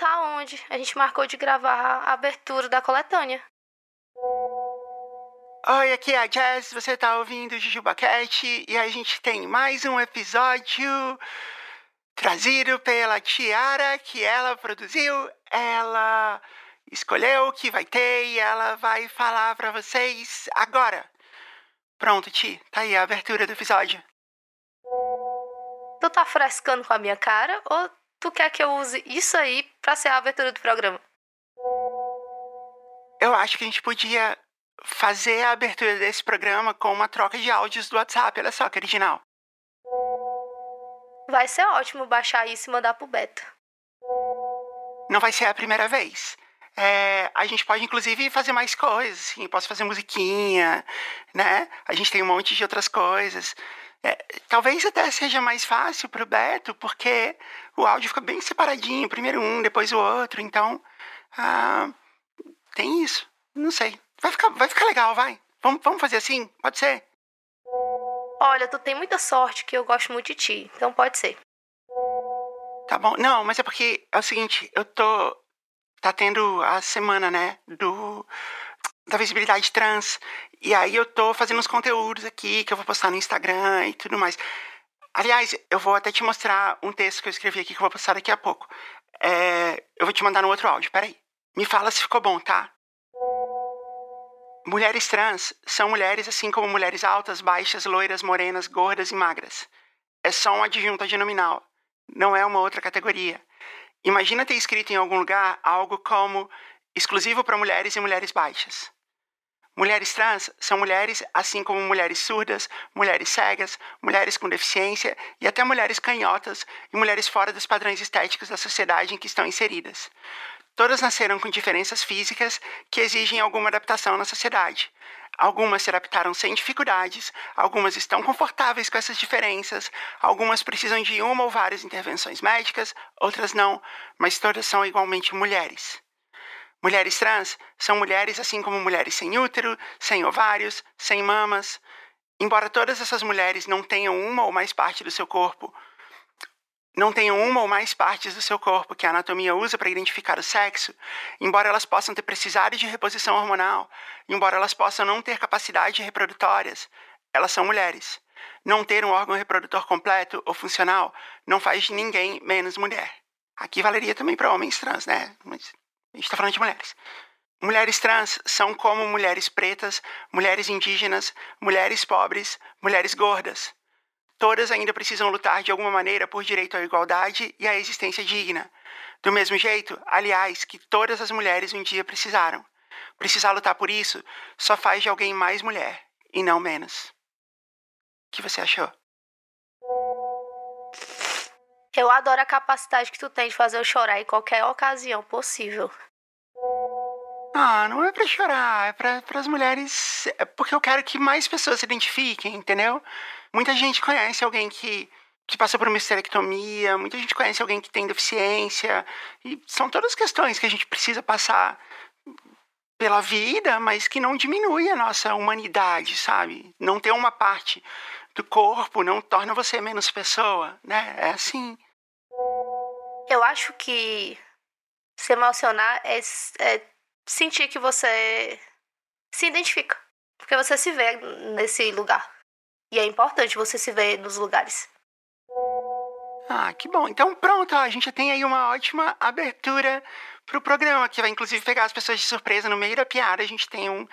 tá onde? A gente marcou de gravar a abertura da coletânea. Oi, aqui é a Jess, você tá ouvindo o JujubaCast e a gente tem mais um episódio trazido pela Tiara, que ela produziu, ela escolheu o que vai ter e ela vai falar para vocês agora. Pronto, Ti, tá aí a abertura do episódio. Tu tá frescando com a minha cara ou tu quer que eu use isso aí pra ser a abertura do programa? Eu acho que a gente podia fazer a abertura desse programa com uma troca de áudios do WhatsApp. Olha só que original. Vai ser ótimo baixar isso e mandar pro Beto. Não vai ser a primeira vez. É, a gente pode, inclusive, fazer mais coisas, assim. Posso fazer musiquinha, né? A gente tem um monte de outras coisas. É, talvez até seja mais fácil pro Beto, porque o áudio fica bem separadinho. Primeiro um, depois o outro. Então, ah, tem isso. Não sei. Vai ficar, vai ficar legal, vai. Vamos, vamos fazer assim? Pode ser? Olha, tu tem muita sorte que eu gosto muito de ti, então pode ser. Tá bom. Não, mas é porque é o seguinte, eu tô. Tá tendo a semana, né? Do. Da visibilidade trans. E aí eu tô fazendo uns conteúdos aqui que eu vou postar no Instagram e tudo mais. Aliás, eu vou até te mostrar um texto que eu escrevi aqui que eu vou postar daqui a pouco. É, eu vou te mandar no outro áudio, peraí. Me fala se ficou bom, tá? Mulheres trans são mulheres assim como mulheres altas, baixas, loiras, morenas, gordas e magras. É só um adjunto adnominal, não é uma outra categoria. Imagina ter escrito em algum lugar algo como exclusivo para mulheres e mulheres baixas. Mulheres trans são mulheres assim como mulheres surdas, mulheres cegas, mulheres com deficiência e até mulheres canhotas e mulheres fora dos padrões estéticos da sociedade em que estão inseridas. Todas nasceram com diferenças físicas que exigem alguma adaptação na sociedade. Algumas se adaptaram sem dificuldades, algumas estão confortáveis com essas diferenças, algumas precisam de uma ou várias intervenções médicas, outras não, mas todas são igualmente mulheres. Mulheres trans são mulheres assim como mulheres sem útero, sem ovários, sem mamas. Embora todas essas mulheres não tenham uma ou mais parte do seu corpo não tenham uma ou mais partes do seu corpo que a anatomia usa para identificar o sexo, embora elas possam ter precisado de reposição hormonal, embora elas possam não ter capacidade reprodutórias, elas são mulheres. Não ter um órgão reprodutor completo ou funcional não faz de ninguém menos mulher. Aqui valeria também para homens trans, né? Mas a gente está falando de mulheres. Mulheres trans são como mulheres pretas, mulheres indígenas, mulheres pobres, mulheres gordas todas ainda precisam lutar de alguma maneira por direito à igualdade e à existência digna. Do mesmo jeito, aliás, que todas as mulheres um dia precisaram. Precisar lutar por isso só faz de alguém mais mulher e não menos. O que você achou? Eu adoro a capacidade que tu tem de fazer eu chorar em qualquer ocasião possível. Ah, não é pra chorar, é pra, as mulheres. É porque eu quero que mais pessoas se identifiquem, entendeu? Muita gente conhece alguém que, que passou por uma esterectomia, muita gente conhece alguém que tem deficiência, e são todas questões que a gente precisa passar pela vida, mas que não diminui a nossa humanidade, sabe? Não ter uma parte do corpo não torna você menos pessoa, né? É assim. Eu acho que se emocionar é, é sentir que você se identifica. Porque você se vê nesse lugar. E é importante você se ver nos lugares. Ah, que bom. Então pronto, ó, a gente já tem aí uma ótima abertura pro programa, que vai inclusive pegar as pessoas de surpresa no meio da piada. A gente tem um,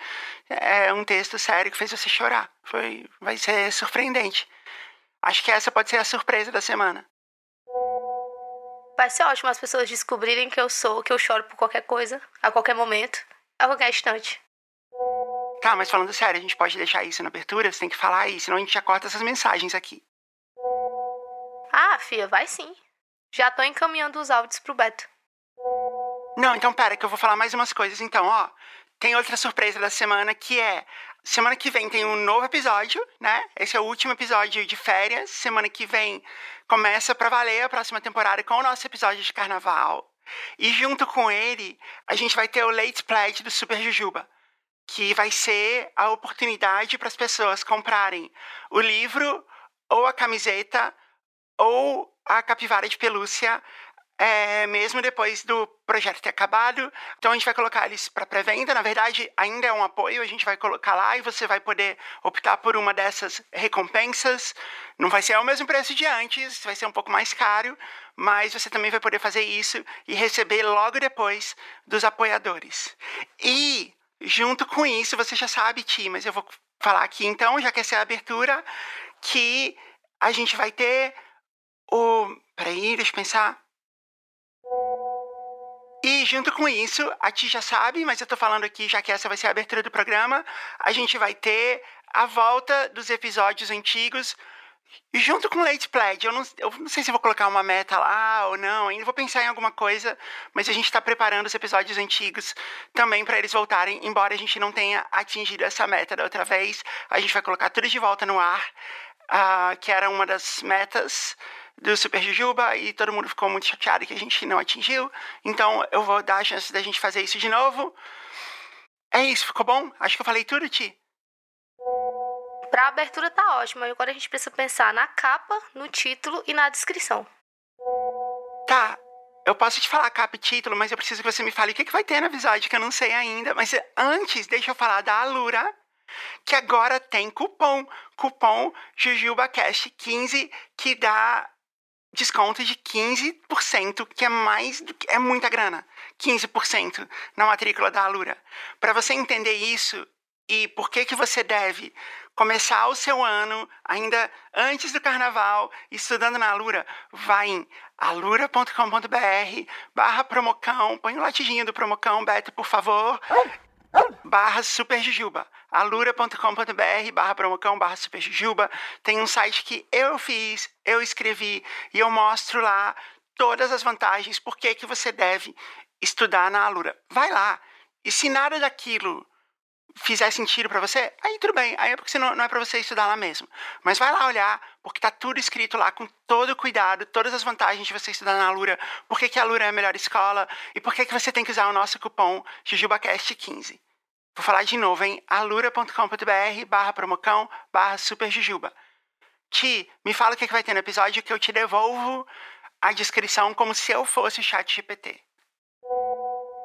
é, um texto sério que fez você chorar. Foi, vai ser surpreendente. Acho que essa pode ser a surpresa da semana. Vai ser ótimo as pessoas descobrirem que eu sou, que eu choro por qualquer coisa, a qualquer momento, a qualquer instante. Tá, mas falando sério, a gente pode deixar isso na abertura? Você tem que falar aí, senão a gente já corta essas mensagens aqui. Ah, Fia, vai sim. Já tô encaminhando os áudios pro Beto. Não, então pera, que eu vou falar mais umas coisas então, ó. Tem outra surpresa da semana que é. Semana que vem tem um novo episódio, né? Esse é o último episódio de férias. Semana que vem começa pra valer a próxima temporada com o nosso episódio de carnaval. E junto com ele, a gente vai ter o Late Pledge do Super Jujuba que vai ser a oportunidade para as pessoas comprarem o livro ou a camiseta ou a capivara de pelúcia é, mesmo depois do projeto ter acabado. Então a gente vai colocar eles para pré-venda. Na verdade, ainda é um apoio, a gente vai colocar lá e você vai poder optar por uma dessas recompensas. Não vai ser o mesmo preço de antes, vai ser um pouco mais caro, mas você também vai poder fazer isso e receber logo depois dos apoiadores. E junto com isso, você já sabe, Ti, mas eu vou falar aqui então, já que essa é a abertura, que a gente vai ter o. Peraí, deixa eu pensar. E junto com isso, a Ti já sabe, mas eu tô falando aqui, já que essa vai ser a abertura do programa, a gente vai ter a volta dos episódios antigos junto com o Late Pledge. Eu não, eu não sei se vou colocar uma meta lá ou não, ainda vou pensar em alguma coisa, mas a gente está preparando os episódios antigos também para eles voltarem, embora a gente não tenha atingido essa meta da outra vez. A gente vai colocar tudo de volta no ar, uh, que era uma das metas do Super Jujuba e todo mundo ficou muito chateado que a gente não atingiu. Então eu vou dar a chance da gente fazer isso de novo. É isso, ficou bom? Acho que eu falei tudo, Ti. Pra abertura tá ótimo, agora a gente precisa pensar na capa, no título e na descrição. Tá, eu posso te falar capa e título, mas eu preciso que você me fale o que, que vai ter no episódio, que eu não sei ainda. Mas antes, deixa eu falar da Alura, que agora tem cupom. Cupom JujubaCast 15, que dá desconto de 15%, que é mais do que é muita grana. 15% na matrícula da Alura. Para você entender isso e por que que você deve começar o seu ano ainda antes do carnaval estudando na Alura, vai em alura.com.br barra promocão, põe o um latijinho do promocão, Beto, por favor, barra superjujuba alura.com.br barra promocão barra superjujuba. Tem um site que eu fiz, eu escrevi e eu mostro lá todas as vantagens, por que você deve estudar na Alura. Vai lá. E se nada daquilo fizer sentido para você, aí tudo bem. Aí é porque não, não é para você estudar lá mesmo. Mas vai lá olhar, porque tá tudo escrito lá com todo cuidado, todas as vantagens de você estudar na Alura, por que, que a Alura é a melhor escola e por que, que você tem que usar o nosso cupom JujubaCast15. Vou falar de novo, hein? alura.com.br barra promocão barra superjujuba. Ti, me fala o que, que vai ter no episódio que eu te devolvo a descrição como se eu fosse o chat GPT.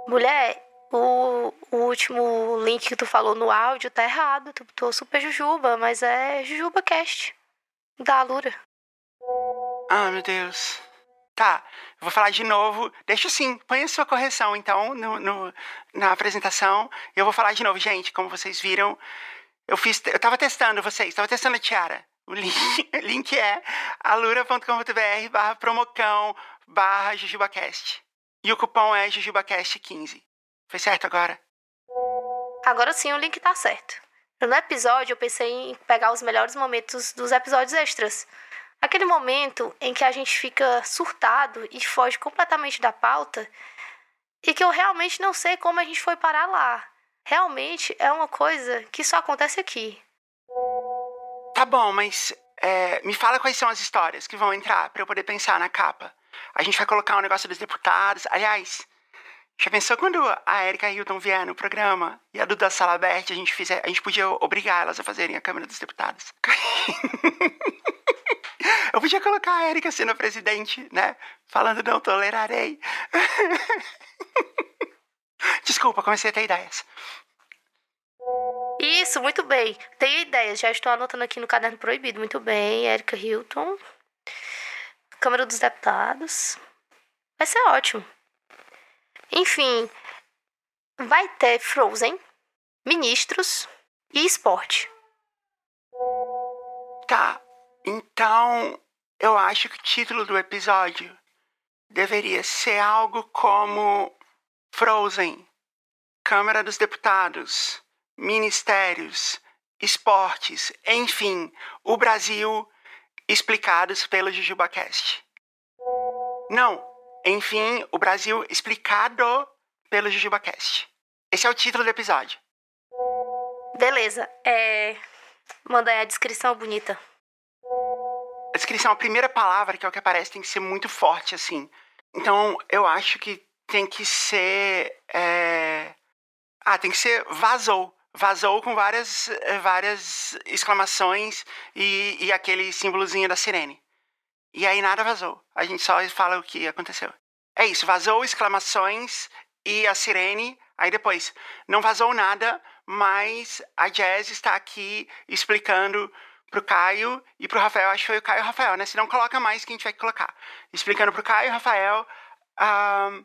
Mulher, o, o, último link que tu falou no áudio tá errado. Tu botou super jujuba, mas é JujubaCast. Da Alura. Ah, meu Deus. Tá, vou falar de novo. Deixa assim, põe a sua correção, então, no, no, na apresentação. Eu vou falar de novo, gente, como vocês viram. Eu fiz, eu tava testando vocês, tava testando a Tiara. O link, o link é alura.com.br barra promocão barra jujubacast. E o cupom é jujubacast15. Foi certo agora? Agora sim, o link tá certo. No episódio, eu pensei em pegar os melhores momentos dos episódios extras. Aquele momento em que a gente fica surtado e foge completamente da pauta e que eu realmente não sei como a gente foi parar lá. Realmente é uma coisa que só acontece aqui. Tá bom, mas é, me fala quais são as histórias que vão entrar para eu poder pensar na capa. A gente vai colocar um negócio dos deputados. Aliás, já pensou quando a Erika Hilton vier no programa e a Duda Salabert, a gente fizer, a gente podia obrigar elas a fazerem a Câmara dos Deputados? Eu podia colocar a Erika sendo presidente, né? Falando não tolerarei. Desculpa, comecei a ter ideias. Isso, muito bem. Tenho ideias, já estou anotando aqui no caderno proibido. Muito bem, Erika Hilton. Câmara dos Deputados. Vai ser ótimo. Enfim, vai ter Frozen, ministros e esporte. Tá, então, eu acho que o título do episódio deveria ser algo como Frozen, Câmara dos Deputados, Ministérios, Esportes, enfim, o Brasil explicados pelo JujubaCast. Não, enfim, o Brasil explicado pelo JujubaCast. Esse é o título do episódio. Beleza, é. Manda aí a descrição bonita a descrição, a primeira palavra, que é o que aparece, tem que ser muito forte, assim. Então, eu acho que tem que ser. É... Ah, tem que ser vazou. Vazou com várias, várias exclamações e, e aquele símbolozinho da sirene. E aí nada vazou. A gente só fala o que aconteceu. É isso, vazou exclamações e a sirene. Aí depois, não vazou nada, mas a Jazz está aqui explicando pro Caio e pro Rafael, acho que foi o Caio e o Rafael, né? Se não coloca mais, que a gente vai colocar. Explicando pro Caio e Rafael um,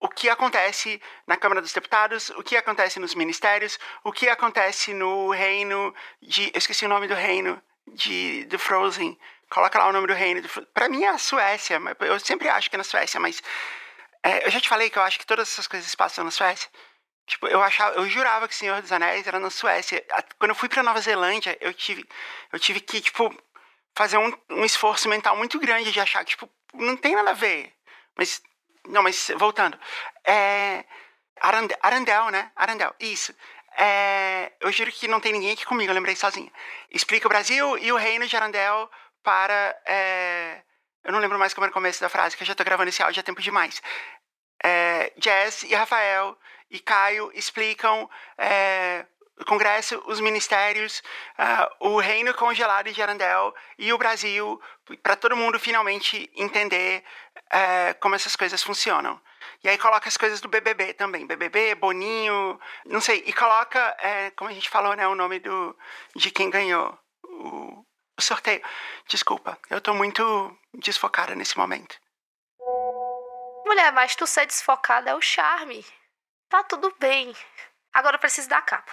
o que acontece na Câmara dos Deputados, o que acontece nos ministérios, o que acontece no reino de. Eu esqueci o nome do reino de, de Frozen. Coloca lá o nome do reino. Pra mim é a Suécia. Eu sempre acho que é na Suécia, mas. É, eu já te falei que eu acho que todas essas coisas passam na Suécia. Tipo, eu achava, eu jurava que Senhor dos Anéis era na Suécia. Quando eu fui para Nova Zelândia, eu tive, eu tive que, tipo, fazer um, um esforço mental muito grande de achar que, tipo, não tem nada a ver. Mas, não, mas voltando. É, Arandel, Arandel né? Arandel, isso. É, eu juro que não tem ninguém aqui comigo, eu lembrei sozinha. Explica o Brasil e o reino de Arandel para. É, eu não lembro mais como era o começo da frase, que eu já tô gravando esse áudio há tempo demais. É, e Rafael e Caio explicam é, o Congresso, os ministérios, uh, o reino congelado de Arandel e o Brasil, para todo mundo finalmente entender como essas coisas funcionam. E aí coloca as coisas do BBB também, BBB, Boninho, não sei, e coloca, é, como a gente falou, né, o nome do, de quem ganhou o, o sorteio. Desculpa, eu tô muito desfocada nesse momento. Mulher, mas tu ser desfocada é o charme. Tá tudo bem. Agora eu preciso da capa.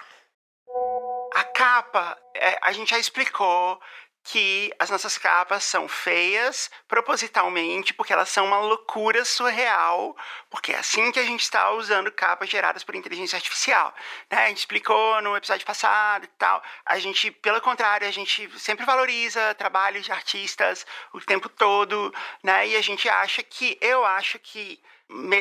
A capa, é, a gente já explicou que as nossas capas são feias propositalmente, porque elas são uma loucura surreal, porque é assim que a gente está usando capas geradas por inteligência artificial. Né? A gente explicou no episódio passado e tal. A gente, pelo contrário, a gente sempre valoriza trabalhos de artistas o tempo todo, né? E a gente acha que, eu acho que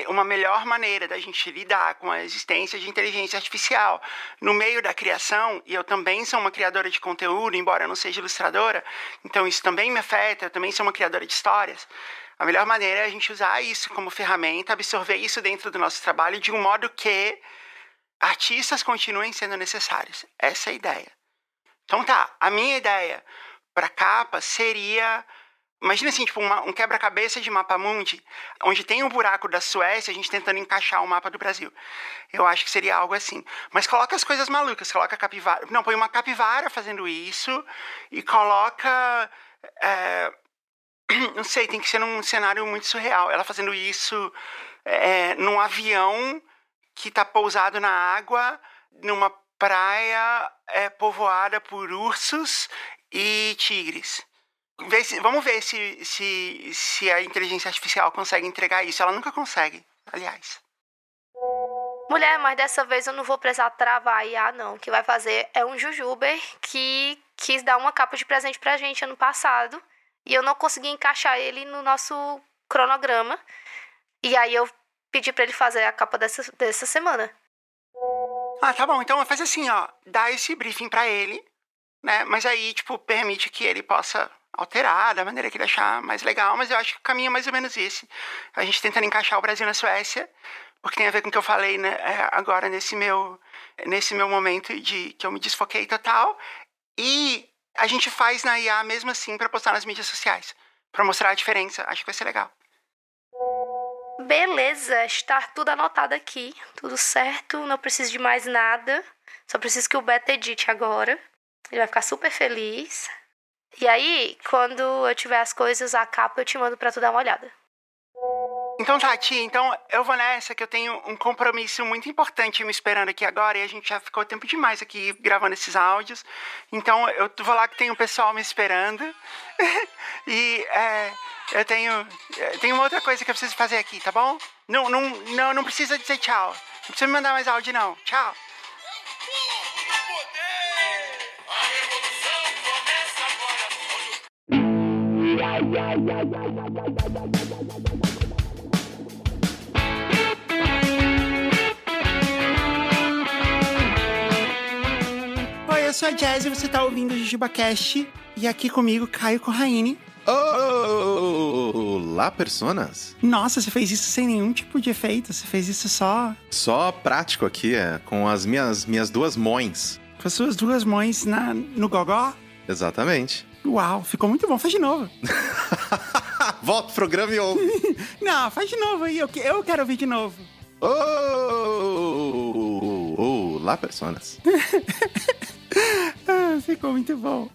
uma melhor maneira da gente lidar com a existência de inteligência artificial no meio da criação, e eu também sou uma criadora de conteúdo, embora eu não seja ilustradora, então isso também me afeta, eu também sou uma criadora de histórias. A melhor maneira é a gente usar isso como ferramenta, absorver isso dentro do nosso trabalho de um modo que artistas continuem sendo necessários. Essa é a ideia. Então tá, a minha ideia para capa seria Imagina assim, tipo, uma, um quebra-cabeça de mapa mundi, onde tem um buraco da Suécia, a gente tentando encaixar o mapa do Brasil. Eu acho que seria algo assim. Mas coloca as coisas malucas, coloca capivara. Não, põe uma capivara fazendo isso e coloca. É, não sei, tem que ser num cenário muito surreal. Ela fazendo isso é, num avião que está pousado na água, numa praia é, povoada por ursos e tigres se, vamos ver se, se, se a inteligência artificial consegue entregar isso. Ela nunca consegue, aliás. Mulher, mas dessa vez eu não vou precisar travar a IA, não. O que vai fazer é um Jujuber que quis dar uma capa de presente pra gente ano passado. E eu não consegui encaixar ele no nosso cronograma. E aí eu pedi para ele fazer a capa dessa, dessa semana. Ah, tá bom. Então faz assim, ó. Dá esse briefing para ele, né? Mas aí, tipo, permite que ele possa alterar da maneira que ele achar mais legal, mas eu acho que o caminho é mais ou menos esse. A gente tentando encaixar o Brasil na Suécia, porque tem a ver com o que eu falei né, é, agora nesse meu, nesse meu momento de que eu me desfoquei total. E a gente faz na IA mesmo assim para postar nas mídias sociais, para mostrar a diferença. Acho que vai ser legal. Beleza, está tudo anotado aqui, tudo certo, não preciso de mais nada. Só preciso que o Beto edite agora. Ele vai ficar super feliz. E aí, quando eu tiver as coisas, a capa eu te mando pra tu dar uma olhada. Então, Tati, então eu vou nessa que eu tenho um compromisso muito importante me esperando aqui agora e a gente já ficou tempo demais aqui gravando esses áudios. Então eu vou lá que tem um pessoal me esperando. e é, eu tenho, tenho uma outra coisa que eu preciso fazer aqui, tá bom? Não, não, não, não precisa dizer tchau. Não precisa me mandar mais áudio, não. Tchau. Oi, eu sou a Jazz e você tá ouvindo o JujubaCast. E aqui comigo, Caio Corraine. Olá, personas! Nossa, você fez isso sem nenhum tipo de efeito, você fez isso só. Só prático aqui, é, com as minhas, minhas duas mãos. Com as suas duas mãos na, no gogó? Exatamente. Uau, ficou muito bom, faz de novo. Volta pro programa e ouve. Não, faz de novo aí. Eu, eu quero ouvir de novo. Oh, oh, oh, lá, personas. Ah, ficou muito bom.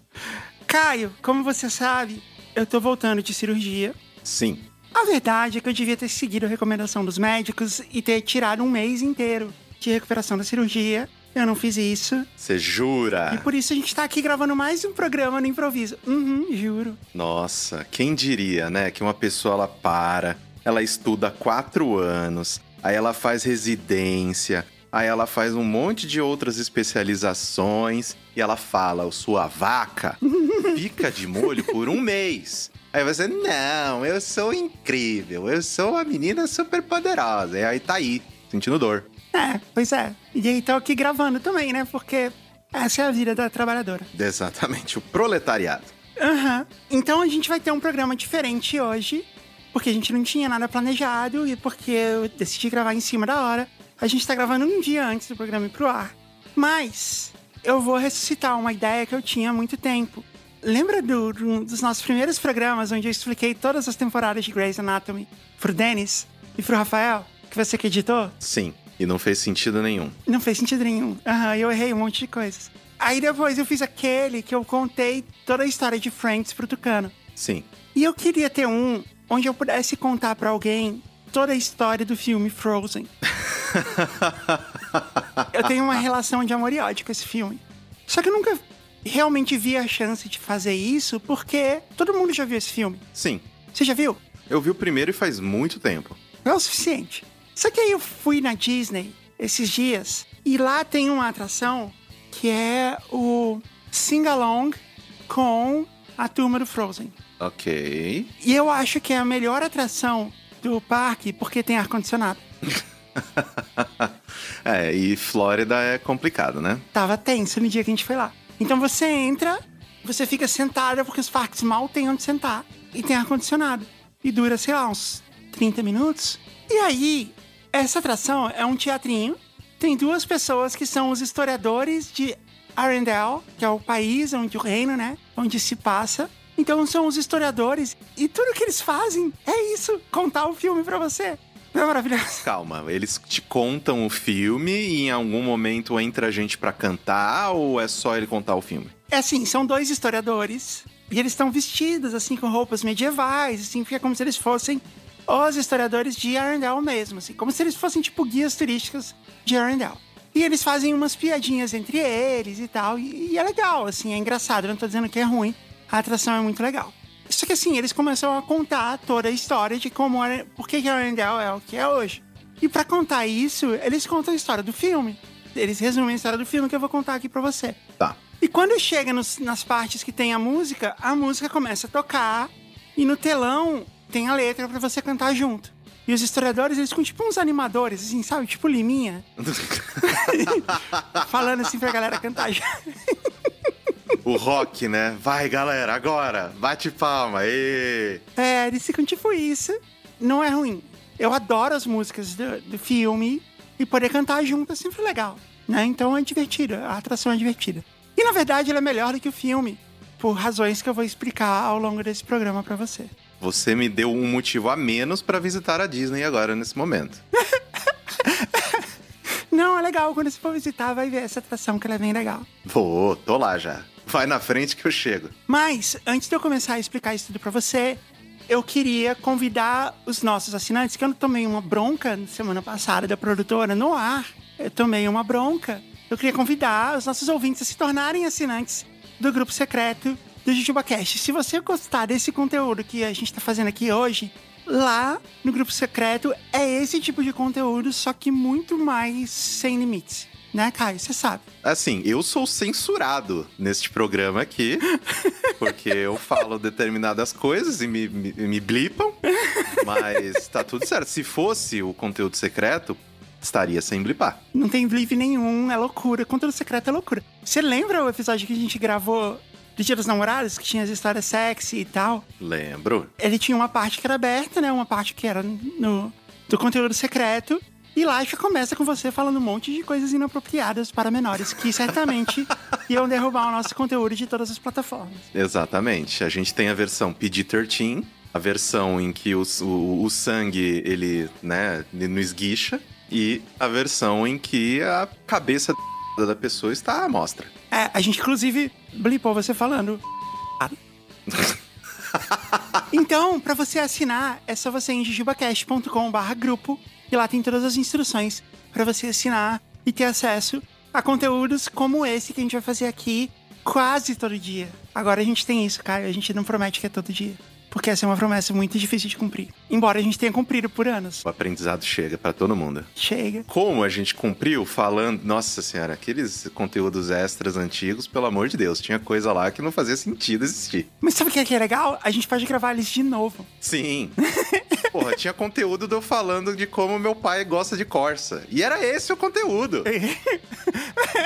Caio, como você sabe, eu tô voltando de cirurgia. Sim. A verdade é que eu devia ter seguido a recomendação dos médicos e ter tirado um mês inteiro de recuperação da cirurgia. Eu não fiz isso. Você E jura? por isso a gente tá aqui gravando mais um programa no improviso. Uhum, juro. Nossa, quem diria, né? Que uma pessoa ela para, ela estuda quatro anos, aí ela faz residência, aí ela faz um monte de outras especializações e ela fala: "O sua vaca fica de molho por um mês. Aí você, não, eu sou incrível, eu sou uma menina super poderosa. E aí tá aí, sentindo dor. É, pois é. E aí tô aqui gravando também, né? Porque essa é a vida da trabalhadora. Exatamente, o proletariado. Aham. Então a gente vai ter um programa diferente hoje, porque a gente não tinha nada planejado e porque eu decidi gravar em cima da hora. A gente tá gravando um dia antes do programa ir pro ar. Mas eu vou ressuscitar uma ideia que eu tinha há muito tempo. Lembra do- do- dos nossos primeiros programas onde eu expliquei todas as temporadas de Grey's Anatomy pro Denis e pro Rafael, que você que editou? Sim, e não fez sentido nenhum. Não fez sentido nenhum. Aham, eu errei um monte de coisas. Aí depois eu fiz aquele que eu contei toda a história de Friends pro Tucano. Sim. E eu queria ter um onde eu pudesse contar pra alguém toda a história do filme Frozen. eu tenho uma relação de amor e ódio com esse filme. Só que eu nunca realmente vi a chance de fazer isso porque todo mundo já viu esse filme. Sim. Você já viu? Eu vi o primeiro e faz muito tempo. É o suficiente. Só que aí eu fui na Disney esses dias e lá tem uma atração que é o Sing Along com a turma do Frozen. Ok. E eu acho que é a melhor atração do parque porque tem ar-condicionado. é, e Flórida é complicado, né? Tava tenso no dia que a gente foi lá. Então você entra, você fica sentada porque os parques mal tem onde sentar e tem ar-condicionado. E dura, sei lá, uns 30 minutos. E aí, essa atração é um teatrinho. Tem duas pessoas que são os historiadores de Arendelle, que é o país onde o reino, né? Onde se passa. Então são os historiadores e tudo que eles fazem é isso, contar o filme pra você. Não é maravilhoso? Calma, eles te contam o filme e em algum momento entra a gente pra cantar ou é só ele contar o filme? É assim, são dois historiadores e eles estão vestidos assim com roupas medievais, assim, fica como se eles fossem os historiadores de Arendelle mesmo, assim, como se eles fossem tipo guias turísticos de Arendelle. E eles fazem umas piadinhas entre eles e tal, e, e é legal, assim, é engraçado, eu não tô dizendo que é ruim, a atração é muito legal. Só que assim, eles começam a contar toda a história de como, por que Arendelle é o que é hoje. E pra contar isso, eles contam a história do filme. Eles resumem a história do filme que eu vou contar aqui pra você. Tá. E quando chega nos- nas partes que tem a música, a música começa a tocar e no telão tem a letra pra você cantar junto. E os historiadores, eles ficam tipo uns animadores, assim, sabe? Tipo Liminha. falando assim pra galera cantar junto. o rock, né? Vai, galera, agora! Bate palma! ê! É, eles ficam tipo isso. Não é ruim. Eu adoro as músicas do, do filme e poder cantar junto é sempre legal, né? Então é divertido, a atração é divertida. E na verdade ela é melhor do que o filme, por razões que eu vou explicar ao longo desse programa pra você. Você me deu um motivo a menos pra visitar a Disney agora, nesse momento. Não, é legal. Quando você for visitar, vai ver essa atração que ela é bem legal. Vou, tô lá já. Vai na frente que eu chego. Mas, antes de eu começar a explicar isso tudo pra você, eu queria convidar os nossos assinantes, que eu tomei uma bronca na semana passada da produtora no ar. Eu tomei uma bronca. Eu queria convidar os nossos ouvintes a se tornarem assinantes do grupo secreto do JujubaCast. Se você gostar desse conteúdo que a gente tá fazendo aqui hoje, lá no grupo secreto é esse tipo de conteúdo, só que muito mais sem limites. Né, Caio? Você sabe. Assim, eu sou censurado neste programa aqui, porque eu falo determinadas coisas e me, me, me blipam, mas tá tudo certo. Se fosse o conteúdo secreto, estaria sem blipar. Não tem blip nenhum, é loucura. Conteúdo secreto é loucura. Você lembra o episódio que a gente gravou do Dia dos Namorados, que tinha as histórias sexy e tal? Lembro. Ele tinha uma parte que era aberta, né? Uma parte que era no, do conteúdo secreto. E lá já começa com você falando um monte de coisas inapropriadas para menores, que certamente iam derrubar o nosso conteúdo de todas as plataformas. Exatamente. A gente tem a versão PG-13, a A versão em que o, o, o sangue, ele, né, não esguicha. E a versão em que a cabeça da pessoa está à mostra. É, a gente inclusive blipou você falando. então, para você assinar, é só você ir em jujubacast.com/grupo e lá tem todas as instruções para você assinar e ter acesso a conteúdos como esse que a gente vai fazer aqui quase todo dia. Agora a gente tem isso, cara, a gente não promete que é todo dia porque essa é uma promessa muito difícil de cumprir. Embora a gente tenha cumprido por anos. O aprendizado chega para todo mundo. Chega. Como a gente cumpriu falando, nossa senhora, aqueles conteúdos extras antigos, pelo amor de Deus, tinha coisa lá que não fazia sentido existir. Mas sabe o que é legal? A gente pode gravar eles de novo. Sim. Porra, tinha conteúdo de eu falando de como meu pai gosta de Corsa. E era esse o conteúdo.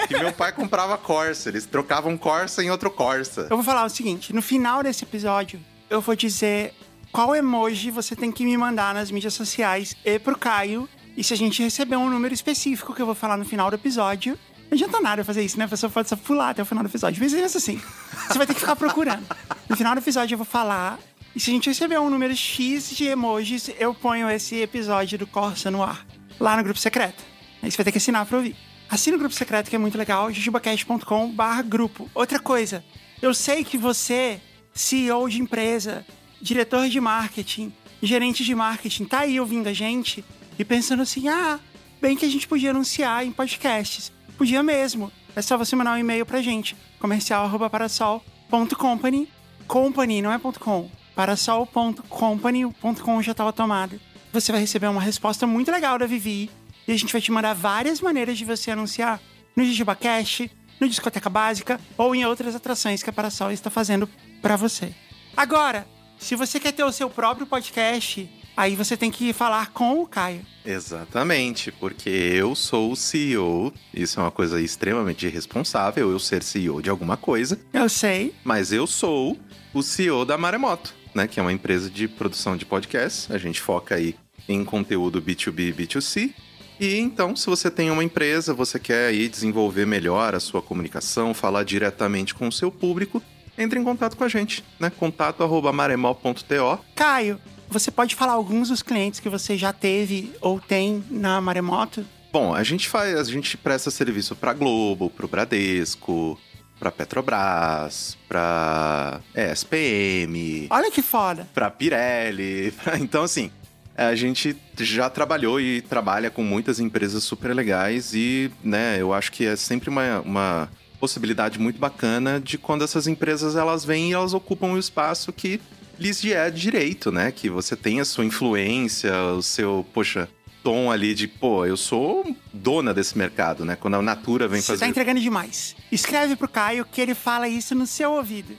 que meu pai comprava Corsa. Eles trocavam Corsa em outro Corsa. Eu vou falar o seguinte: no final desse episódio, eu vou dizer qual emoji você tem que me mandar nas mídias sociais e pro Caio. E se a gente receber um número específico que eu vou falar no final do episódio, não adianta nada fazer isso, né? A pessoa pode só pular até o final do episódio. Mas é isso assim. Você vai ter que ficar procurando. No final do episódio eu vou falar. E se a gente receber um número X de emojis, eu ponho esse episódio do Corsa no ar. Lá no grupo secreto. Aí você vai ter que assinar pra ouvir. Assina o grupo secreto que é muito legal, jujubacast.com grupo. Outra coisa, eu sei que você CEO de empresa, diretor de marketing, gerente de marketing, tá aí ouvindo a gente e pensando assim: ah, bem que a gente podia anunciar em podcasts. Podia mesmo. É só você mandar um e-mail pra gente, comercial.parasol.company. Company, não é .com. Parasol.company, .com já estava tomado. Você vai receber uma resposta muito legal da Vivi e a gente vai te mandar várias maneiras de você anunciar no JujubaCast, no Discoteca Básica ou em outras atrações que a Parasol está fazendo para você. Agora, se você quer ter o seu próprio podcast, aí você tem que falar com o Caio. Exatamente, porque eu sou o CEO, isso é uma coisa extremamente irresponsável, eu ser CEO de alguma coisa. Eu sei. Mas eu sou o CEO da Maremoto, né, que é uma empresa de produção de podcasts. A gente foca aí em conteúdo B2B e B2C. E então, se você tem uma empresa, você quer aí desenvolver melhor a sua comunicação, falar diretamente com o seu público, entre em contato com a gente, né? Contato arroba maremol.to. Caio, você pode falar alguns dos clientes que você já teve ou tem na Maremoto? Bom, a gente faz, a gente presta serviço para Globo, para o Bradesco, para Petrobras, para SPM. Olha que foda. Para Pirelli. Pra... Então assim, a gente já trabalhou e trabalha com muitas empresas super legais e, né, eu acho que é sempre uma, uma possibilidade muito bacana de quando essas empresas elas vêm e elas ocupam o espaço que lhes é direito, né? Que você tem a sua influência, o seu, poxa, tom ali de, pô, eu sou dona desse mercado, né? Quando a Natura vem Você fazer. Você tá entregando demais. Escreve pro Caio que ele fala isso no seu ouvido.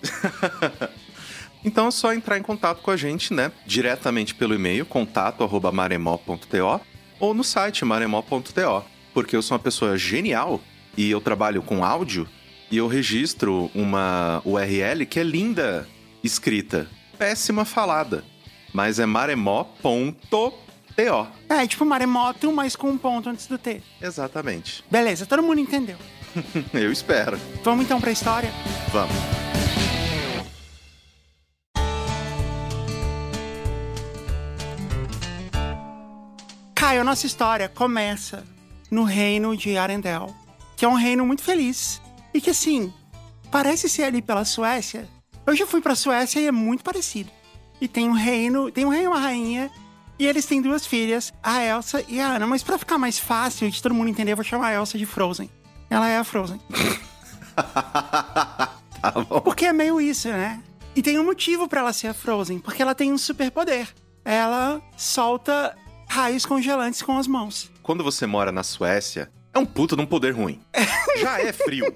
então é só entrar em contato com a gente, né? Diretamente pelo e-mail, contato.maremó.to ou no site maremó.to. Porque eu sou uma pessoa genial e eu trabalho com áudio e eu registro uma URL que é linda escrita, péssima falada, mas é maremó.to. É, tipo maremoto, mas com um ponto antes do T. Exatamente. Beleza, todo mundo entendeu. eu espero. Vamos então pra história? Vamos. Caio, a nossa história começa no reino de Arendelle que é um reino muito feliz. E que, assim, parece ser ali pela Suécia. Eu já fui pra Suécia e é muito parecido. E tem um reino, tem um rei e uma rainha, e eles têm duas filhas, a Elsa e a Anna. Mas para ficar mais fácil de todo mundo entender, eu vou chamar a Elsa de Frozen. Ela é a Frozen. tá bom. Porque é meio isso, né? E tem um motivo para ela ser a Frozen, porque ela tem um superpoder. Ela solta raios congelantes com as mãos. Quando você mora na Suécia, é um puto de um poder ruim. Já é frio.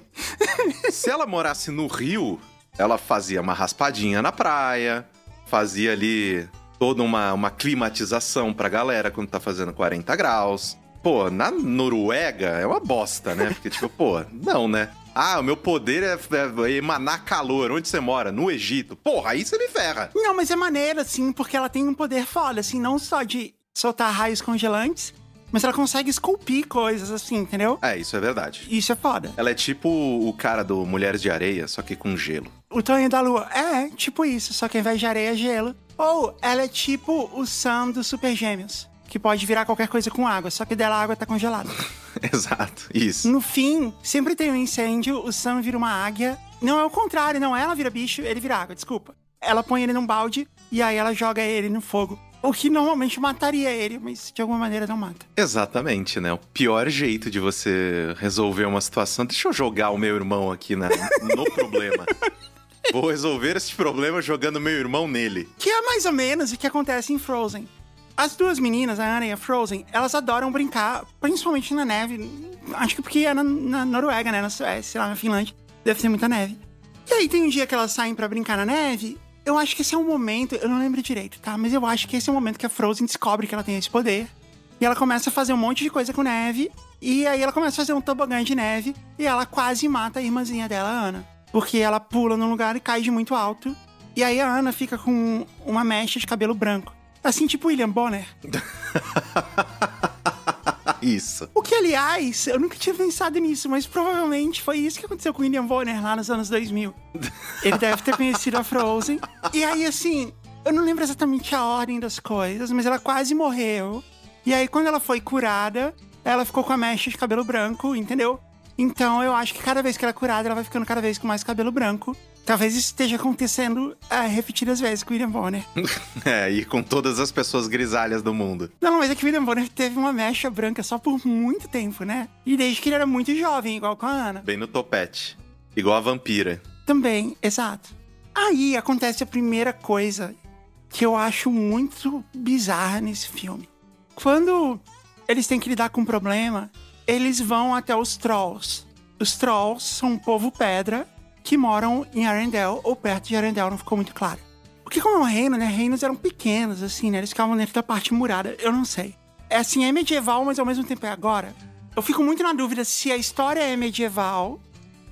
Se ela morasse no Rio, ela fazia uma raspadinha na praia, fazia ali toda uma, uma climatização pra galera quando tá fazendo 40 graus. Pô, na Noruega é uma bosta, né? Porque, tipo, pô, não, né? Ah, o meu poder é, é, emanar calor. Onde você mora? No Egito. Porra, aí você me ferra. Não, mas é maneiro, assim, porque ela tem um poder foda, assim, não só de soltar raios congelantes, mas ela consegue esculpir coisas assim, entendeu? É, isso é verdade. Isso é foda. Ela é tipo o cara do Mulheres de Areia, só que com gelo. o tamanho da lua. É, tipo isso, só que ao invés de areia é gelo. Ou ela é tipo o Sam dos Super Gêmeos, que pode virar qualquer coisa com água, só que dela a água tá congelada. Exato, isso. No fim, sempre tem um incêndio, o Sam vira uma águia. Não é o contrário, não. Ela vira bicho, ele vira água, desculpa. Ela põe ele num balde e aí ela joga ele no fogo. O que normalmente mataria ele, mas de alguma maneira não mata. Exatamente, né? O pior jeito de você resolver uma situação. Deixa eu jogar o meu irmão aqui na, no problema. Vou resolver esse problema jogando meu irmão nele. Que é mais ou menos o que acontece em Frozen. As duas meninas, a Anna e a Frozen, elas adoram brincar, principalmente na neve. Acho que porque é na, na Noruega, né? Na Suécia, lá na Finlândia. Deve ter muita neve. E aí tem um dia que elas saem para brincar na neve. Eu acho que esse é um momento, eu não lembro direito, tá? Mas eu acho que esse é o momento que a Frozen descobre que ela tem esse poder. E ela começa a fazer um monte de coisa com neve. E aí ela começa a fazer um tobogã de neve. E ela quase mata a irmãzinha dela, a Ana. Porque ela pula num lugar e cai de muito alto. E aí a Ana fica com uma mecha de cabelo branco. Assim, tipo William Bonner. Isso. O que, aliás, eu nunca tinha pensado nisso, mas provavelmente foi isso que aconteceu com o William Bonner lá nos anos 2000. Ele deve ter conhecido a Frozen. E aí, assim, eu não lembro exatamente a ordem das coisas, mas ela quase morreu. E aí, quando ela foi curada, ela ficou com a mecha de cabelo branco, entendeu? Então, eu acho que cada vez que ela é curada, ela vai ficando cada vez com mais cabelo branco. Talvez isso esteja acontecendo é, repetidas vezes com o William Bonner. é, e com todas as pessoas grisalhas do mundo. Não, mas é que o William Bonner teve uma mecha branca só por muito tempo, né? E desde que ele era muito jovem, igual com a Ana. Bem no topete. Igual a vampira. Também, exato. Aí acontece a primeira coisa que eu acho muito bizarra nesse filme. Quando eles têm que lidar com um problema, eles vão até os Trolls. Os Trolls são um povo pedra que moram em Arendelle ou perto de Arendelle, não ficou muito claro. Porque como é um reino, né? Reinos eram pequenos, assim, né? Eles ficavam dentro da parte murada, eu não sei. É assim, é medieval, mas ao mesmo tempo é agora. Eu fico muito na dúvida se a história é medieval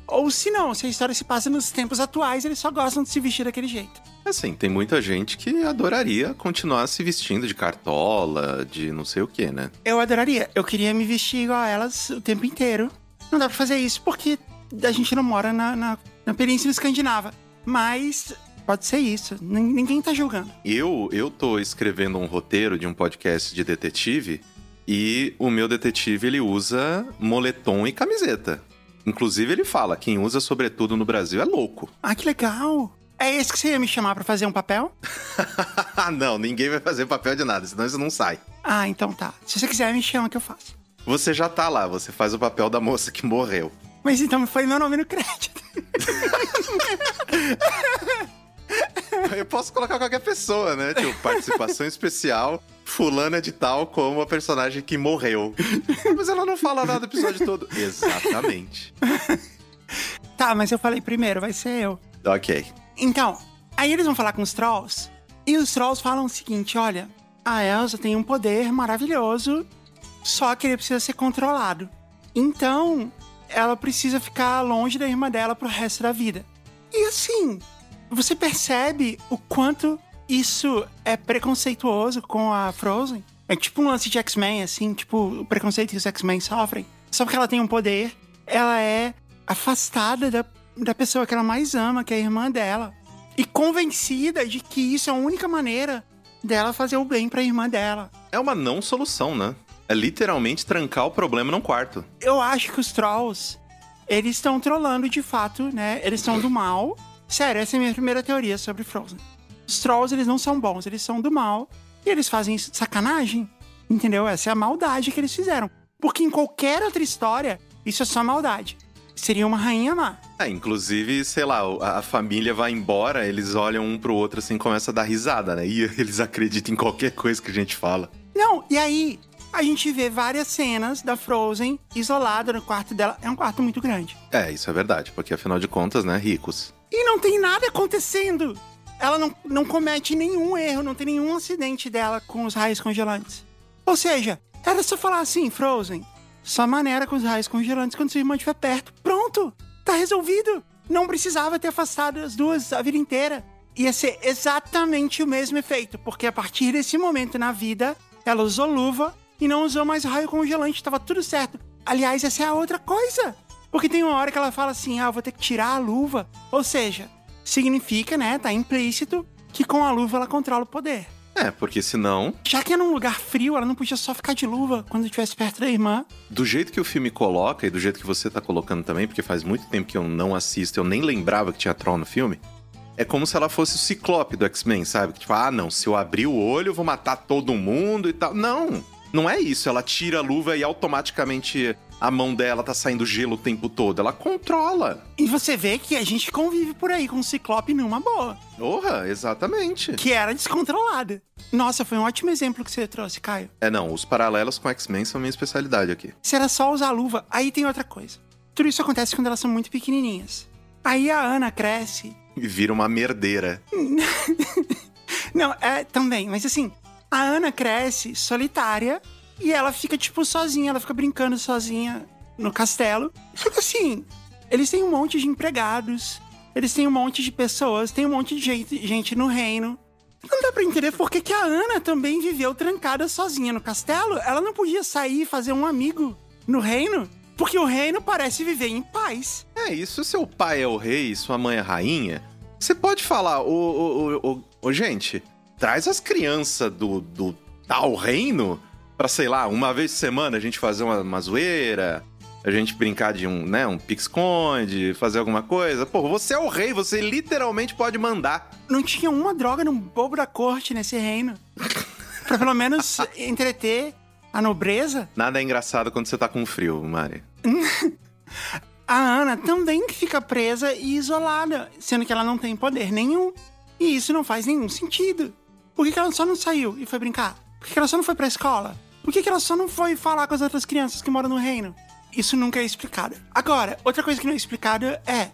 ou se não, se a história se passa nos tempos atuais, eles só gostam de se vestir daquele jeito. Assim, tem muita gente que adoraria continuar se vestindo de cartola, de não sei o que, né? Eu adoraria. Eu queria me vestir igual a elas o tempo inteiro. Não dá pra fazer isso porque a gente não mora na, na na Península Escandinava. Mas pode ser isso. Ninguém tá julgando. Eu, eu tô escrevendo um roteiro de um podcast de detetive e o meu detetive ele usa moletom e camiseta. Inclusive ele fala, quem usa sobretudo no Brasil é louco. Ah, que legal. É esse que você ia me chamar para fazer um papel? não, ninguém vai fazer papel de nada, senão isso não sai. Ah, então tá. Se você quiser, me chama que eu faço. Você já tá lá, você faz o papel da moça que morreu. Mas então foi meu nome no crédito. Eu posso colocar qualquer pessoa, né? Tipo, participação especial, fulana de tal como a personagem que morreu. Mas ela não fala nada do episódio todo. Exatamente. Tá, mas eu falei primeiro, vai ser eu. Ok. Então, aí eles vão falar com os trolls, e os trolls falam o seguinte: olha, a Elsa tem um poder maravilhoso, só que ele precisa ser controlado. Então, ela precisa ficar longe da irmã dela pro resto da vida. E assim, você percebe o quanto isso é preconceituoso com a Frozen? É tipo um lance de X-Men, assim, tipo o preconceito que os X-Men sofrem. Só porque ela tem um poder, ela é afastada da, da pessoa que ela mais ama, que é a irmã dela. E convencida de que isso é a única maneira dela fazer o bem pra irmã dela. É uma não solução, né? É literalmente trancar o problema num quarto. Eu acho que os trolls, eles estão trollando de fato, né? Eles são do mal. Sério, essa é a minha primeira teoria sobre Frozen. Os trolls, eles não são bons, eles são do mal. E eles fazem isso de sacanagem. Entendeu? Essa é a maldade que eles fizeram. Porque em qualquer outra história, isso é só maldade. Seria uma rainha má. É, inclusive, sei lá, a, família vai embora, eles olham um pro outro assim, começa a dar risada, né? E eles acreditam em qualquer coisa que a gente fala. Não, e aí, a gente vê várias cenas da Frozen isolada no quarto dela. É um quarto muito grande. É, isso é verdade, porque afinal de contas, né, ricos. E não tem nada acontecendo. Ela não, não comete nenhum erro, não tem nenhum acidente dela com os raios congelantes. Ou seja, era só falar assim, Frozen, só maneira com os raios congelantes quando sua irmã estiver perto. Pronto! Tá resolvido! Não precisava ter afastado as duas a vida inteira. Ia ser exatamente o mesmo efeito, porque a partir desse momento na vida, ela usou luva e não usou mais raio congelante, tava tudo certo. Aliás, essa é a outra coisa. Porque tem uma hora que ela fala assim: ah, vou ter que tirar a luva. Ou seja, significa, né, tá implícito que com a luva ela controla o poder. É, porque senão, Já que é num lugar frio, ela não podia só ficar de luva quando estivesse perto da irmã. do jeito que o filme coloca e do jeito que você tá colocando também, porque faz muito tempo que eu não assisto, eu nem lembrava que tinha Troll no filme. É como se ela fosse o ciclope do X-Men, sabe? Que tipo, ah, não, se eu abrir o olho, eu vou matar todo mundo e tal. Não, não é isso. Ela tira a luva e automaticamente a mão dela tá saindo gelo o tempo todo. Ela controla. E você vê que a gente convive por aí com o Ciclope numa boa, Porra, exatamente. que era descontrolada. Nossa, foi um ótimo exemplo que você trouxe, Caio. É, não, os paralelos com X-Men são minha especialidade aqui. Se era só usar luva, aí tem outra coisa. Tudo isso acontece quando elas são muito pequenininhas. Aí a Ana cresce. E vira uma merdeira. Não, é também, mas assim, a Ana cresce solitária e ela fica, tipo, sozinha, ela fica brincando sozinha no castelo. Só que assim, eles têm um monte de empregados, eles têm um monte de pessoas, tem um monte de gente, gente no reino. Não dá pra entender por que, que a Ana também viveu trancada sozinha no castelo. Ela não podia sair e fazer um amigo no reino, porque o reino parece viver em paz. É, isso seu pai é o rei sua mãe é rainha. Você pode falar, ô, ô, ô, ô, gente, traz as crianças do, do tal reino pra, sei lá, uma vez por semana a gente fazer uma, uma zoeira, a gente brincar de um, né, um pique-esconde, fazer alguma coisa. Pô, você é o rei, você literalmente pode mandar. Não tinha uma droga no bobo da corte nesse reino. pra pelo menos entreter a nobreza. Nada é engraçado quando você tá com frio, Mari. A Ana também fica presa e isolada, sendo que ela não tem poder nenhum. E isso não faz nenhum sentido. Por que, que ela só não saiu e foi brincar? Por que, que ela só não foi pra escola? Por que, que ela só não foi falar com as outras crianças que moram no reino? Isso nunca é explicado. Agora, outra coisa que não é explicada é: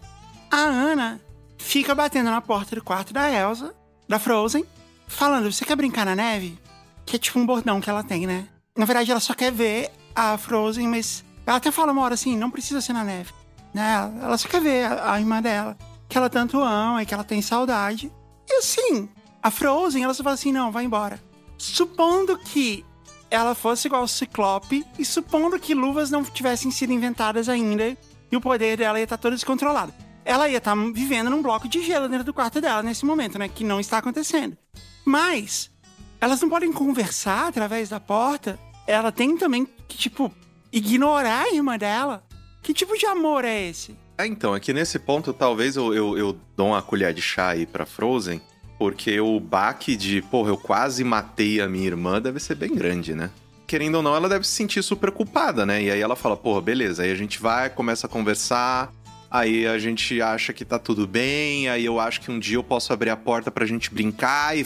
a Ana fica batendo na porta do quarto da Elsa, da Frozen, falando: Você quer brincar na neve? Que é tipo um bordão que ela tem, né? Na verdade, ela só quer ver a Frozen, mas ela até fala uma hora assim: Não precisa ser na neve. Né? Ela só quer ver a, a irmã dela, que ela tanto ama e que ela tem saudade. E assim, a Frozen, ela só fala assim: Não, vai embora. Supondo que ela fosse igual ao Ciclope e supondo que luvas não tivessem sido inventadas ainda e o poder dela ia estar todo descontrolado. Ela ia estar vivendo num bloco de gelo dentro do quarto dela nesse momento, né? Que não está acontecendo. Mas elas não podem conversar através da porta. Ela tem também que, tipo, ignorar a irmã dela. Que tipo de amor é esse? É, então, aqui nesse ponto, talvez eu, eu, eu dou uma colher de chá aí pra Frozen, porque o baque de, porra, eu quase matei a minha irmã deve ser bem grande, né? Querendo ou não, ela deve se sentir super culpada, né? E aí ela fala, porra, beleza, aí a gente vai, começa a conversar, aí a gente acha que tá tudo bem, aí eu acho que um dia eu posso abrir a porta pra gente brincar e.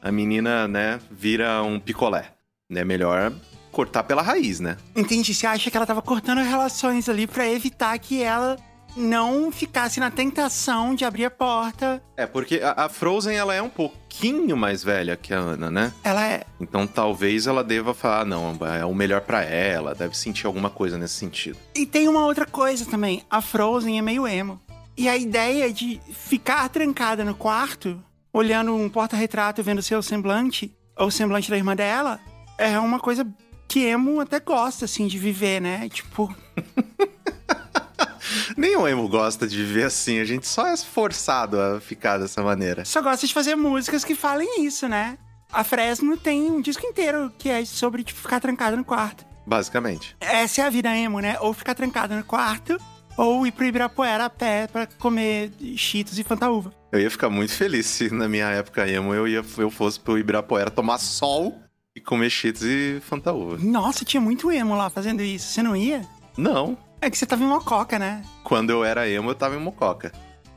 A menina, né, vira um picolé. É melhor cortar pela raiz, né? Entendi. Você acha que ela tava cortando relações ali pra evitar que ela não ficasse na tentação de abrir a porta. É, porque a, a Frozen, ela é um pouquinho mais velha que a Ana, né? Ela é. Então talvez ela deva falar, não, é o melhor pra ela, deve sentir alguma coisa nesse sentido. E tem uma outra coisa também. A Frozen é meio emo. E a ideia de ficar trancada no quarto, olhando um porta-retrato, vendo seu semblante, ou o semblante da irmã dela, é uma coisa que emo até gosta, assim, de viver, né? Tipo, Nenhum emo gosta de viver assim, a gente só é forçado a ficar dessa maneira. só gosta de fazer músicas que falem isso, né? A Fresno tem um disco inteiro que é sobre, tipo, ficar trancada no quarto. Basicamente. Essa é a vida emo, né? Ou ficar trancada no quarto, ou ir pro Ibirapuera a pé pra comer cheetos e fantaúva. Eu ia ficar muito feliz se na minha época emo eu, ia, eu fosse pro Ibirapuera tomar sol e comer cheetos e fantaúva. Nossa, tinha muito emo lá fazendo isso. Você não ia? Não, É que você tava em Mococa, né? quando eu era emo eu tava em Mococa.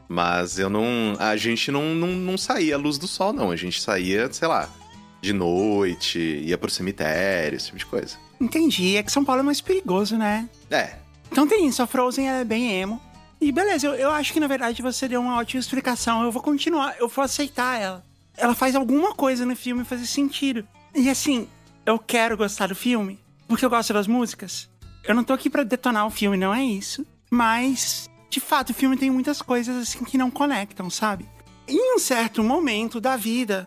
Mas eu não. A gente não, não, não saía à luz do sol, não. A gente saía, sei lá, de noite, ia pro cemitério, esse tipo de coisa. Entendi. É que São Paulo é mais perigoso, né? É, Então tem isso, a Frozen é bem emo. E beleza, eu, eu acho que na verdade você deu uma ótima explicação. Eu vou continuar, eu vou aceitar ela. Ela faz alguma coisa no filme fazer sentido. E assim, eu quero gostar do filme, porque eu gosto das músicas. Eu não tô aqui pra detonar o filme, não é isso. Mas, de fato, o filme tem muitas coisas assim que não conectam, sabe? Em um certo momento da vida,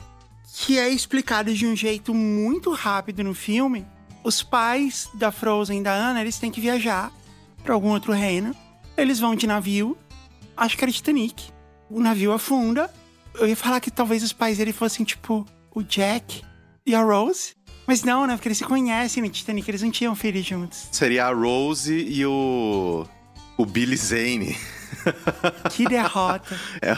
que é explicado de um jeito muito rápido no filme, os pais da Frozen e da Anna, eles têm que viajar pra algum outro reino. Eles vão de navio, acho que era Titanic. o navio afunda. Eu ia falar que talvez os pais dele fossem, tipo, o Jack e a Rose. Mas não, né? Porque eles se conhecem no Titanic, eles não tinham filhos juntos. Seria a Rose e o. O Billy Zane. Que derrota. É.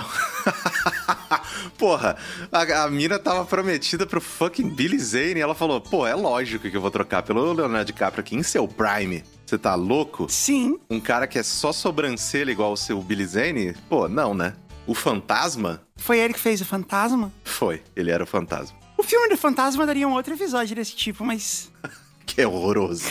Porra, a, a mina tava prometida pro fucking Billy Zane e ela falou: pô, é lógico que eu vou trocar pelo Leonardo DiCaprio aqui em seu Prime. Você tá louco? Sim, Um cara que é só sobrancelha igual o seu Billy Zane? Pô, não, né? O fantasma? foi ele que fez o fantasma. Foi, ele era o fantasma. O filme do fantasma daria um outro episódio desse tipo, mas Que é horroroso.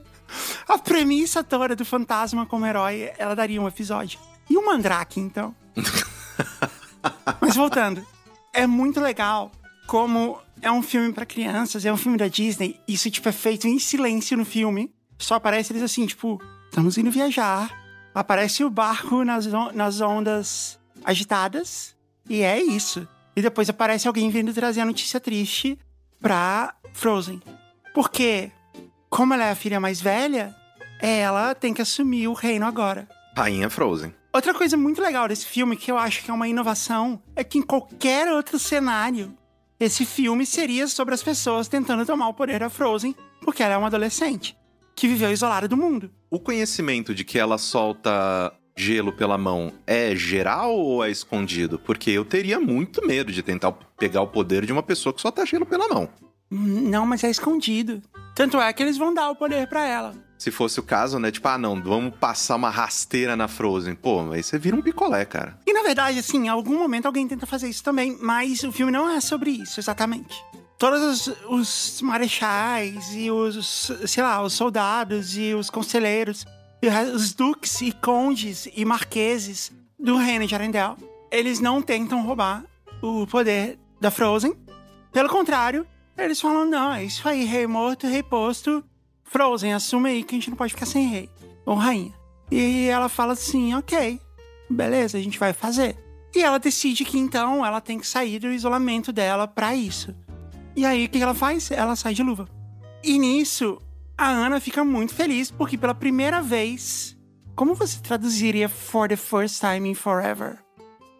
a premissa toda do fantasma como herói, ela daria um episódio. E o Mandrake, então? Mas voltando, é muito legal como é um filme pra crianças, é um filme da Disney, isso tipo é feito em silêncio no filme. Só aparece eles assim, tipo, estamos indo viajar. Aparece o barco nas, on- nas ondas agitadas e é isso. E depois aparece alguém vindo trazer a notícia triste pra Frozen. Porque, como ela é a filha mais velha, ela tem que assumir o reino agora. Rainha Frozen. Outra coisa muito legal desse filme, que eu acho que é uma inovação, é que em qualquer outro cenário, esse filme seria sobre as pessoas tentando tomar o poder da Frozen, porque ela é uma adolescente que viveu isolada do mundo. O conhecimento de que ela solta gelo pela mão é geral ou é escondido? Porque eu teria muito medo de tentar pegar o poder de uma pessoa que solta gelo pela mão. Não, mas é escondido. Tanto é que eles vão dar o poder pra ela. Se fosse o caso, né? Tipo, ah, não, vamos passar uma rasteira na Frozen. Pô, aí você vira um picolé, cara. E na verdade, assim, em algum momento alguém tenta fazer isso também, mas o filme não é sobre isso, exatamente. Todos os, os marechais e os, sei lá, os soldados e os conselheiros, os duques e condes e marqueses do reino de Arendelle, eles não tentam roubar o poder da Frozen. Pelo contrário, eles falam, não, é isso aí, rei morto, rei posto, Frozen, assume aí que a gente não pode ficar sem rei ou rainha. E ela fala assim, ok, beleza, a gente vai fazer. E ela decide que então ela tem que sair do isolamento dela pra isso. E aí o que ela faz? Ela sai de luva. E nisso, a Ana fica muito feliz porque pela primeira vez. Como você traduziria for the first time in forever?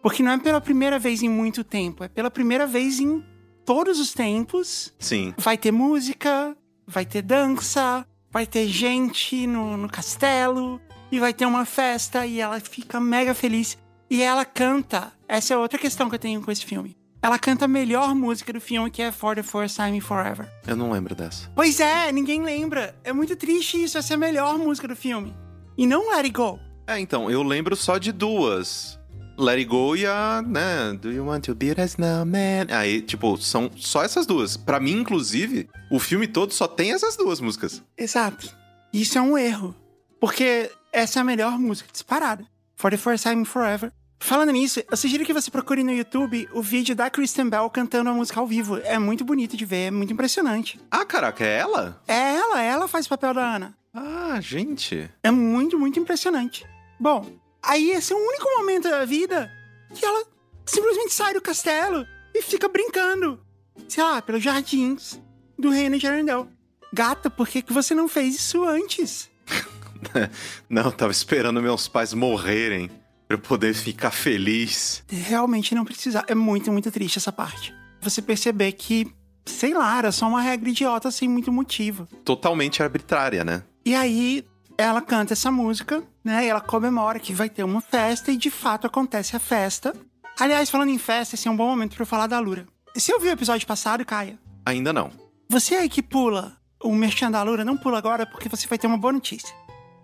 Porque não é pela primeira vez em muito tempo, é pela primeira vez em todos os tempos. Sim. Vai ter música, vai ter dança, vai ter gente no, no castelo, e vai ter uma festa, e ela fica mega feliz. E ela canta. Essa é outra questão que eu tenho com esse filme. Ela canta a melhor música do filme, que é For the First Time in Forever. Eu não lembro dessa. Pois é, ninguém lembra. É muito triste isso, essa é a melhor música do filme. E não Let It Go. É, então, eu lembro só de duas. Let It Go e a, né, Do You Want to Be a Snowman? Aí, tipo, são só essas duas. Pra mim, inclusive, o filme todo só tem essas duas músicas. Exato. Isso é um erro. Porque essa é a melhor música disparada. For the First Time Forever. Falando nisso, eu sugiro que você procure no YouTube o vídeo da Kristen Bell cantando a música ao vivo. É muito bonito de ver, é muito impressionante. Ah, caraca, é ela? É ela, ela faz o papel da Ana. Ah, gente. É muito, muito impressionante. Bom, aí esse é o único momento da vida que ela simplesmente sai do castelo e fica brincando, sei lá, pelos jardins do reino de Arendelle. Gata, por que, que você não fez isso antes? Não, eu tava esperando meus pais morrerem pra eu poder ficar feliz. Realmente não precisar. É muito, muito triste essa parte. Você perceber que, sei lá, era só uma regra idiota sem muito motivo. Totalmente arbitrária, né? E aí ela canta essa música, né? E ela comemora que vai ter uma festa e de fato acontece a festa. Aliás, falando em festa, esse é um bom momento pra eu falar da Lura. Você ouviu o episódio passado, Caia? Ainda não. Você aí que pula o merchan da Lura, não pula agora porque você vai ter uma boa notícia.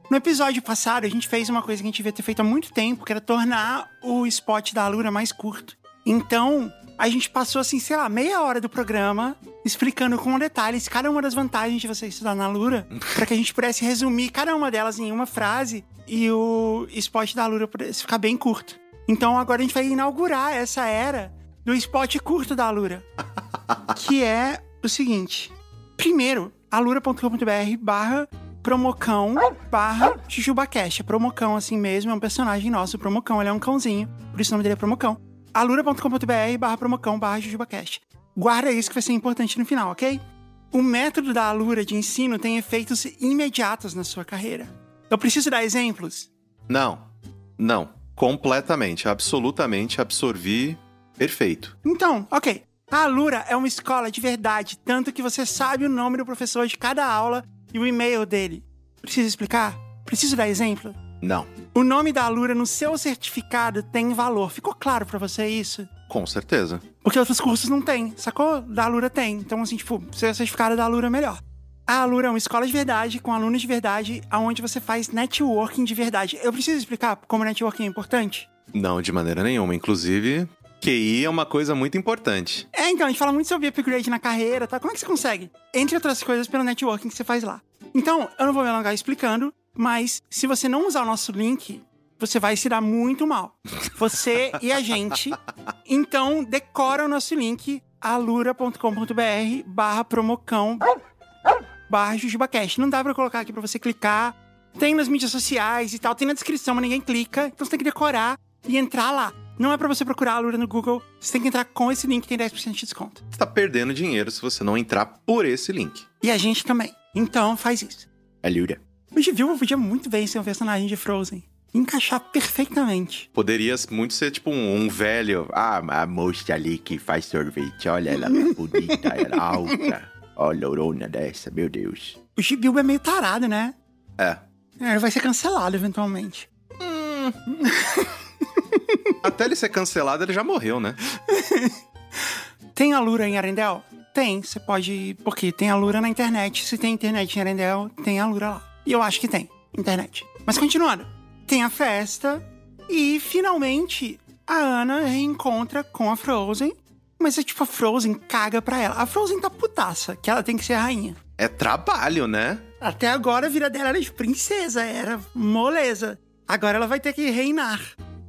No episódio passado, a gente fez uma coisa que a gente devia ter feito há muito tempo, que era tornar o spot da Lura mais curto. Então, a gente passou, assim, sei lá, meia hora do programa explicando com detalhes cada uma das vantagens de você estudar na Lura, para que a gente pudesse resumir cada uma delas em uma frase e o spot da Lura pudesse ficar bem curto. Então, agora a gente vai inaugurar essa era do spot curto da Lura, que é o seguinte. Primeiro, alura.com.br barra promocão barra jujubacast. É promocão assim mesmo, é um personagem nosso, promocão, ele é um cãozinho, por isso o nome dele é promocão. alura.com.br barra promocão barra jujubacast. Guarda isso que vai ser importante no final, ok? O método da Alura de ensino tem efeitos imediatos na sua carreira. Eu preciso dar exemplos? Não. Não. Completamente, absolutamente absorvi. Perfeito. Então, ok. A Alura é uma escola de verdade, tanto que você sabe o nome do professor de cada aula e o e-mail dele. Preciso explicar? Preciso dar exemplo? Não, O nome da Alura no seu certificado tem valor. Ficou claro pra você isso? com certeza. Porque outros cursos não tem, sacou? Da Alura tem. Então, assim, tipo, seu certificado da Alura é melhor. A Alura é uma escola de verdade, com alunos de verdade, aonde você faz networking de verdade. Eu preciso explicar como networking é importante? Não, de maneira nenhuma. Inclusive, QI é uma coisa muito importante. É, então, a gente fala muito sobre upgrade na carreira, tá? Como é que você consegue? Entre outras coisas, pelo networking que você faz lá. Então, eu não vou me alongar explicando, mas se você não usar o nosso link, você vai se dar muito mal. Você e a gente. Então, decora o nosso link, alura.com.br barra promocão barra jujubacast. Não dá pra colocar aqui pra você clicar. Tem nas mídias sociais e tal, tem na descrição, mas ninguém clica. Então você tem que decorar e entrar lá. Não é pra você procurar a Alura no Google, você tem que entrar com esse link que tem 10% de desconto. Você tá perdendo dinheiro se você não entrar por esse link. E a gente também. Então faz isso. Alura. O Givilbo podia muito bem ser um personagem de Frozen. Encaixar perfeitamente. Poderia muito ser tipo um, um velho. Ah, a moça ali que faz sorvete. Olha, ela é bonita, ela é alta. Olha a lourona dessa, meu Deus. O Gibilbo é meio tarado, né? É. É, ele vai ser cancelado eventualmente. Até ele ser cancelado, ele já morreu, né? Tem a Lura em Arendelle? Tem, você pode. Porque tem a Lura na internet. Se tem internet em Arendelle, tem a Lura lá. E eu acho que tem internet. Mas continuando. Tem a festa. E finalmente a Ana reencontra com a Frozen. Mas é tipo, a Frozen caga pra ela. A Frozen tá putaça, que ela tem que ser a rainha. É trabalho, né? Até agora a vida dela era de princesa, era moleza. Agora ela vai ter que reinar.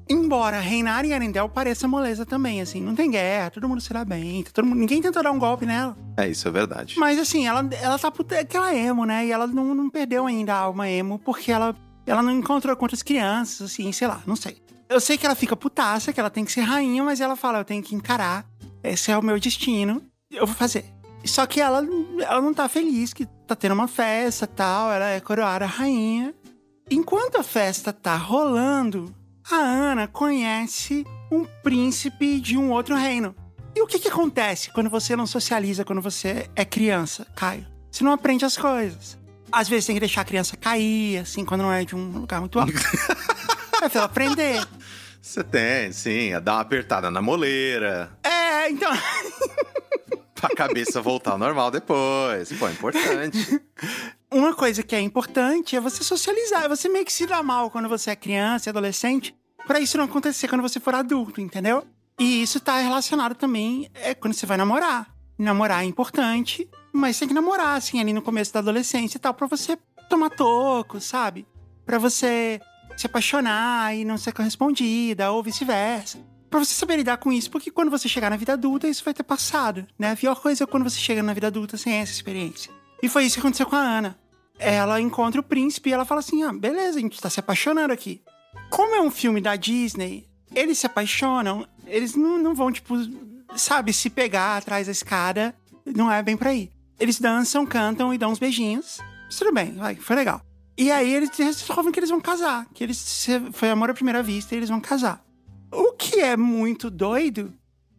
Embora reinar em Arendelle pareça moleza também, assim, não tem guerra, todo mundo se dá bem, tá todo mundo, ninguém tentou dar um golpe nela. É, isso é verdade. Mas assim, ela, ela tá puta, que ela é emo, né? E ela não, não perdeu ainda a alma emo, porque ela, ela não encontrou com outras crianças, assim, sei lá, não sei. Eu sei que ela fica putaça, que ela tem que ser rainha, mas ela fala, eu tenho que encarar, esse é o meu destino, eu vou fazer. Só que ela, ela não tá feliz, que tá tendo uma festa tal, ela é coroada rainha. Enquanto a festa tá rolando, a Ana conhece um príncipe de um outro reino. E o que que acontece quando você não socializa, quando você é criança, Caio? Você não aprende as coisas. Às vezes tem que deixar a criança cair, assim, quando não é de um lugar muito alto. é pra ela aprender. Você tem, sim, a dar uma apertada na moleira, É, então. pra cabeça voltar ao normal depois. Pô, é importante. Uma coisa que é importante é você socializar. Você meio que se dá mal quando você é criança e adolescente, pra isso não acontecer quando você for adulto, entendeu? E isso tá relacionado também é quando você vai namorar. Namorar é importante, mas tem que namorar, assim, ali no começo da adolescência e tal, pra você tomar toco, sabe? Pra você se apaixonar e não ser correspondida, ou vice-versa. Pra você saber lidar com isso, porque quando você chegar na vida adulta, isso vai ter passado, né? A pior coisa é quando você chega na vida adulta sem essa experiência. E foi isso que aconteceu com a Ana. Ela encontra o príncipe e ela fala assim: ah, beleza, a gente tá se apaixonando aqui. Como é um filme da Disney, eles se apaixonam, eles não, não vão, tipo, sabe, se pegar atrás da escada. Não é bem por aí. Eles dançam, cantam e dão uns beijinhos. Tudo bem, vai, foi legal. E aí eles resolvem que eles vão casar. Que eles foi amor à primeira vista e eles vão casar. O que é muito doido,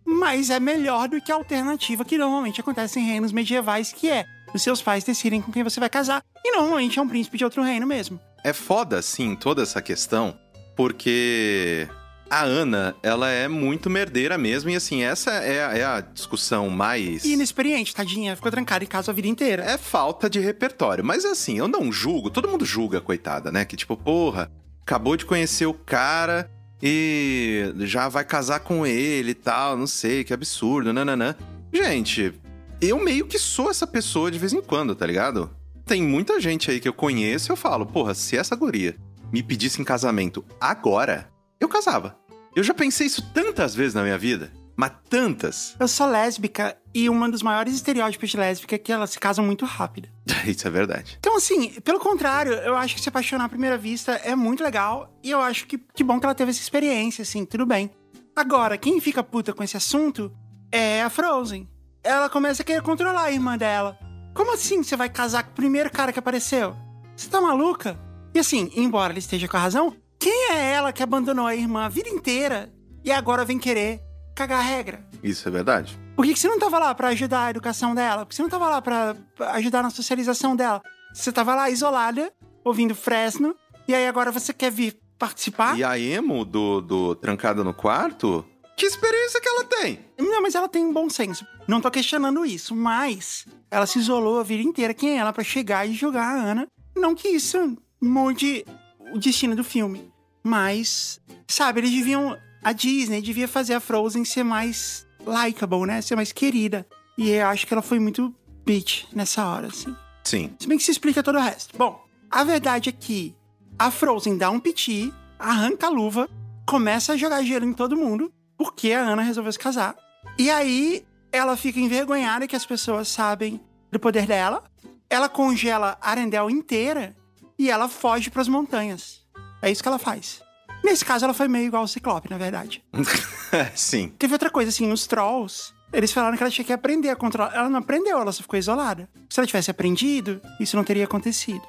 mas é melhor do que a alternativa que normalmente acontece em reinos medievais, que é os seus pais decidem com quem você vai casar. E normalmente é um príncipe de outro reino mesmo. É foda, sim, toda essa questão, porque a Ana, ela é muito merdeira mesmo, e assim, essa é, a- é a discussão mais. E inexperiente, tadinha, ficou trancada em casa a vida inteira. É falta de repertório. Mas assim, eu não julgo, todo mundo julga, coitada, né? Que tipo, porra, acabou de conhecer o cara e já vai casar com ele e tal, não sei, que absurdo, nananã. Gente, eu meio que sou essa pessoa de vez em quando, tá ligado? Tem muita gente aí que eu conheço e eu falo, porra, se essa guria me pedisse em casamento agora, eu casava. Eu já pensei isso tantas vezes na minha vida, mas tantas. Eu sou lésbica e um dos maiores estereótipos de lésbica é que elas se casam muito rápido. Isso é verdade. Então, assim, pelo contrário, eu acho que se apaixonar à primeira vista é muito legal. E eu acho que que bom que ela teve essa experiência, assim, tudo bem. Agora, quem fica puta com esse assunto é a Frozen. Ela começa a querer controlar a irmã dela. Como assim você vai casar com o primeiro cara que apareceu? Você tá maluca? E assim, embora ela esteja com a razão, Quem é ela que abandonou a irmã a vida inteira e agora vem querer cagar a regra? Isso é verdade. Por que, que você não tava lá pra ajudar a educação dela? Por que você não tava lá pra pra ajudar na socialização dela? Você tava lá isolada, ouvindo Fresno, e aí agora você quer vir participar? E a emo do, do Trancada no Quarto? Que experiência que ela tem? Não, mas ela tem um bom senso. Não tô questionando isso, mas ela se isolou a vida inteira. Quem é ela pra chegar e jogar a Ana? Não que isso mude o destino do filme, mas, sabe, eles deviam. A Disney devia fazer a Frozen ser mais likable, né? Ser mais querida. E eu acho que ela foi muito bitch nessa hora, assim. Sim. Se bem que se explica todo o resto. Bom, a verdade é que a Frozen dá um piti, arranca a luva, começa a jogar gelo em todo mundo, porque a Ana resolveu se casar. E aí ela fica envergonhada que as pessoas sabem do poder dela. Ela congela Arendelle inteira e ela foge pras montanhas. É isso que ela faz. Nesse caso, ela foi meio igual o Ciclope, na verdade. Sim. Teve outra coisa, assim, nos Trolls, eles falaram que ela tinha que aprender a controlar. Ela não aprendeu, ela só ficou isolada. Se ela tivesse aprendido, isso não teria acontecido.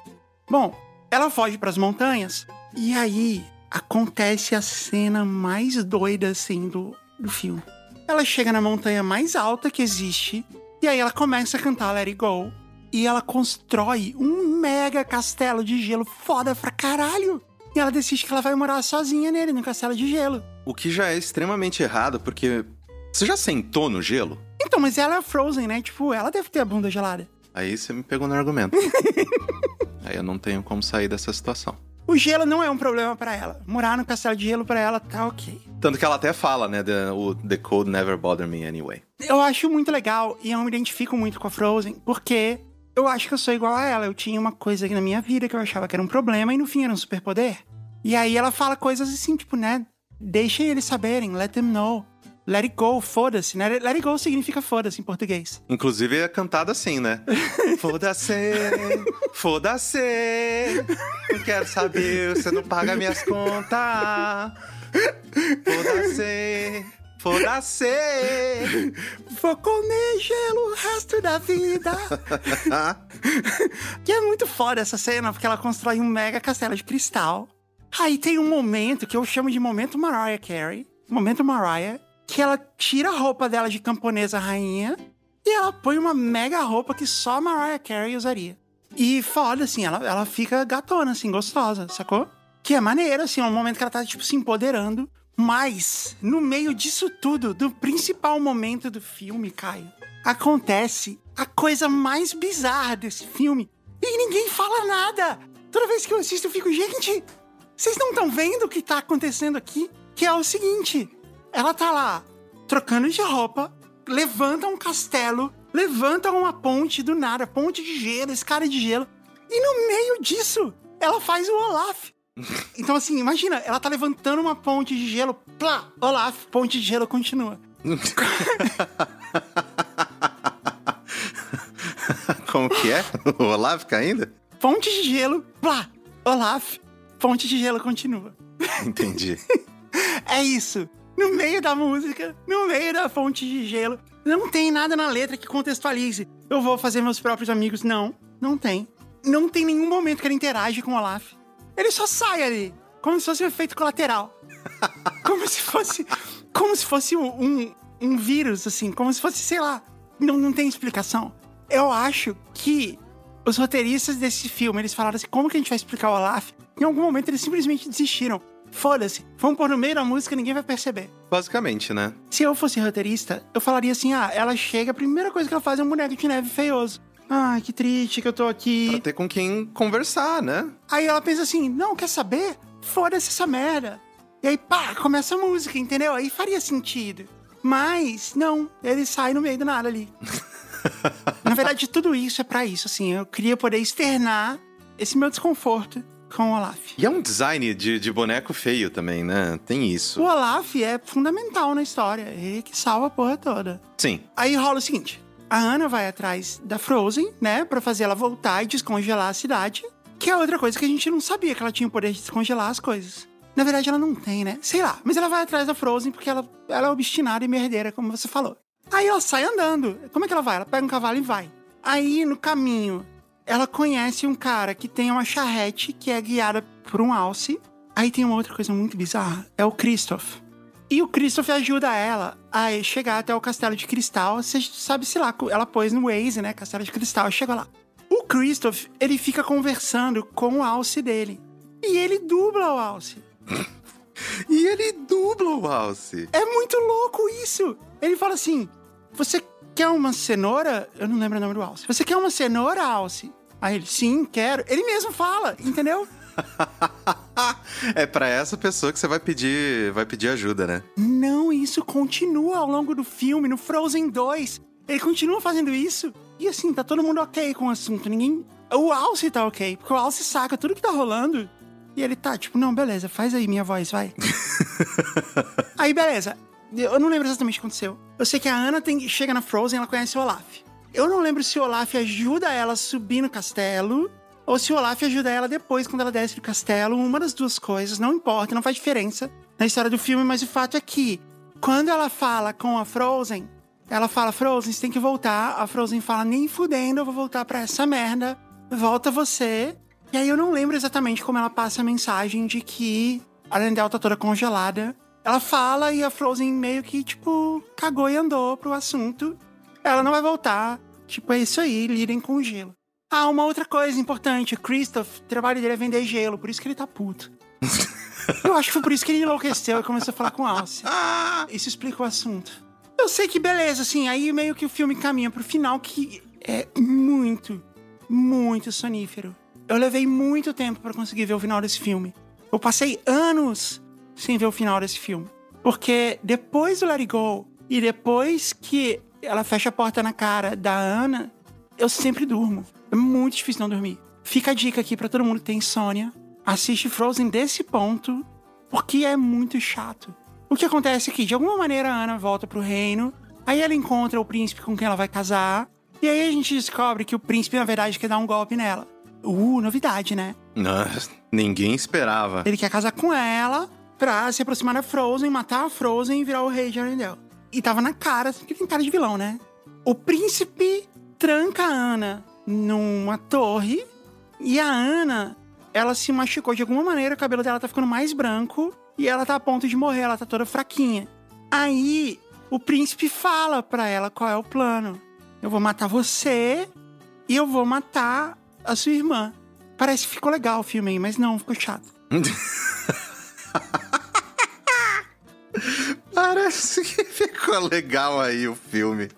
Bom, ela foge pras montanhas e aí acontece a cena mais doida, assim, do, do filme. Ela chega na montanha mais alta que existe e aí ela começa a cantar Let It Go. E ela constrói um mega castelo de gelo foda pra caralho. E ela decide que ela vai morar sozinha nele, no castelo de gelo. O que já é extremamente errado, porque. Você já sentou no gelo? Então, mas ela é Frozen, né? Tipo, ela deve ter a bunda gelada. Aí você me pegou no argumento. Aí eu não tenho como sair dessa situação. O gelo não é um problema pra ela. Morar no castelo de gelo pra ela tá ok. Tanto que ela até fala, né? The, o The Cold Never Bother Me Anyway. Eu acho muito legal e eu me identifico muito com a Frozen, porque eu acho que eu sou igual a ela. Eu tinha uma coisa aqui na minha vida que eu achava que era um problema e no fim era um superpoder. E aí ela fala coisas assim, tipo, né? Deixem eles saberem, let them know. Let it go, foda-se, né? Let it go significa foda-se em português. Inclusive é cantada assim, né? Foda-se, foda-se. Não quero saber, você não paga minhas contas. Foda-se, foda-se. Vou comer gelo o resto da vida. e é muito foda essa cena, porque ela constrói um mega castelo de cristal. Aí tem um momento que eu chamo de momento Mariah Carey. Momento Mariah, que ela tira a roupa dela de camponesa rainha e ela põe uma mega roupa que só Mariah Carey usaria. E foda, assim, ela, ela fica gatona, assim, gostosa, sacou? Que é maneiro, assim, é um momento que ela tá, tipo, se empoderando. Mas, no meio disso tudo, do principal momento do filme, Caio, acontece a coisa mais bizarra desse filme. E ninguém fala nada. Toda vez que eu assisto, eu fico, gente, vocês não estão vendo o que tá acontecendo aqui? Que é o seguinte: ela tá lá trocando de roupa, levanta um castelo, levanta uma ponte do nada, ponte de gelo, escada de gelo. E no meio disso, ela faz o Olaf. Então, assim, imagina, ela tá levantando uma ponte de gelo, plá, Olaf, ponte de gelo continua. Como que é? O Olaf caindo? Ponte de gelo, plá, Olaf, ponte de gelo continua. Entendi. É isso. No meio da música, no meio da fonte de gelo, não tem nada na letra que contextualize. Eu vou fazer meus próprios amigos. Não, não tem. Não tem nenhum momento que ele interage com o Olaf. Ele só sai ali, como se fosse um efeito colateral. Como se fosse. Como se fosse um, um, um vírus, assim. Como se fosse, sei lá. Não, não tem explicação. Eu acho que os roteiristas desse filme, eles falaram assim: como que a gente vai explicar o Olaf? Em algum momento eles simplesmente desistiram. Foda-se, vamos pôr no meio da música ninguém vai perceber. Basicamente, né? Se eu fosse roteirista, eu falaria assim: ah, ela chega, a primeira coisa que ela faz é um boneco de neve feioso. Ai, que triste que eu tô Pra aqui. ter com quem conversar, né? Aí ela pensa assim: não, quer saber? Foda-se essa merda. E aí, pá, começa a música, entendeu? Aí faria sentido. Mas, não, ele sai no meio do nada ali. Na verdade, tudo isso é pra isso, assim. Eu queria poder externar esse meu desconforto com o Olaf. E é um design de, de boneco feio também, né? Tem O isso. Olaf é fundamental na história. Ele que salva a porra toda. Sim. Aí rola o seguinte: a Ana vai atrás da Frozen, né, Pra fazer ela voltar e descongelar a cidade. Que é outra coisa que a gente não sabia que ela tinha o poder de descongelar as coisas. Na verdade, ela não tem, né? Sei lá. Mas ela vai atrás da Frozen porque ela, ela é obstinada e merdeira, como você falou. Aí ela sai andando. Como é que ela vai? Ela pega um cavalo e vai. Aí, no caminho, ela conhece um cara que tem uma charrete que é guiada por um alce. Aí tem uma outra coisa muito bizarra, é o Christoph. E o Christoph ajuda ela a chegar até o castelo de cristal. Você sabe, se lá, ela pôs no Waze, né? Castelo de cristal, chega lá. O Christoph, ele fica conversando com o Alce dele. E ele dubla o Alce. E ele dubla o Alce. É muito louco isso! Ele fala assim: Você quer uma cenoura? Eu não lembro o nome do Alce. Você quer uma cenoura, Alce? Aí ele, sim, quero. Ele mesmo fala, entendeu? é para essa pessoa que você vai pedir, vai pedir ajuda, né? Não, isso continua ao longo do filme, no Frozen 2. Ele continua fazendo isso. E assim, tá todo mundo ok com o assunto. Ninguém. O Alce tá ok, porque o Alce saca tudo que tá rolando. E ele tá, tipo, não, beleza, faz aí minha voz, vai. aí, beleza. Eu não lembro exatamente o que aconteceu. Eu sei que a Ana tem, chega na Frozen, ela conhece o Olaf. Eu não lembro se Olaf ajuda ela a subir no castelo ou se Olaf ajuda ela depois, quando ela desce do castelo. Uma das duas coisas, não importa, não faz diferença na história do filme, mas o fato é que quando ela fala com a Frozen, ela fala: Frozen, você tem que voltar. A Frozen fala: nem fudendo, eu vou voltar pra essa merda. Volta você. E aí eu não lembro exatamente como ela passa a mensagem de que a Lendel tá toda congelada. Ela fala e a Frozen meio que, tipo, cagou e andou pro assunto. Ela não vai voltar. Tipo, é isso aí, lidem com gelo. Ah, uma outra coisa importante. O Christoph, o trabalho dele é vender gelo, por isso que ele tá puto. Eu acho que foi por isso que ele enlouqueceu e começou a falar com Alce. Isso explica o assunto. Eu sei que beleza, assim, aí meio que o filme caminha pro final que é muito, muito sonífero. Eu levei muito tempo para conseguir ver o final desse filme. Eu passei anos sem ver o final desse filme. Porque depois do Let It Go e depois que ela fecha a porta na cara da Ana, eu sempre durmo. É muito difícil não dormir. Fica a dica aqui para todo mundo que tem insônia. Assiste Frozen desse ponto, porque é muito chato. O que acontece é que, de alguma maneira, a Ana volta pro reino, aí ela encontra o príncipe com quem ela vai casar, e aí a gente descobre que o príncipe, na verdade, quer dar um golpe nela. Uh, novidade, né? Nossa, ninguém esperava. Ele quer casar com ela pra se aproximar da Frozen, matar a Frozen e virar o rei de Arendelle. E tava na cara, porque tem cara de vilão, né? O príncipe tranca a Ana numa torre e a Ana, ela se machucou de alguma maneira, o cabelo dela tá ficando mais branco e ela tá a ponto de morrer, ela tá toda fraquinha. Aí o príncipe fala pra ela qual é o plano. Eu vou matar você e eu vou matar a sua irmã. Parece que ficou legal o filme aí, mas não, ficou chato. ficou legal aí o filme.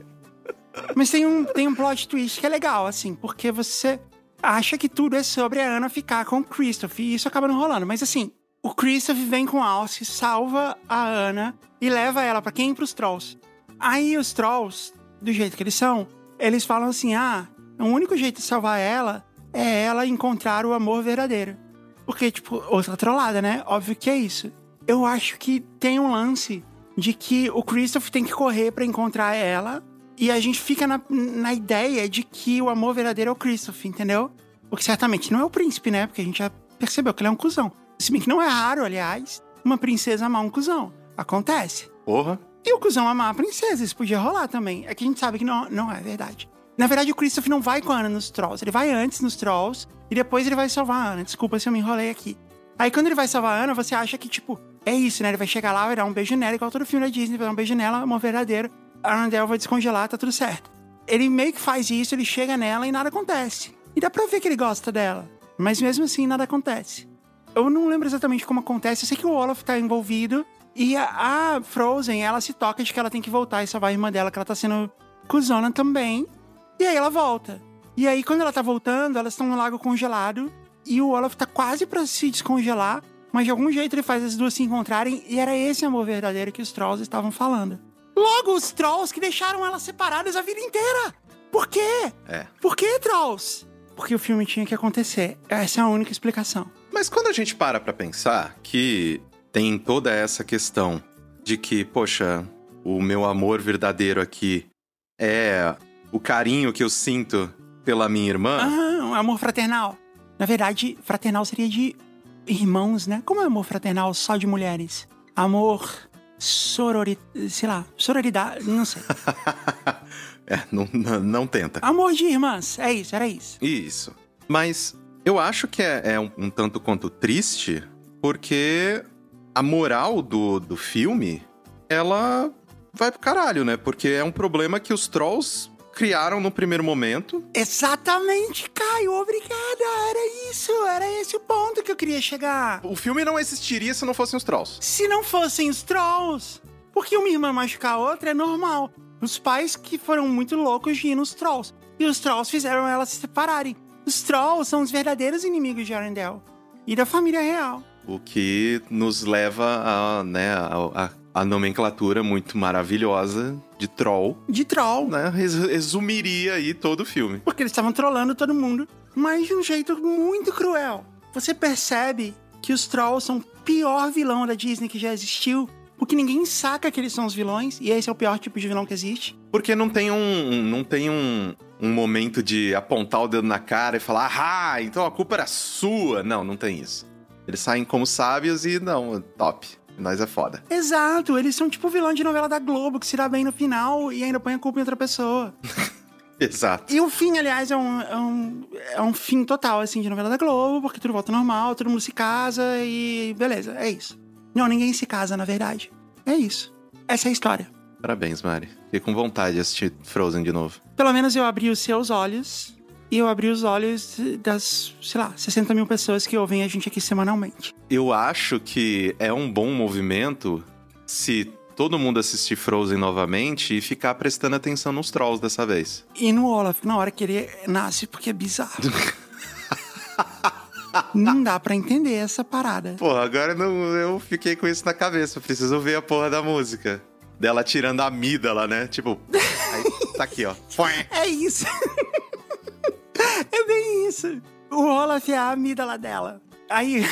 Mas tem um, tem um plot twist que é legal, assim, porque você acha que tudo é sobre a Ana ficar com o Christoph, e isso acaba não rolando. Mas assim, o Christoph vem com Alce, salva a Ana e leva ela para quem? Pros Trolls. Aí os Trolls, do jeito que eles são, eles falam assim: ah, o único jeito de salvar ela é ela encontrar o amor verdadeiro. Porque, tipo, outra trollada, né? Óbvio que é isso. Eu acho que tem um lance de que o Christoph tem que correr para encontrar ela. E a gente fica na, na ideia de que o amor verdadeiro é o Christoph, entendeu? Porque certamente não é o príncipe, né? Porque a gente já percebeu que ele é um cuzão. Se bem que não é raro, aliás, uma princesa amar um cuzão. Acontece. Porra. E o cuzão amar a princesa, isso podia rolar também. É que a gente sabe que não, não é verdade. Na verdade, o Christoph não vai com a Ana nos Trolls. Ele vai antes nos Trolls e depois ele vai salvar a Ana. Desculpa se eu me enrolei aqui. Aí quando ele vai salvar a Ana, você acha que, tipo, é isso, né? Ele vai chegar lá, vai dar um beijo nela, igual todo filme da Disney, vai dar um beijo nela, amor verdadeiro. A Arendelle vai descongelar, tá tudo certo. Ele meio que faz isso, ele chega nela e nada acontece. E dá pra ver que ele gosta dela. Mas mesmo assim, nada acontece. Eu não lembro exatamente como acontece, eu sei que o Olaf tá envolvido. E a, a Frozen, ela se toca de que ela tem que voltar e salvar a irmã dela, que ela tá sendo cuzona também. E aí ela volta. E aí, quando ela tá voltando, elas estão no lago congelado. E o Olaf tá quase para se descongelar. Mas de algum jeito ele faz as duas se encontrarem. E era esse amor verdadeiro que os Trolls estavam falando. Logo, os Trolls que deixaram elas separadas a vida inteira. Por quê? É. Por que, Trolls? Porque o filme tinha que acontecer. Essa é a única explicação. Mas quando a gente para pra pensar que tem toda essa questão de que, poxa, o meu amor verdadeiro aqui é o carinho que eu sinto pela minha irmã. Ah, um amor fraternal. Na verdade, fraternal seria de irmãos, né? Como é amor fraternal só de mulheres? Amor sororidade, sei lá, sororidade, não sei. é, não, não, não, tenta. Amor de irmãs, é isso, era isso. Isso. Mas eu acho que é, é um, um tanto quanto triste porque a moral do, do filme, ela vai pro caralho, né? Porque é um problema que os trolls criaram no primeiro momento. Exatamente, Caio, obrigada. Era isso, era esse o ponto que eu queria chegar. O filme não existiria se não fossem os trolls. Se não fossem os trolls, porque uma irmã machucar a outra é normal. Os pais que foram muito loucos de ir nos trolls. E os trolls fizeram elas se separarem. Os trolls são os verdadeiros inimigos de Arendelle. E da família real. O que nos leva a, né, a, a a nomenclatura muito maravilhosa de troll, De troll. né? res- Resumiria aí todo o filme. Porque eles estavam trollando todo mundo, mas de um jeito muito cruel. Você percebe que os trolls são o pior vilão da Disney que já existiu, porque ninguém saca que eles são os vilões, e esse é o pior tipo de vilão que existe. Porque não tem um. Não tem um, um momento de apontar o dedo na cara e falar, ah, então a culpa era sua. Não, não tem isso. Eles saem como sábios e não, top. Nós é foda. Exato, eles são tipo vilão de novela da Globo, que se dá bem no final e ainda põe a culpa em outra pessoa. Exato. E o fim, aliás, é um, é um, é um fim total, assim, de novela da Globo, porque tudo volta normal, todo mundo se casa e beleza, é isso. Não, ninguém se casa, na verdade. É isso. Essa é a história. Parabéns, Mari. Fiquei com vontade de assistir Frozen de novo. Pelo menos eu abri os seus olhos e eu abri os olhos das, sei lá, 60 mil pessoas que ouvem a gente aqui semanalmente. Eu acho que é um bom movimento se todo mundo assistir Frozen novamente e ficar prestando atenção nos trolls dessa vez. E no Olaf, na hora que ele nasce, porque é bizarro. Não dá pra entender essa parada. Porra, agora não, eu fiquei com isso na cabeça. Preciso ver a porra da música. Dela tirando a amígdala, né? Tipo, aí, tá aqui, ó. É isso. é bem isso. O Olaf é a amígdala dela. Aí.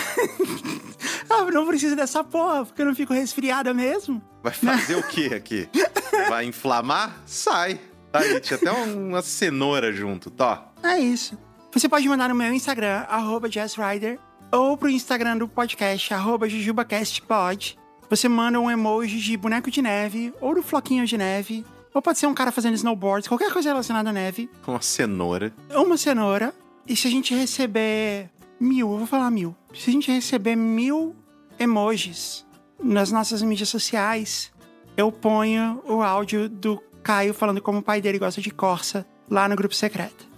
ah, não preciso dessa porra, porque eu não fico resfriada mesmo. Vai fazer o que aqui? Vai inflamar? Sai. Aí, tinha até um- uma cenoura junto, tá? É isso. Você pode mandar no meu Instagram, arroba JazzRider, ou pro Instagram do podcast, arroba JujubaCastPod. Você manda um emoji de boneco de neve, ou do floquinho de neve, ou pode ser um cara fazendo snowboard, qualquer coisa relacionada à neve, Uma cenoura. ou uma cenoura. E se a gente receber mil, eu vou falar mil. Se a gente receber mil emojis nas nossas mídias sociais, eu ponho o áudio do Caio falando como o pai dele gosta de Corsa lá no grupo secreto.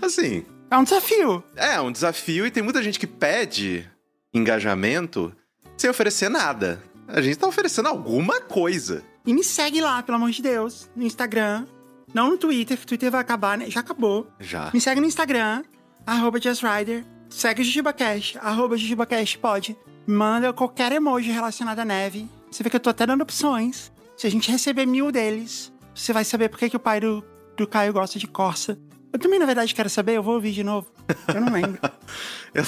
Assim, É um desafio. é um desafio e tem muita gente que pede engajamento sem oferecer nada. A gente tá oferecendo alguma coisa. E me segue lá, pelo amor de Deus, no Instagram. Não no Twitter, que o Twitter vai acabar, né? Já acabou. Já. Me segue no Instagram, arroba JustRider. Segue o JujubaCast, arroba JujubaCast pode. Manda qualquer emoji relacionado à neve. Você vê que eu tô até dando opções. Se a gente receber mil deles, você vai saber por que, que o pai do, do Caio gosta de Corsa. Eu também, na verdade, quero saber, eu vou ouvir de novo. Eu não lembro. Eu,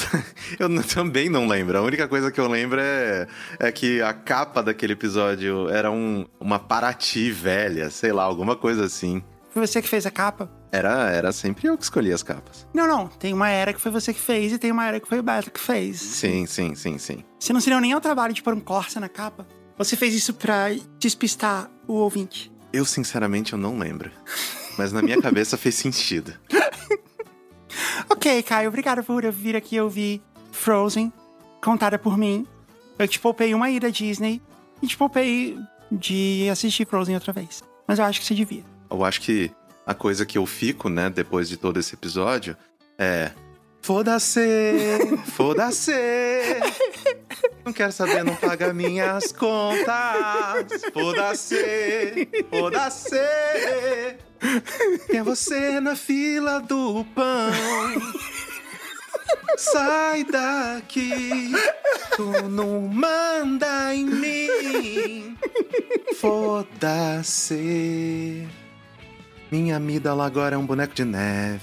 eu também não lembro. A única coisa que eu lembro é, é que a capa daquele episódio era um, uma Paraty velha, sei lá, alguma coisa assim. Foi você que fez a capa? Era, era sempre eu que escolhia as capas. Não, não. Tem uma era que foi você que fez e tem uma era que foi o Beto que fez. Sim, sim, sim, sim. Você não se deu nem ao trabalho de pôr um Corsa na capa? Você fez isso pra despistar o ouvinte? Eu, sinceramente, eu não lembro. Mas na minha cabeça fez sentido. Ok, Caio, obrigado por vir aqui ouvir Frozen, contada por mim. Eu te poupei uma ida à Disney e te poupei de assistir Frozen outra vez. Mas eu acho que você devia. Eu acho que a coisa que eu fico, né, depois de todo esse episódio é. Foda-se! Foda-se! Não quero saber, não paga minhas contas! Foda-se! Foda-se! Quem é você na fila do pão? Sai daqui! Tu não manda em mim! Foda-se! Minha amígdala agora é um boneco de neve.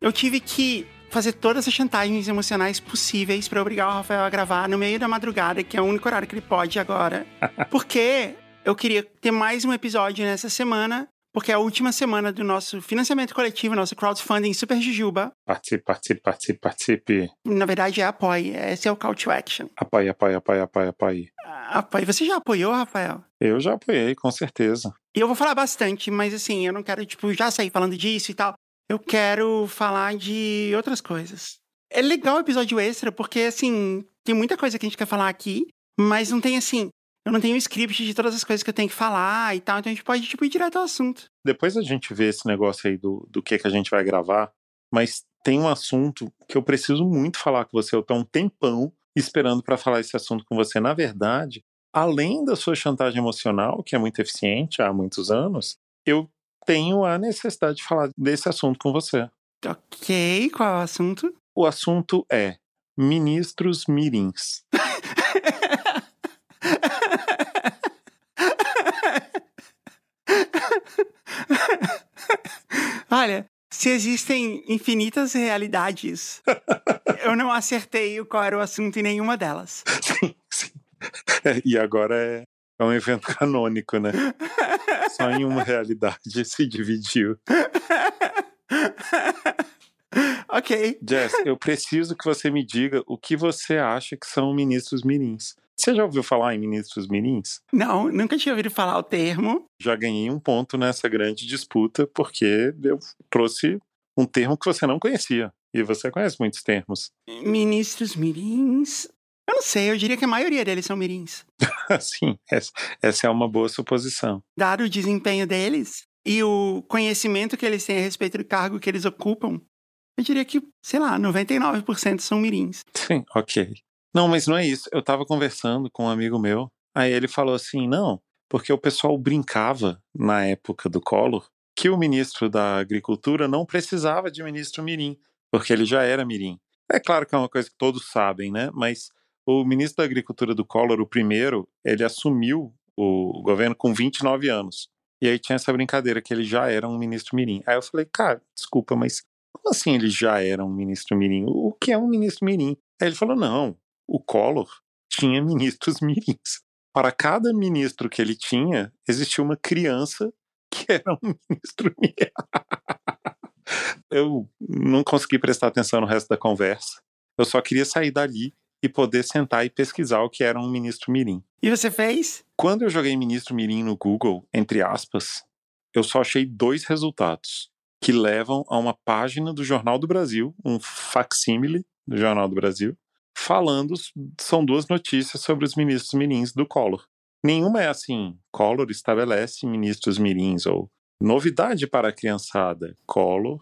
Eu tive que fazer todas as chantagens emocionais possíveis pra obrigar o Rafael a gravar no meio da madrugada, que é o único horário que ele pode agora. Porque eu queria ter mais um episódio nessa semana, porque é a última semana do nosso financiamento coletivo, nosso crowdfunding Super Jujuba. Participe, participe, participe, participe. Na verdade é apoie, esse é o call to action. Apoie, apoie, apoie, apoie, apoie. Apoie. Você já apoiou, Rafael? Eu já apoiei, com certeza. E eu vou falar bastante, mas assim, eu não quero, tipo, já sair falando disso e tal. Eu quero falar de outras coisas. É legal o episódio extra, porque, assim, tem muita coisa que a gente quer falar aqui, mas não tem, assim, eu não tenho um script de todas as coisas que eu tenho que falar e tal, então a gente pode, tipo, ir direto ao assunto. Depois a gente vê esse negócio aí do, do que, que a gente vai gravar, mas tem um assunto que eu preciso muito falar com você. Eu tô um tempão esperando para falar esse assunto com você. Na verdade, além da sua chantagem emocional, que é muito eficiente há muitos anos, eu tenho a necessidade de falar desse assunto com você. Ok, qual é o assunto? O assunto é ministros mirins. Olha, se existem infinitas realidades, eu não acertei qual era o assunto em nenhuma delas. Sim, sim. É, e agora é, é um evento canônico, né? Só em uma realidade se dividiu. ok. Jess, eu preciso que você me diga o que você acha que são ministros mirins. Você já ouviu falar em ministros mirins? Não, nunca tinha ouvido falar o termo. Já ganhei um ponto nessa grande disputa porque eu trouxe um termo que você não conhecia. E você conhece muitos termos. Ministros mirins. Eu não sei, eu diria que a maioria deles são mirins. Sim, essa, essa é uma boa suposição. Dado o desempenho deles e o conhecimento que eles têm a respeito do cargo que eles ocupam, eu diria que, sei lá, 99% são mirins. Sim, ok. Não, mas não é isso. Eu tava conversando com um amigo meu, aí ele falou assim: não, porque o pessoal brincava na época do Collor que o ministro da Agricultura não precisava de ministro Mirim, porque ele já era Mirim. É claro que é uma coisa que todos sabem, né? Mas o ministro da Agricultura do Collor, o primeiro, ele assumiu o governo com 29 anos. E aí tinha essa brincadeira que ele já era um ministro Mirim. Aí eu falei, cara, desculpa, mas como assim ele já era um ministro Mirim? O que é um ministro Mirim? Aí ele falou, não, o Collor tinha ministros mirins. Para cada ministro que ele tinha, existia uma criança que era um ministro mirim. Eu não consegui prestar atenção no resto da conversa. Eu só queria sair dali e poder sentar e pesquisar o que era um ministro mirim. E você fez? Quando eu joguei ministro mirim no Google, entre aspas, eu só achei dois resultados que levam a uma página do Jornal do Brasil, um facsímile do Jornal do Brasil, falando, são duas notícias sobre os ministros mirins do Collor. Nenhuma é assim, Collor estabelece ministros mirins, ou novidade para a criançada, Collor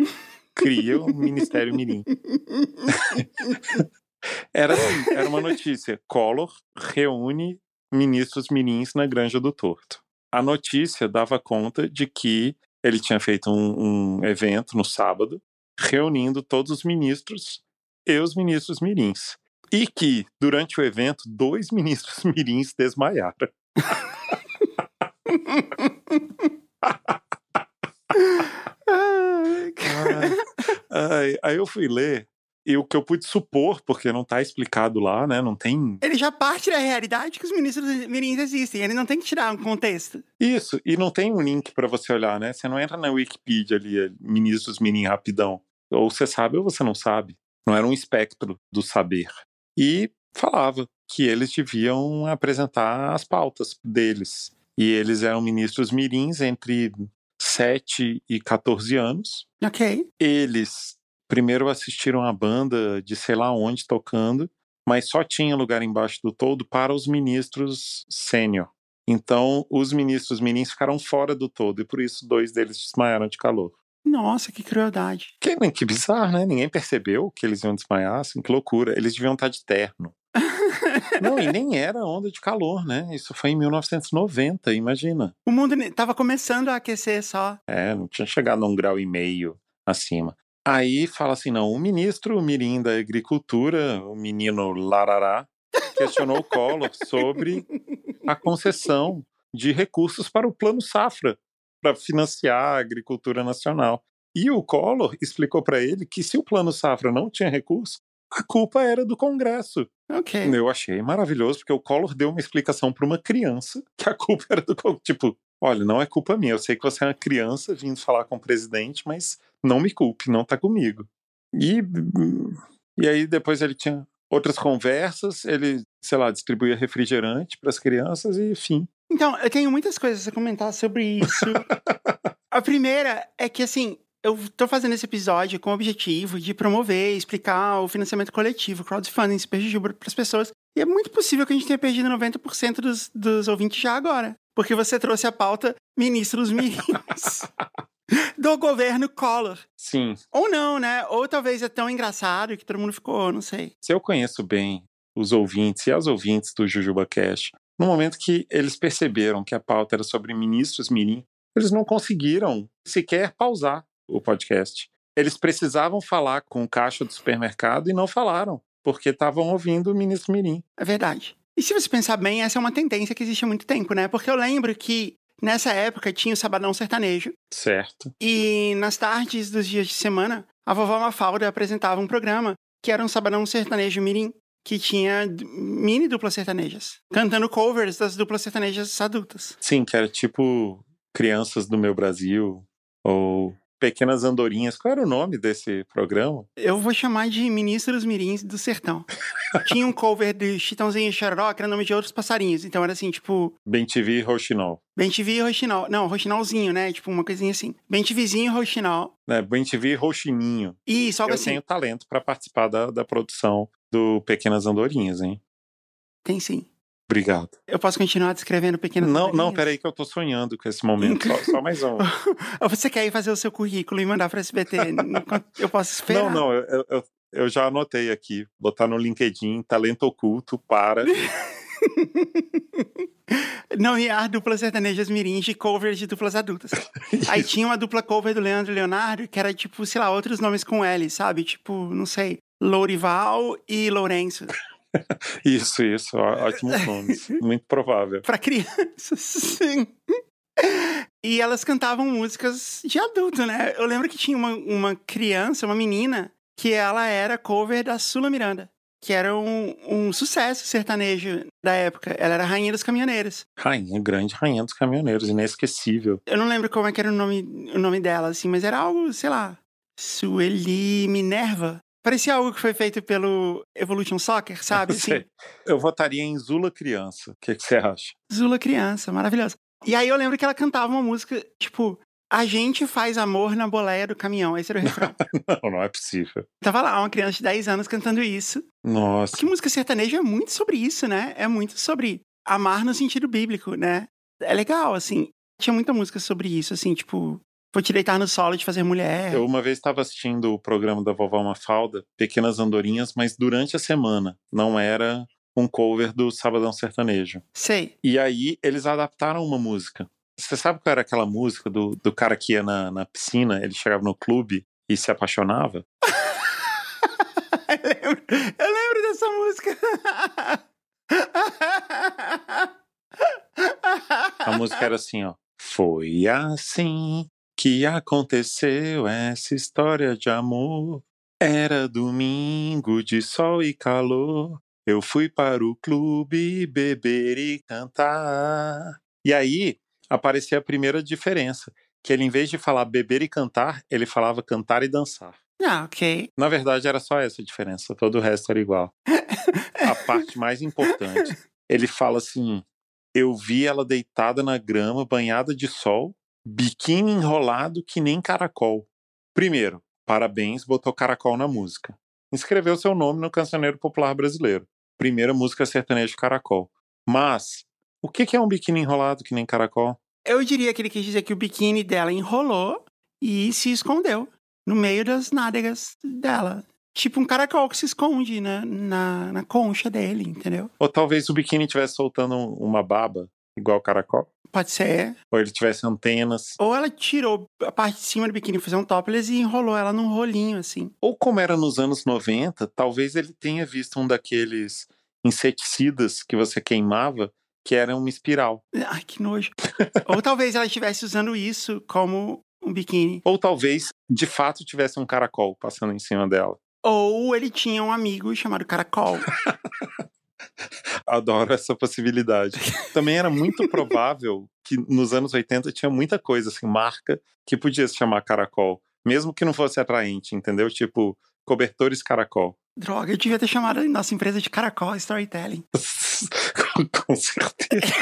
cria o Ministério Mirim. era assim, era uma notícia, Collor reúne ministros mirins na Granja do Torto. A notícia dava conta de que ele tinha feito um, um evento no sábado, reunindo todos os ministros e os ministros mirins. E que, durante o evento, dois ministros mirins desmaiaram. Ai, aí eu fui ler e o que eu pude supor, porque não está explicado lá, né? Não tem. Ele já parte da realidade que os ministros mirins existem. Ele não tem que tirar um contexto. Isso, e não tem um link para você olhar, né? Você não entra na Wikipedia ali, é, ministros mirim rapidão. Ou você sabe ou você não sabe. Não era um espectro do saber. E falava que eles deviam apresentar as pautas deles. E eles eram ministros mirins entre 7 e 14 anos. Ok. Eles primeiro assistiram a banda de sei lá onde tocando, mas só tinha lugar embaixo do todo para os ministros sênior. Então, os ministros mirins ficaram fora do todo e por isso dois deles desmaiaram de calor. Nossa, que crueldade. Que, que bizarro, né? Ninguém percebeu que eles iam desmaiar, assim, que loucura. Eles deviam estar de terno. Não, e nem era onda de calor, né? Isso foi em 1990, imagina. O mundo estava começando a aquecer só. É, não tinha chegado a um grau e meio acima. Aí fala assim, não, o ministro Mirim da Agricultura, o menino Larará, questionou o Collor sobre a concessão de recursos para o Plano Safra, para financiar a agricultura nacional. E o Collor explicou para ele que se o Plano Safra não tinha recurso, a culpa era do Congresso. Ok. Eu achei maravilhoso, porque o Collor deu uma explicação para uma criança que a culpa era do Congresso. Tipo, olha, não é culpa minha, eu sei que você é uma criança vindo falar com o presidente, mas não me culpe, não tá comigo. E, e aí depois ele tinha outras conversas, ele, sei lá, distribuía refrigerante para as crianças e enfim. Então, eu tenho muitas coisas a comentar sobre isso. a primeira é que, assim, eu tô fazendo esse episódio com o objetivo de promover, explicar o financiamento coletivo, crowdfunding, Super Jujuba para as pessoas. E é muito possível que a gente tenha perdido 90% dos, dos ouvintes já agora. Porque você trouxe a pauta ministros mirins do governo Collor. Sim. Ou não, né? Ou talvez é tão engraçado que todo mundo ficou, não sei. Se eu conheço bem os ouvintes e as ouvintes do Jujuba Cash, no momento que eles perceberam que a pauta era sobre ministros mirim, eles não conseguiram sequer pausar o podcast. Eles precisavam falar com o caixa do supermercado e não falaram, porque estavam ouvindo o ministro mirim. É verdade. E se você pensar bem, essa é uma tendência que existe há muito tempo, né? Porque eu lembro que nessa época tinha o Sabadão Sertanejo. Certo. E nas tardes dos dias de semana, a vovó Mafalda apresentava um programa que era um Sabadão Sertanejo Mirim, que tinha mini duplas sertanejas, cantando covers das duplas sertanejas adultas. Sim, que era tipo Crianças do Meu Brasil, ou Pequenas Andorinhas. Qual era o nome desse programa? Eu vou chamar de Ministros Mirins do Sertão. Tinha um cover de Chitãozinho e Chororó, que era nome de outros passarinhos. Então era assim, tipo... Bem TV e Roxinol. Bem TV e Roxinol. Não, Roxinolzinho, né? Tipo uma coisinha assim. Bem TVzinho e Roxinol. É, Bem TV e Roxininho. Isso, algo Eu assim. tenho talento para participar da, da produção do Pequenas Andorinhas, hein? Tem sim. Obrigado. Eu posso continuar descrevendo pequenas Não, não, peraí que eu tô sonhando com esse momento. Só, só mais um. Você quer ir fazer o seu currículo e mandar para SBT? eu posso esperar. Não, não, eu, eu, eu já anotei aqui. Botar no LinkedIn, talento oculto para. Nomear duplas sertanejas mirins de covers de duplas adultas. Aí tinha uma dupla cover do Leandro e Leonardo, que era tipo, sei lá, outros nomes com L, sabe? Tipo, não sei, Lourival e Lourenço. Isso, isso. ó- Ótimos nomes. Muito provável. Pra crianças, sim. E elas cantavam músicas de adulto, né? Eu lembro que tinha uma, uma criança, uma menina, que ela era cover da Sula Miranda, que era um, um sucesso sertanejo da época. Ela era rainha dos caminhoneiros. Rainha, grande rainha dos caminhoneiros, inesquecível. Eu não lembro como é que era o nome, o nome dela, assim, mas era algo, sei lá, Sueli Minerva. Parecia algo que foi feito pelo Evolution Soccer, sabe? Assim, Sei. Eu votaria em Zula Criança. O que, que você acha? Zula criança, maravilhosa. E aí eu lembro que ela cantava uma música, tipo, a gente faz amor na boleia do caminhão. Esse era o refrão. Não, não é possível. Tava lá uma criança de 10 anos cantando isso. Nossa. Porque música sertaneja é muito sobre isso, né? É muito sobre amar no sentido bíblico, né? É legal, assim. Tinha muita música sobre isso, assim, tipo, vou te deitar no solo de fazer mulher. Eu uma vez estava assistindo o programa da Vovó Mafalda, Pequenas Andorinhas, mas durante a semana. Não era um cover do Sabadão Sertanejo. Sei. E aí eles adaptaram uma música. Você sabe qual era aquela música do, do cara que ia na, na piscina, ele chegava no clube e se apaixonava? eu, lembro, eu lembro dessa música. A música era assim, ó. Foi assim que aconteceu essa história de amor. Era domingo de sol e calor. Eu fui para o clube beber e cantar. E aí aparecia a primeira diferença, que ele em vez de falar beber e cantar, ele falava cantar e dançar. Ah, ok. Na verdade era só essa diferença, todo o resto era igual. A parte mais importante, ele fala assim: eu vi ela deitada na grama, banhada de sol, biquíni enrolado que nem caracol. Primeiro, parabéns, botou caracol na música. Inscreveu seu nome no Cancioneiro Popular Brasileiro. Primeira música sertaneja de caracol. Mas, o que que é um biquíni enrolado que nem caracol? Eu diria que ele quis dizer que o biquíni dela enrolou e se escondeu no meio das nádegas dela. Tipo um caracol que se esconde na, na, na concha dele, entendeu? Ou talvez o biquíni estivesse soltando uma baba, igual caracol? Pode ser. Ou ele tivesse antenas. Ou ela tirou a parte de cima do biquíni, fazer um topless e enrolou ela num rolinho, assim. Ou como era nos anos 90, talvez ele tenha visto um daqueles inseticidas que você queimava, que era uma espiral. Ai, que nojo. Ou talvez ela estivesse usando isso como um biquíni. Ou talvez, de fato, tivesse um caracol passando em cima dela. Ou ele tinha um amigo chamado Caracol. Adoro essa possibilidade. Também era muito provável que nos anos 80 tinha muita coisa, assim, marca que podia se chamar caracol. Mesmo que não fosse atraente, entendeu? Tipo, cobertores caracol. Droga, eu devia ter chamado a nossa empresa de Caracol Storytelling. Com certeza.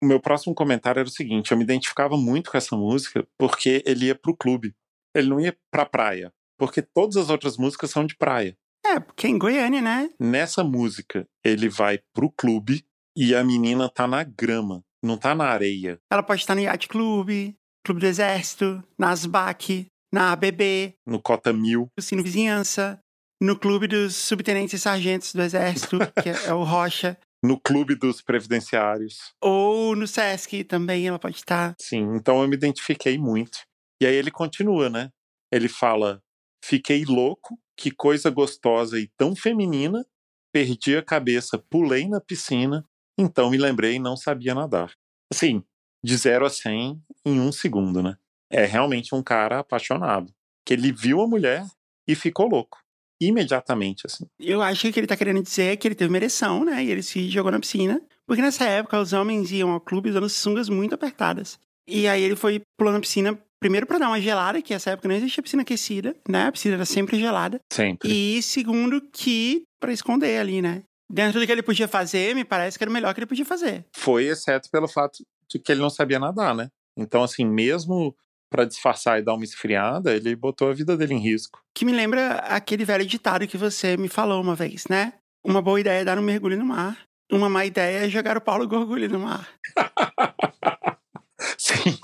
o meu próximo comentário era o seguinte: eu me identificava muito com essa música porque ele ia pro clube. Ele não ia pra praia. Porque todas as outras músicas são de praia. É, porque é em Goiânia, né? Nessa música, ele vai pro clube e a menina tá na grama, não tá na areia. Ela pode estar no Yacht Clube, Clube do Exército, na ASBAC, na ABB, No Cota Mil. no Sino Vizinhança, no Clube dos Subtenentes e Sargentos do Exército, que é, é o Rocha, No Clube dos Previdenciários. ou no Sesc também ela pode estar. Sim, então eu me identifiquei muito. E aí ele continua, né? Ele fala: Fiquei louco, que coisa gostosa e tão feminina. Perdi a cabeça, pulei na piscina, então me lembrei e não sabia nadar. Assim, de 0 a 100 em um segundo, né? É realmente um cara apaixonado. Que ele viu a mulher e ficou louco. Imediatamente, assim. Eu acho que ele tá querendo dizer que ele teve uma ereção, né? E ele se jogou na piscina. Porque nessa época os homens iam ao clube usando sungas muito apertadas. E aí ele foi pulando na piscina, primeiro pra dar uma gelada, que nessa época não existia piscina aquecida, né? A piscina era sempre gelada. Sempre. E segundo que pra esconder ali, né? Dentro do que ele podia fazer, me parece que era o melhor que ele podia fazer. Foi, exceto pelo fato de que ele não sabia nadar, né? Então, assim, mesmo pra disfarçar e dar uma esfriada, ele botou a vida dele em risco. Que me lembra aquele velho ditado que você me falou uma vez, né? Uma boa ideia é dar um mergulho no mar. Uma má ideia é jogar o Paulo Gorgulho no mar. Sim,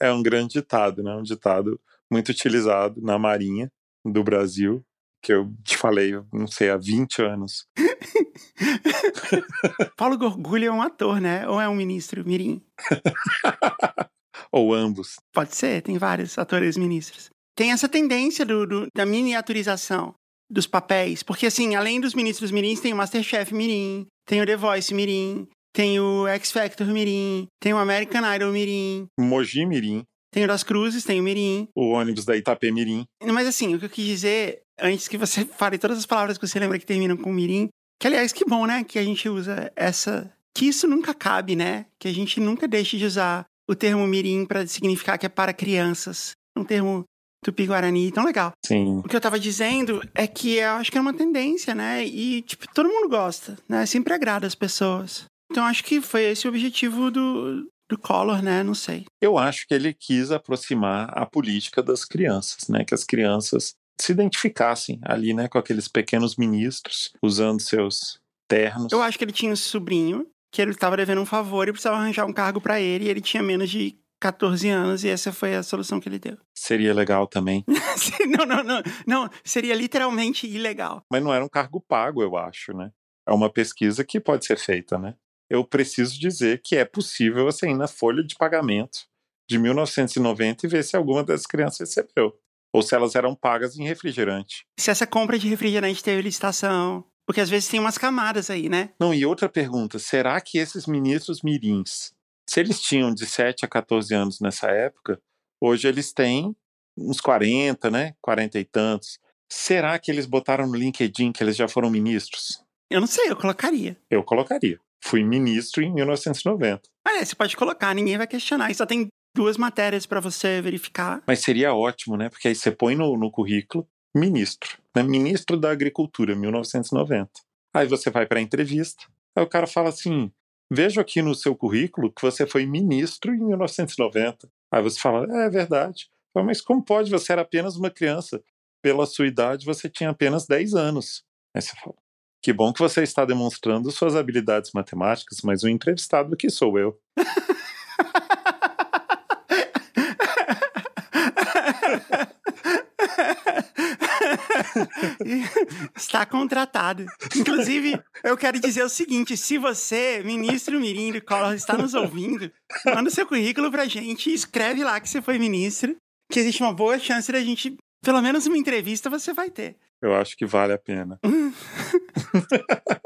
é um grande ditado, né? Um ditado muito utilizado na Marinha do Brasil, que eu te falei, não sei, há 20 anos. Paulo Gorgulho é um ator, né? Ou é um ministro mirim? Ou ambos. Pode ser, tem vários atores ministros. Tem essa tendência do, do- da miniaturização dos papéis. Porque, assim, além dos ministros mirins, tem o Masterchef mirim, tem o The Voice mirim, tem o X Factor mirim, tem o American Idol mirim, Mogi Mirim, tem o Das Cruzes, tem o mirim. o ônibus da Itapemirim. Mas, assim, o que eu quis dizer, antes que você fale todas as palavras que você lembra que terminam com mirim, que, aliás, que bom, né, que a gente usa essa... Que isso nunca cabe, né? Que a gente nunca deixe de usar o termo mirim para significar que é para crianças. Um termo tupi-guarani tão legal. Sim, O que eu tava dizendo é que eu acho que é uma tendência, né? E, tipo, todo mundo gosta, né? Sempre agrada as pessoas. Então acho que foi esse o objetivo do, do Collor, né? Não sei. eu acho que ele quis aproximar a política das crianças, né? Que as crianças se identificassem ali, né? Com aqueles pequenos ministros usando seus ternos. Eu acho que ele tinha um sobrinho que ele tava devendo um favor e precisava arranjar um cargo pra ele e ele tinha menos de 14 anos e essa foi a solução que ele deu. Seria legal também. não, não, não. Não, seria literalmente ilegal. Mas não era um cargo pago, eu acho, né? É uma pesquisa que pode ser feita, né? Eu preciso dizer que é possível você ir na folha de pagamento de 1990 e ver se alguma das crianças recebeu. Ou se elas eram pagas em refrigerante. Se essa compra de refrigerante teve licitação. Porque às vezes tem umas camadas aí, né? Não, e outra pergunta: será que esses ministros mirins, se eles tinham de 7 a 14 anos nessa época, hoje eles têm uns 40, né? 40 e tantos. Será que eles botaram no LinkedIn que eles já foram ministros? Eu não sei, eu colocaria. Eu colocaria. Fui ministro em 1990. Olha, você pode colocar, ninguém vai questionar. E só tem duas matérias pra você verificar. Mas seria ótimo, né? Porque aí você põe no, no currículo ministro, né? Ministro da Agricultura, 1990. Aí você vai para a entrevista, aí o cara fala assim: vejo aqui no seu currículo que você foi ministro em 1990. Aí você fala: é, é verdade. Mas como pode? Você era apenas uma criança. Pela sua idade, você tinha apenas 10 anos. Aí você fala: que bom que você está demonstrando suas habilidades matemáticas, mas o entrevistado aqui sou eu. Está contratado. Inclusive, eu quero dizer o seguinte: se você, ministro Mirim do Collor, está nos ouvindo, manda seu currículo pra gente e escreve lá que você foi ministro, que existe uma boa chance da gente, pelo menos uma entrevista, você vai ter. Eu acho que vale a pena.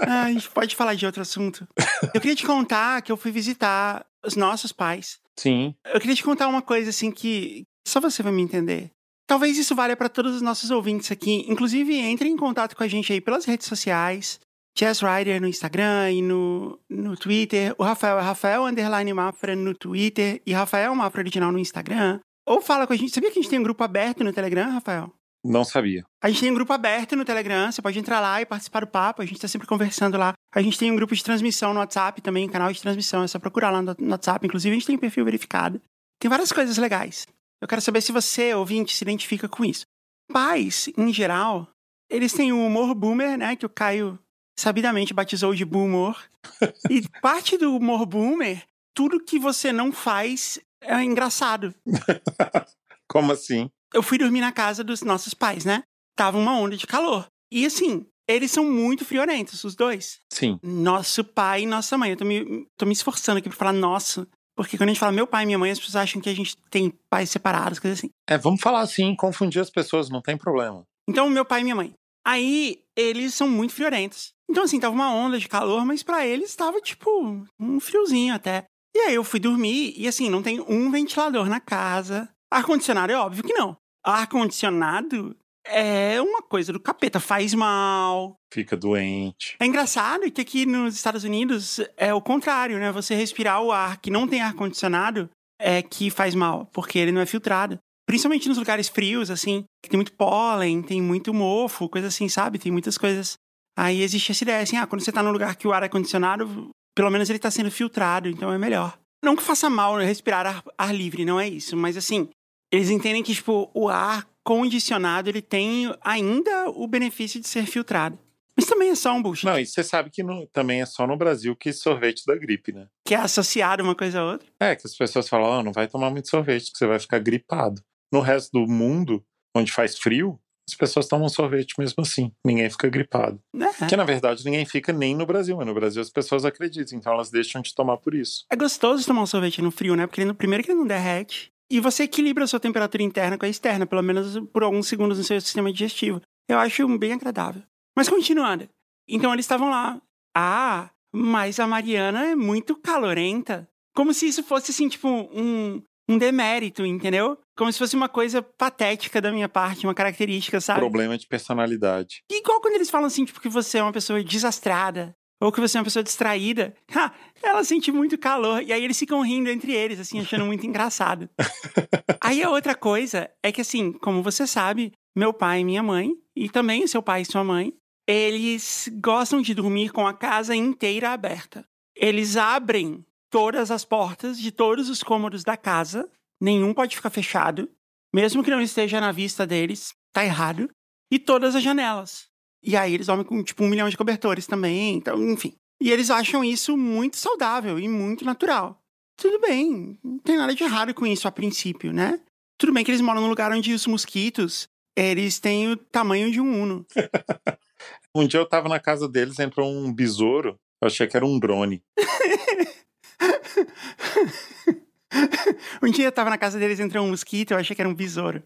Ah, a gente pode falar de outro assunto. Eu queria te contar que eu fui visitar os nossos pais. Sim, Eu queria te contar uma coisa assim que só você vai me entender. Talvez isso valha para todos os nossos ouvintes aqui. Inclusive, entre em contato com a gente aí pelas redes sociais. Jazz Rider no Instagram e no, no Twitter. O Rafael é Rafael Underline Mafra no Twitter e Rafael Mafra Original no Instagram. Ou fala com a gente. Sabia que a gente tem um grupo aberto no Telegram, Rafael? Não sabia. A gente tem um grupo aberto no Telegram, você pode entrar lá e participar do papo, a gente tá sempre conversando lá. A gente tem um grupo de transmissão no WhatsApp também, um canal de transmissão, é só procurar lá no WhatsApp. Inclusive, a gente tem um perfil verificado. Tem várias coisas legais. Eu quero saber se você, ouvinte, se identifica com isso. Pais, em geral, eles têm o humor boomer, né, que o Caio sabidamente batizou de boomer. e parte do humor boomer, tudo que você não faz é engraçado. Como assim? Eu fui dormir na casa dos nossos pais, né? Tava uma onda de calor. E assim, eles são muito friorentos, os dois. Sim. Nosso pai e nossa mãe. Eu tô me, tô me esforçando aqui pra falar nosso. Porque quando a gente fala meu pai e minha mãe, as pessoas acham que a gente tem pais separados, coisas assim. É, vamos falar assim, confundir as pessoas, não tem problema. Então, meu pai e minha mãe. Aí, eles são muito friorentos. Então, assim, tava uma onda de calor, mas para eles tava, tipo, um friozinho até. E aí eu fui dormir e, assim, não tem um ventilador na casa. Ar-condicionado é óbvio que não. Ar-condicionado é uma coisa do capeta, faz mal. Fica doente. É engraçado que aqui nos Estados Unidos é o contrário, né? Você respirar o ar que não tem ar-condicionado é que faz mal, porque ele não é filtrado. Principalmente nos lugares frios, assim, que tem muito pólen, tem muito mofo, coisa assim, sabe? Tem muitas coisas. Aí existe essa ideia, assim, ah, quando você tá num lugar que o ar é condicionado, pelo menos ele tá sendo filtrado, então é melhor. Não que faça mal respirar ar, ar livre, não é isso, mas assim, eles entendem que, tipo, o ar condicionado, ele tem ainda o benefício de ser filtrado. Mas também é só um bullshit. Não, e você sabe que no, também é só no Brasil que sorvete da gripe, né? Que é associado uma coisa a outra. É, que as pessoas falam, oh, não vai tomar muito sorvete, que você vai ficar gripado. No resto do mundo, onde faz frio, as pessoas tomam sorvete mesmo assim. Ninguém fica gripado. É. Que na verdade ninguém fica nem no Brasil, mas no Brasil as pessoas acreditam, então elas deixam de tomar por isso. É gostoso tomar um sorvete no frio, né? Porque ele, no primeiro que ele não derrete. E você equilibra a sua temperatura interna com a externa, pelo menos por alguns segundos no seu sistema digestivo. Eu acho bem agradável. Mas continuando. Então eles estavam lá. Ah, mas a Mariana é muito calorenta. Como se isso fosse, assim, tipo, um, um demérito, entendeu? Como se fosse uma coisa patética da minha parte, uma característica, sabe? Problema de personalidade. Igual quando eles falam assim, tipo, que você é uma pessoa desastrada. Ou que você é uma pessoa distraída. Ela sente muito calor. E aí eles ficam rindo entre eles, assim, achando muito engraçado. aí a outra coisa é que, assim, como você sabe, meu pai e minha mãe, e também seu pai e sua mãe, eles gostam de dormir com a casa inteira aberta. Eles abrem todas as portas de todos os cômodos da casa, nenhum pode ficar fechado, mesmo que não esteja na vista deles, tá errado, e todas as janelas. E aí eles dormem com tipo um milhão de cobertores também, então, enfim. E eles acham isso muito saudável e muito natural. Tudo bem, não tem nada de errado com isso a princípio, né? Tudo bem que eles moram num lugar onde os mosquitos, eles têm o tamanho de um uno. um dia eu tava na casa deles, entrou um besouro, eu achei que era um drone. um dia eu tava na casa deles, entrou um mosquito, eu achei que era um besouro.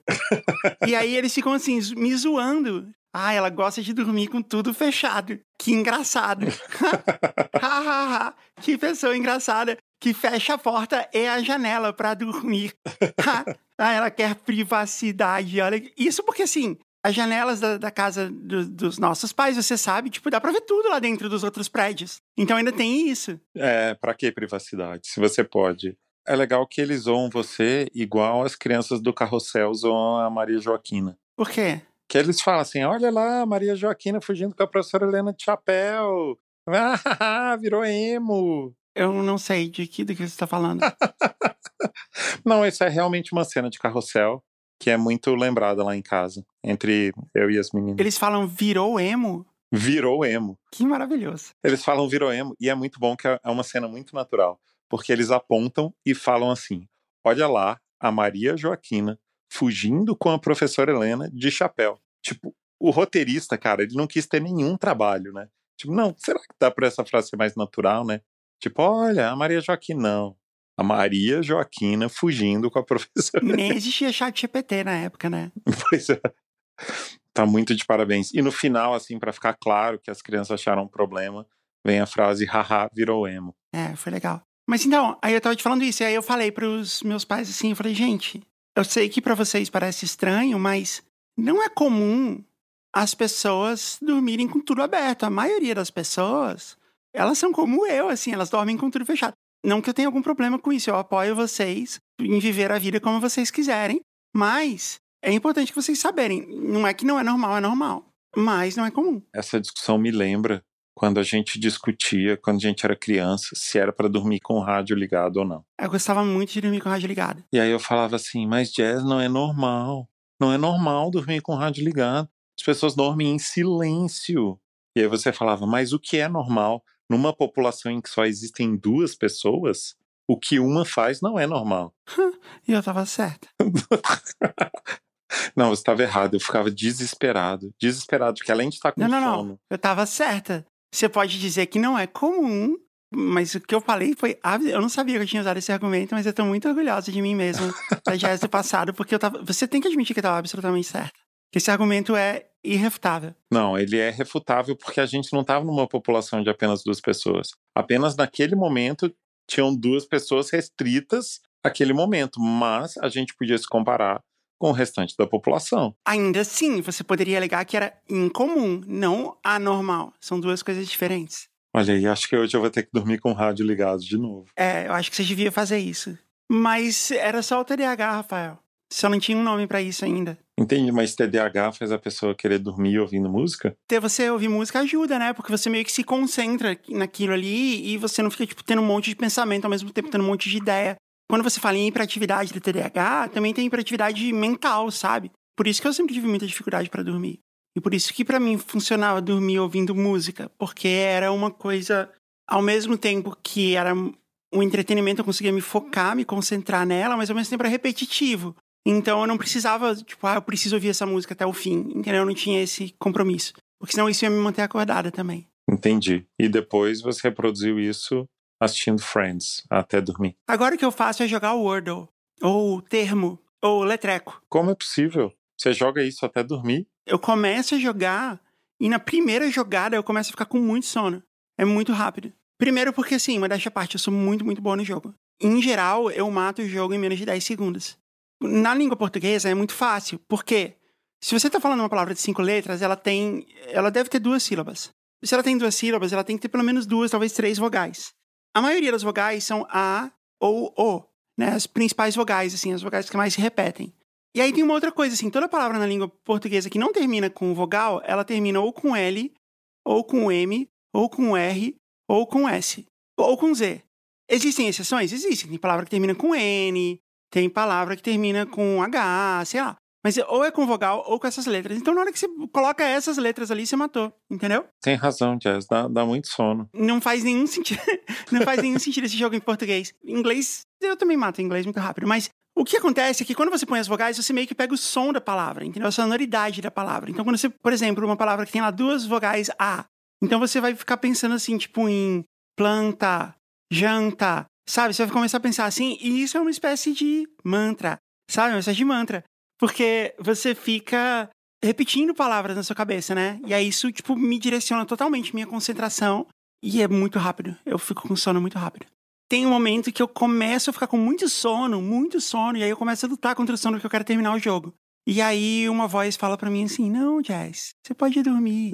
e aí eles ficam assim, me zoando. Ah, ela gosta de dormir com tudo fechado. Que engraçado. que pessoa engraçada. Que fecha a porta e a janela para dormir. ah, ela quer privacidade. Olha, isso porque assim, as janelas da, da casa do, dos nossos pais, você sabe, tipo, dá pra ver tudo lá dentro dos outros prédios. Então ainda tem isso. É, pra que privacidade? Se você pode. É legal que eles zoam você igual as crianças do carrossel zoam a Maria Joaquina. Por quê? Que eles falam assim: olha lá, Maria Joaquina fugindo com a professora Helena de chapéu. Ah, virou emo. Eu não sei de que do que você está falando. não, isso é realmente uma cena de carrossel que é muito lembrada lá em casa, entre eu e as meninas. Eles falam virou emo? Virou emo. Que maravilhoso. Eles falam virou emo, e é muito bom que é, é uma cena muito natural, porque eles apontam e falam assim: olha lá, a Maria Joaquina fugindo com a professora Helena de chapéu. Tipo, o roteirista, cara, ele não quis ter nenhum trabalho, né? Tipo, não, será que dá pra essa frase ser mais natural, né? Tipo, olha, a Maria Joaquina, não a Maria Joaquina fugindo com a professora. Nem existia chat GPT na época, né? Pois é. Tá muito de parabéns. E no final, assim, para ficar claro que as crianças acharam um problema, vem a frase, haha, virou emo. É, foi legal. Mas então, aí eu tava te falando isso, e aí eu falei pros meus pais assim, eu falei, gente, eu sei que para vocês parece estranho, mas não é comum as pessoas dormirem com tudo aberto. A maioria das pessoas, elas são como eu, assim, elas dormem com tudo fechado. Não que eu tenha algum problema com isso, eu apoio vocês em viver a vida como vocês quiserem, mas é importante que vocês saberem. Não é que não é normal, é normal. Mas não é comum. Essa discussão me lembra quando a gente discutia, quando a gente era criança, se era para dormir com o rádio ligado ou não. Eu gostava muito de dormir com o rádio ligado. E aí eu falava assim, mas jazz não é normal. Não é normal dormir com o rádio ligado. As pessoas dormem em silêncio. E aí você falava, mas o que é normal? Numa população em que só existem duas pessoas, o que uma faz não é normal. e eu tava certa. não, você estava errado. Eu ficava desesperado. Desesperado, porque além de estar com não, não, sono. Não. Eu tava certa. Você pode dizer que não é comum, mas o que eu falei foi. Eu não sabia que eu tinha usado esse argumento, mas eu tô muito orgulhosa de mim mesmo, da jazz do passado, porque eu tava. Você tem que admitir que eu tava absolutamente certa. Que esse argumento é irrefutável. Não, ele é refutável porque a gente não estava numa população de apenas duas pessoas. Apenas naquele momento tinham duas pessoas restritas àquele momento, mas a gente podia se comparar com o restante da população. Ainda assim, você poderia alegar que era incomum, não anormal. São duas coisas diferentes. Olha aí, acho que hoje eu vou ter que dormir com o rádio ligado de novo. É, eu acho que você devia fazer isso. Mas era só o TDAH, Rafael. Só não tinha um nome para isso ainda. Entendi, mas TDAH faz a pessoa querer dormir ouvindo música? Ter você ouvir música ajuda, né? Porque você meio que se concentra naquilo ali e você não fica, tipo, tendo um monte de pensamento ao mesmo tempo, tendo um monte de ideia. Quando você fala em hiperatividade do TDAH, também tem hiperatividade mental, sabe? Por isso que eu sempre tive muita dificuldade para dormir. E por isso que para mim funcionava dormir ouvindo música, porque era uma coisa ao mesmo tempo que era um entretenimento, eu conseguia me focar, me concentrar nela, mas ao mesmo tempo era repetitivo. Então eu não precisava, tipo, ah, eu preciso ouvir essa música até o fim, entendeu? Eu não tinha esse compromisso. Porque senão isso ia me manter acordada também. Entendi. E depois você reproduziu isso assistindo Friends até dormir. Agora o que eu faço é jogar o Wordle, ou Termo, ou Letreco. Como é possível? Você joga isso até dormir? Eu começo a jogar e na primeira jogada eu começo a ficar com muito sono. É muito rápido. Primeiro porque, assim, uma desta parte, eu sou muito, muito boa no jogo. Em geral, eu mato o jogo em menos de 10 segundos. Na língua portuguesa é muito fácil, porque se você está falando uma palavra de cinco letras, ela tem. Ela deve ter duas sílabas. Se ela tem duas sílabas, ela tem que ter pelo menos duas, talvez três vogais. A maioria das vogais são A ou O, né? As principais vogais, assim, as vogais que mais se repetem. E aí tem uma outra coisa, assim, toda palavra na língua portuguesa que não termina com vogal, ela termina ou com L, ou com M, ou com R, ou com S, ou com Z. Existem exceções? Existem. Tem palavra que termina com N, tem palavra que termina com H, sei lá. Mas ou é com vogal ou com essas letras. Então, na hora que você coloca essas letras ali, você matou, entendeu? Tem razão, Jazz. Dá, dá muito sono. Não faz nenhum sentido. não faz nenhum sentido esse jogo em português. Em inglês, eu também mato em inglês muito rápido. Mas o que acontece é que quando você põe as vogais, você meio que pega o som da palavra, entendeu? A sonoridade da palavra. Então, quando você, por exemplo, uma palavra que tem lá duas vogais A, então você vai ficar pensando assim, tipo, em planta, janta, sabe? Você vai começar a pensar assim, e isso é uma espécie de mantra, sabe? Uma espécie de mantra. Porque você fica repetindo palavras na sua cabeça, né? E aí isso, tipo, me direciona totalmente minha concentração. E é muito rápido. Eu fico com sono muito rápido. Tem um momento que eu começo a ficar com muito sono, muito sono, e aí eu começo a lutar contra o sono porque eu quero terminar o jogo. E aí uma voz fala para mim assim: Não, Jazz, você pode dormir.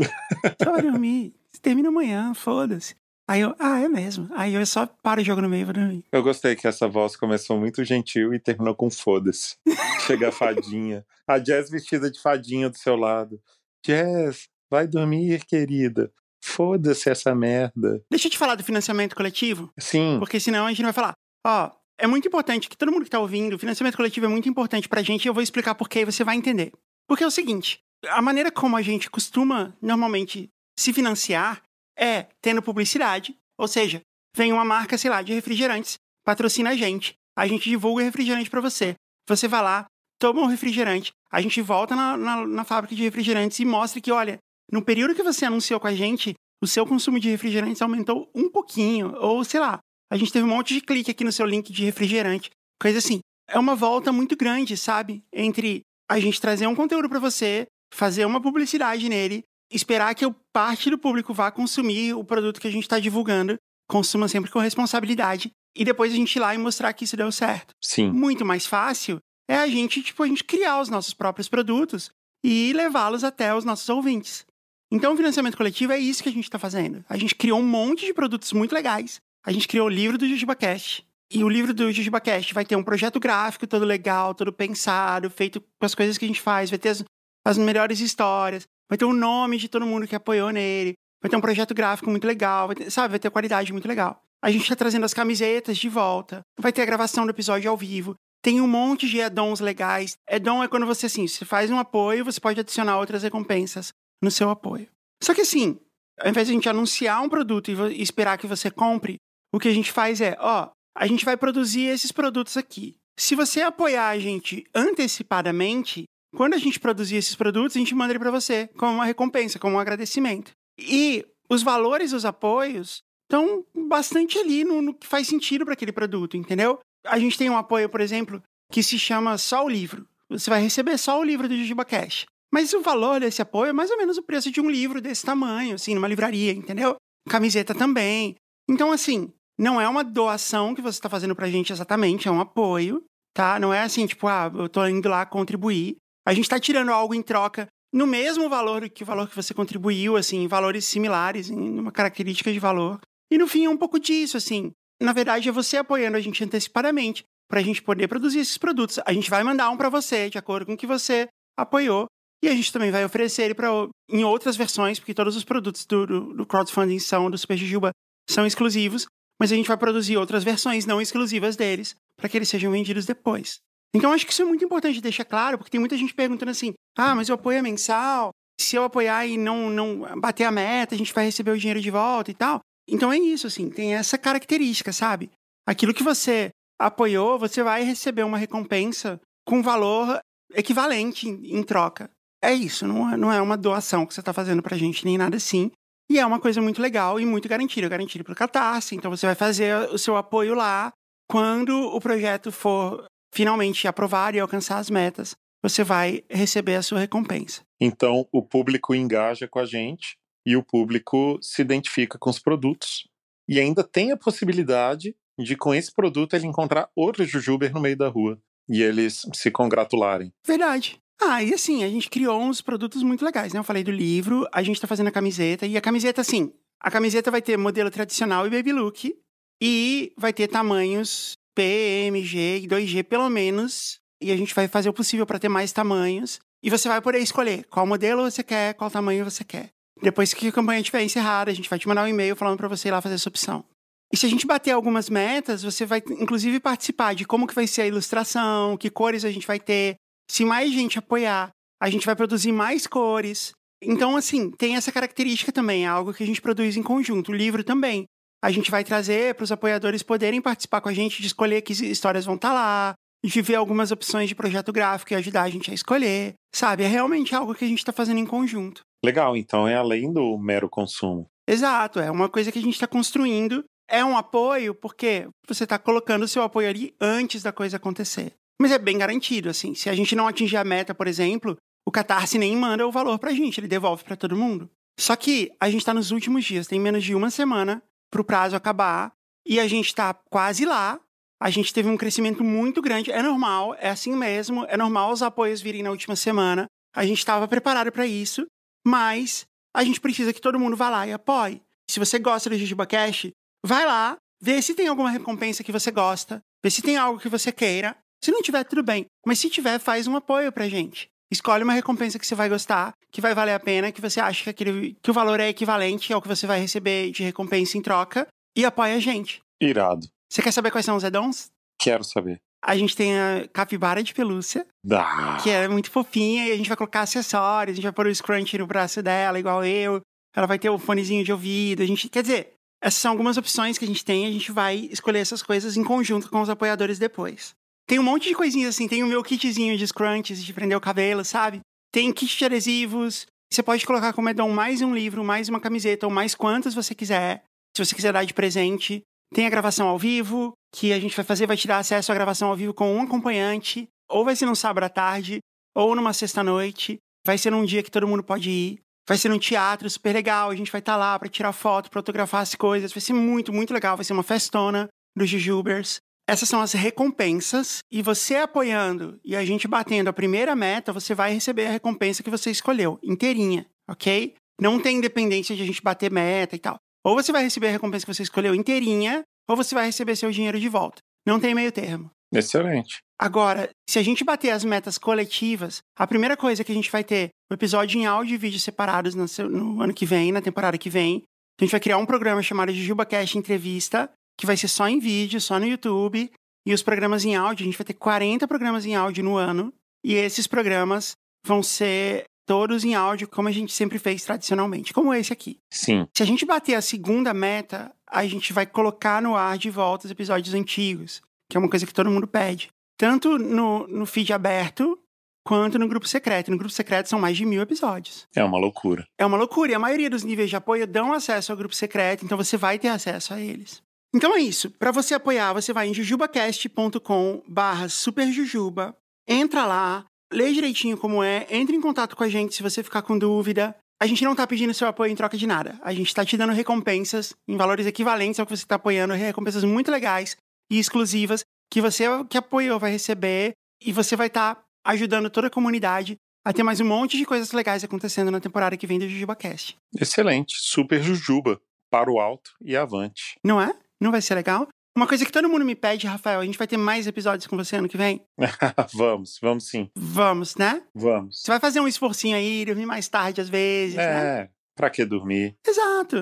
Você vai dormir. Você termina amanhã, foda-se. Aí eu, ah, é mesmo. Aí eu só paro o jogo no meio e vou dormir. Eu gostei que essa voz começou muito gentil e terminou com foda-se. Chega a fadinha. A Jazz vestida de fadinha do seu lado. Jazz, vai dormir, querida. Foda-se essa merda. Deixa eu te falar do financiamento coletivo. Sim. Porque senão a gente não vai falar. Ó, é muito importante que todo mundo que tá ouvindo, o financiamento coletivo é muito importante pra gente e eu vou explicar por que e você vai entender. Porque é o seguinte, a maneira como a gente costuma normalmente se financiar é tendo publicidade, ou seja, vem uma marca, sei lá, de refrigerantes, patrocina a gente, a gente divulga o refrigerante para você. Você vai lá, toma um refrigerante, a gente volta na, na, na fábrica de refrigerantes e mostra que, olha, no período que você anunciou com a gente, o seu consumo de refrigerantes aumentou um pouquinho, ou sei lá, a gente teve um monte de clique aqui no seu link de refrigerante, coisa assim. É uma volta muito grande, sabe? Entre a gente trazer um conteúdo para você, fazer uma publicidade nele esperar que parte do público vá consumir o produto que a gente está divulgando, consuma sempre com responsabilidade, e depois a gente ir lá e mostrar que isso deu certo. Sim. Muito mais fácil é a gente, tipo, a gente criar os nossos próprios produtos e levá-los até os nossos ouvintes. Então, o financiamento coletivo é isso que a gente está fazendo. A gente criou um monte de produtos muito legais. A gente criou o livro do JujubaCast. E o livro do JujubaCast vai ter um projeto gráfico todo legal, todo pensado, feito com as coisas que a gente faz, vai ter as, as melhores histórias, vai ter o nome de todo mundo que apoiou nele, vai ter um projeto gráfico muito legal, vai ter, sabe, vai ter qualidade muito legal. A gente tá trazendo as camisetas de volta, vai ter a gravação do episódio ao vivo, tem um monte de addons legais. Addon é quando você, assim, você faz um apoio, você pode adicionar outras recompensas no seu apoio. Só que assim, ao invés de a gente anunciar um produto e esperar que você compre, o que a gente faz é, ó, a gente vai produzir esses produtos aqui. Se você apoiar a gente antecipadamente, quando a gente produzir esses produtos, a gente manda ele para você como uma recompensa, como um agradecimento. E os valores dos apoios estão bastante ali no, no que faz sentido para aquele produto, entendeu? A gente tem um apoio, por exemplo, que se chama Só o Livro. Você vai receber só o livro do Jujuba Cash. Mas o valor desse apoio é mais ou menos o preço de um livro desse tamanho, assim, numa livraria, entendeu? Camiseta também. Então, assim, não é uma doação que você está fazendo pra gente exatamente, é um apoio, tá? Não é assim, tipo, ah, eu tô indo lá contribuir. A gente está tirando algo em troca no mesmo valor que o valor que você contribuiu, assim, em valores similares, em uma característica de valor. E no fim é um pouco disso, assim. Na verdade, é você apoiando a gente antecipadamente para a gente poder produzir esses produtos. A gente vai mandar um para você, de acordo com o que você apoiou. E a gente também vai oferecer ele pra, em outras versões, porque todos os produtos do, do, do crowdfunding são do Super Jujuba são exclusivos, mas a gente vai produzir outras versões não exclusivas deles para que eles sejam vendidos depois. Então acho que isso é muito importante deixar claro, porque tem muita gente perguntando assim: "Ah, mas o apoio é mensal? Se eu apoiar e não não bater a meta, a gente vai receber o dinheiro de volta e tal?" Então é isso, assim, tem essa característica, sabe? Aquilo que você apoiou, você vai receber uma recompensa com valor equivalente em, troca. É isso, não é, não é uma doação que você está fazendo pra gente, nem nada assim. E é uma coisa muito legal e muito garantida, garantida pro Catarse. Então você vai fazer o seu apoio lá quando o projeto for finalmente aprovado e alcançar as metas, você vai receber a sua recompensa. Então o público engaja com a gente e o público se identifica com os produtos. E ainda tem a possibilidade de, com esse produto, ele encontrar outro Jujuber no meio da rua e eles se congratularem. Verdade. Ah, e assim, a gente criou uns produtos muito legais, né? Eu falei do livro, a gente tá fazendo a camiseta, e a camiseta, assim, a camiseta vai ter modelo tradicional e baby look, e vai ter tamanhos P, M, G e 2G pelo menos, e a gente vai fazer o possível para ter mais tamanhos, e você vai poder escolher qual modelo você quer, qual tamanho você quer. Depois que a campanha estiver encerrada, a gente vai te mandar um e-mail falando para você ir lá fazer essa opção. E se a gente bater algumas metas, você vai inclusive participar de como que vai ser a ilustração, que cores a gente vai ter. Se mais gente apoiar, a gente vai produzir mais cores. Então, assim, tem essa característica também, é algo que a gente produz em conjunto. O livro também. A gente vai trazer para os apoiadores poderem participar com a gente, de escolher que histórias vão estar tá lá, de ver algumas opções de projeto gráfico e ajudar a gente a escolher. Sabe? É realmente algo que a gente está fazendo em conjunto. Legal, então é além do mero consumo. Exato, é uma coisa que a gente está construindo. É um apoio porque você está colocando o seu apoio ali antes da coisa acontecer. Mas é bem garantido, assim. Se a gente não atingir a meta, por exemplo, o Catarse nem manda o valor pra gente, ele devolve para todo mundo. Só que a gente está nos últimos dias, tem menos de uma semana para o prazo acabar e a gente está quase lá. A gente teve um crescimento muito grande, é normal, é assim mesmo, é normal os apoios virem na última semana. A gente estava preparado para isso mas a gente precisa que todo mundo vá lá e apoie. Se você gosta do Jujuba Cash, vai lá, vê se tem alguma recompensa que você gosta, vê se tem algo que você queira. Se não tiver, tudo bem. Mas se tiver, faz um apoio pra gente. Escolhe uma recompensa que você vai gostar, que vai valer a pena, que você acha que, aquele, que o valor é equivalente ao que você vai receber de recompensa em troca, e apoia a gente. Irado. Você quer saber quais são os addons? Quero saber. A gente tem a capivara de pelúcia, ah. que é muito fofinha, e a gente vai colocar acessórios, a gente vai pôr o scrunch no braço dela, igual eu. Ela vai ter o fonezinho de ouvido. A gente, quer dizer, essas são algumas opções que a gente tem, a gente vai escolher essas coisas em conjunto com os apoiadores depois. Tem um monte de coisinhas assim, tem o meu kitzinho de scrunchies de prender o cabelo, sabe? Tem kit de adesivos. Você pode colocar como addon mais um livro, mais uma camiseta, ou mais quantas você quiser. Se você quiser dar de presente. Tem a gravação ao vivo, que a gente vai fazer, vai te dar acesso à gravação ao vivo com um acompanhante. Ou vai ser num sábado à tarde, ou numa sexta-noite. Vai ser num dia que todo mundo pode ir. Vai ser num teatro super legal. A gente vai estar tá lá para tirar foto, para fotografar as coisas. Vai ser muito, muito legal. Vai ser uma festona dos Jujubers. Essas são as recompensas. E você apoiando e a gente batendo a primeira meta, você vai receber a recompensa que você escolheu, inteirinha, ok? Não tem independência de a gente bater meta e tal. Ou você vai receber a recompensa que você escolheu inteirinha, ou você vai receber seu dinheiro de volta. Não tem meio termo. Excelente. Agora, se a gente bater as metas coletivas, a primeira coisa que a gente vai ter um episódio em áudio e vídeo separados no, ano que vem, na temporada que vem. A gente vai criar um programa chamado JujubaCast Entrevista, que vai ser só em vídeo, só no YouTube. E os programas em áudio, a gente vai ter 40 programas em áudio no ano. E esses programas vão ser todos em áudio, como a gente sempre fez tradicionalmente, como esse aqui. Sim. Se a gente bater a segunda meta, a gente vai colocar no ar de volta os episódios antigos, que é uma coisa que todo mundo pede. Tanto no, no feed aberto, quanto no grupo secreto. No grupo secreto são mais de mil episódios. É uma loucura. É uma loucura, e a maioria dos níveis de apoio dão acesso ao grupo secreto, então você vai ter acesso a eles. Então é isso. Para você apoiar, você vai em jujubacast.com barra superjujuba, entra lá, lê direitinho como é, entre em contato com a gente se você ficar com dúvida. A gente não tá pedindo seu apoio em troca de nada. A gente tá te dando recompensas em valores equivalentes ao que você tá apoiando, recompensas muito legais e exclusivas que você que apoiou vai receber e você vai estar ajudando toda a comunidade a ter mais um monte de coisas legais acontecendo na temporada que vem do JujubaCast. Excelente. Super Jujuba. Para o alto e avante. Não é? Não vai ser legal? Uma coisa que todo mundo me pede, Rafael, a gente vai ter mais episódios com você ano que vem? vamos, vamos sim. Vamos, né? Vamos. Você vai fazer um esforcinho aí, dormir mais tarde às vezes, né? É, pra que dormir? Exato.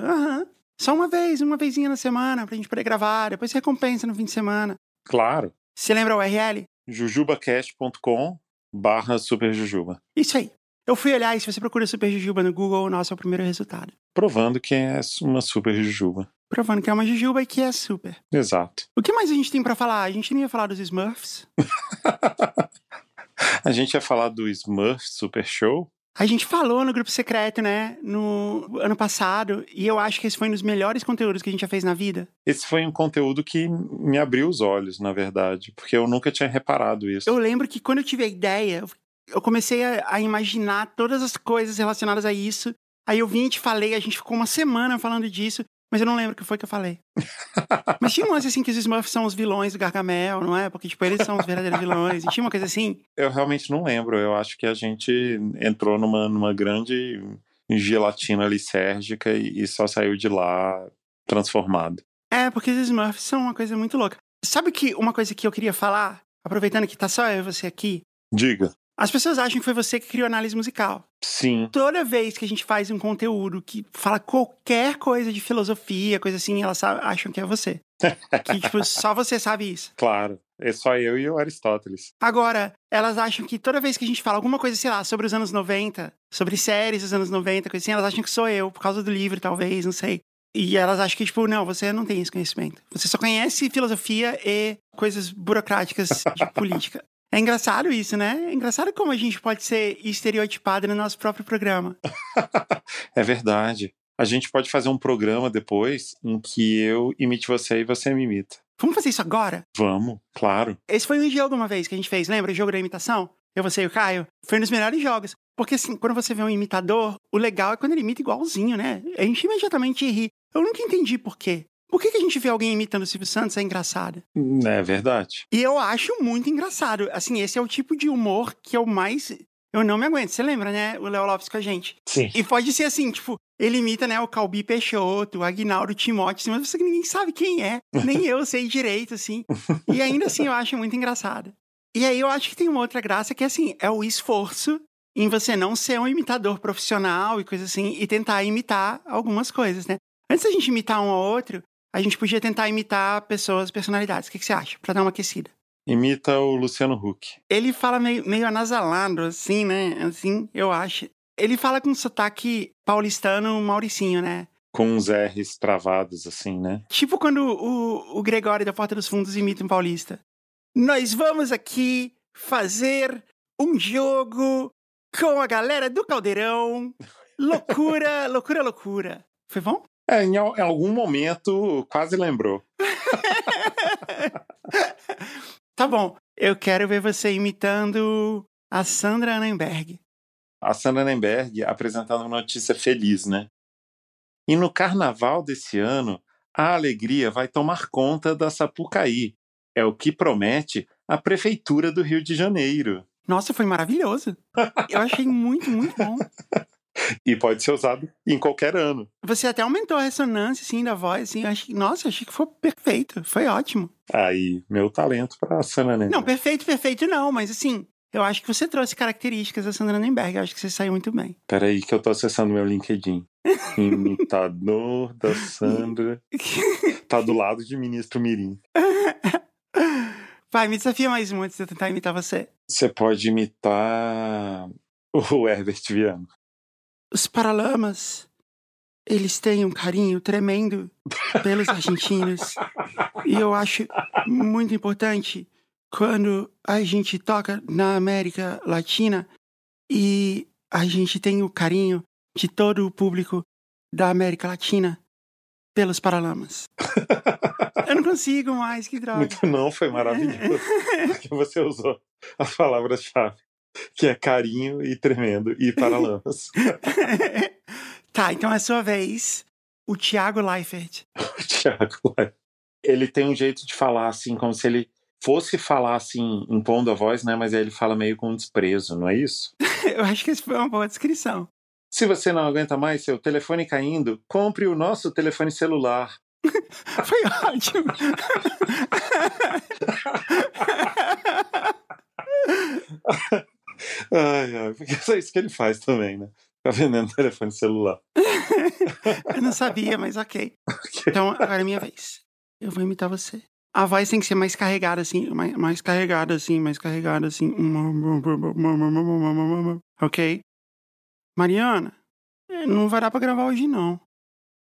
Só uma vez, uma vezinha na semana pra gente poder gravar, depois recompensa no fim de semana. Claro. Você lembra o URL? jujubacast.com barra superjujuba. Isso aí. Eu fui olhar e se você procura Super Jujuba no Google, o nosso é o primeiro resultado. Provando que é uma super jujuba. Provando que é uma Jujuba e que é super. Exato. O que mais a gente tem pra falar? A gente não ia falar dos Smurfs? A gente ia falar do Smurf Super Show. A gente falou no grupo secreto, né? No ano passado, e eu acho que esse foi um dos melhores conteúdos que a gente já fez na vida. Esse foi um conteúdo que me abriu os olhos, na verdade, porque eu nunca tinha reparado isso. Eu lembro que quando eu tive a ideia, eu- eu comecei a, a imaginar todas as coisas relacionadas a isso. Aí eu vim e te falei, a gente ficou uma semana falando disso, mas eu não lembro o que foi que eu falei. mas tinha um lance assim que os Smurfs são os vilões do Gargamel, não é? Porque, tipo, eles são os verdadeiros vilões. E tinha uma coisa assim. Eu realmente não lembro. Eu acho que a gente entrou numa, numa grande gelatina lisérgica e, e só saiu de lá transformado. É, porque os Smurfs são uma coisa muito louca. Sabe que uma coisa que eu queria falar, aproveitando que tá só eu e você aqui? Diga. As pessoas acham que foi você que criou análise musical. Sim. Toda vez que a gente faz um conteúdo que fala qualquer coisa de filosofia, coisa assim, elas acham que é você. que, tipo, só você sabe isso. Claro. É só eu e o Aristóteles. Agora, elas acham que toda vez que a gente fala alguma coisa, sei lá, sobre os anos 90, sobre séries dos anos 90, coisa assim, elas acham que sou eu, por causa do livro, talvez, não sei. E elas acham que, tipo, não, você não tem esse conhecimento. Você só conhece filosofia e coisas burocráticas de política. É engraçado isso, né? É engraçado como a gente pode ser estereotipado no nosso próprio programa. É verdade. A gente pode fazer um programa depois em que eu imite você e você me imita. Vamos fazer isso agora? Vamos, claro. Esse foi um jogo uma vez que a gente fez, lembra? O jogo da imitação? Eu, você e o Caio. Foi um dos melhores jogos. Porque, assim, quando você vê um imitador, o legal é quando ele imita igualzinho, né? A gente imediatamente ri. Eu nunca entendi por quê. Por que, que a gente vê alguém imitando o Silvio Santos é engraçado? É verdade. E eu acho muito engraçado. Assim, esse é o tipo de humor que eu mais. Eu não me aguento. Você lembra, né? O Léo Lopes com a gente. Sim. E pode ser assim, tipo, ele imita, né, o Calbi Peixoto, o Agnaldo Timóteo, assim, mas você que ninguém sabe quem é. Nem eu sei direito, assim. E ainda assim eu acho muito engraçado. E aí eu acho que tem uma outra graça que, assim, é o esforço em você não ser um imitador profissional e coisa assim, e tentar imitar algumas coisas, né? Antes da gente imitar um ao outro, a gente podia tentar imitar pessoas, personalidades. O que, que você acha? Pra dar uma aquecida. Imita o Luciano Huck. Ele fala meio, meio anasalado, assim, né? Assim, eu acho. Ele fala com sotaque paulistano mauricinho, né? Com uns R's travados, assim, né? Tipo quando o, o Gregório da Porta dos Fundos imita um paulista. Nós vamos aqui fazer um jogo com a galera do Caldeirão. Loucura, loucura, loucura. Foi bom? É, em, em algum momento quase lembrou. Tá bom. Eu quero ver você imitando a Sandra Annenberg. A Sandra Nemberg apresentando uma notícia feliz, né? E no carnaval desse ano, a alegria vai tomar conta da Sapucaí. É o que promete a Prefeitura do Rio de Janeiro. Nossa, foi maravilhoso. Eu achei muito, muito bom. E pode ser usado em qualquer ano. Você até aumentou a ressonância, assim, da voz, assim. eu Achei, nossa, achei que foi perfeito. Foi ótimo. Aí, meu talento pra Sandra Nenberg. Não, perfeito, perfeito não, mas assim, eu acho que você trouxe características da Sandra Nenberg. Eu acho que você saiu muito bem. Peraí que eu tô acessando meu LinkedIn. Imitador da Sandra. Tá do lado de Ministro Mirim. Vai, me desafia mais um antes de eu tentar imitar você. Você pode imitar o Herbert Viana. Os Paralamas, eles têm um carinho tremendo pelos argentinos. E eu acho muito importante quando a gente toca na América Latina e a gente tem o carinho de todo o público da América Latina pelos Paralamas. Eu não consigo mais, que droga. Muito não, foi maravilhoso. Porque você usou as palavras-chave, que é carinho e tremendo e paralamas. tá, então é a sua vez. O Thiago Leifert. o Thiago, ele tem um jeito de falar assim, como se ele fosse falar assim, impondo a voz, né? Mas aí ele fala meio com desprezo, não é isso? Eu acho que isso foi uma boa descrição. Se você não aguenta mais seu telefone caindo, compre o nosso telefone celular. Foi ótimo. Ai, ai, porque é isso que ele faz também, né? Tá vendendo telefone celular. Eu não sabia, mas ok. Então, agora é minha vez. Eu vou imitar você. A voz tem que ser mais carregada, assim, mais, mais carregada, assim, mais carregada, assim. Ok? Mariana, é, não vai dar pra gravar hoje, não.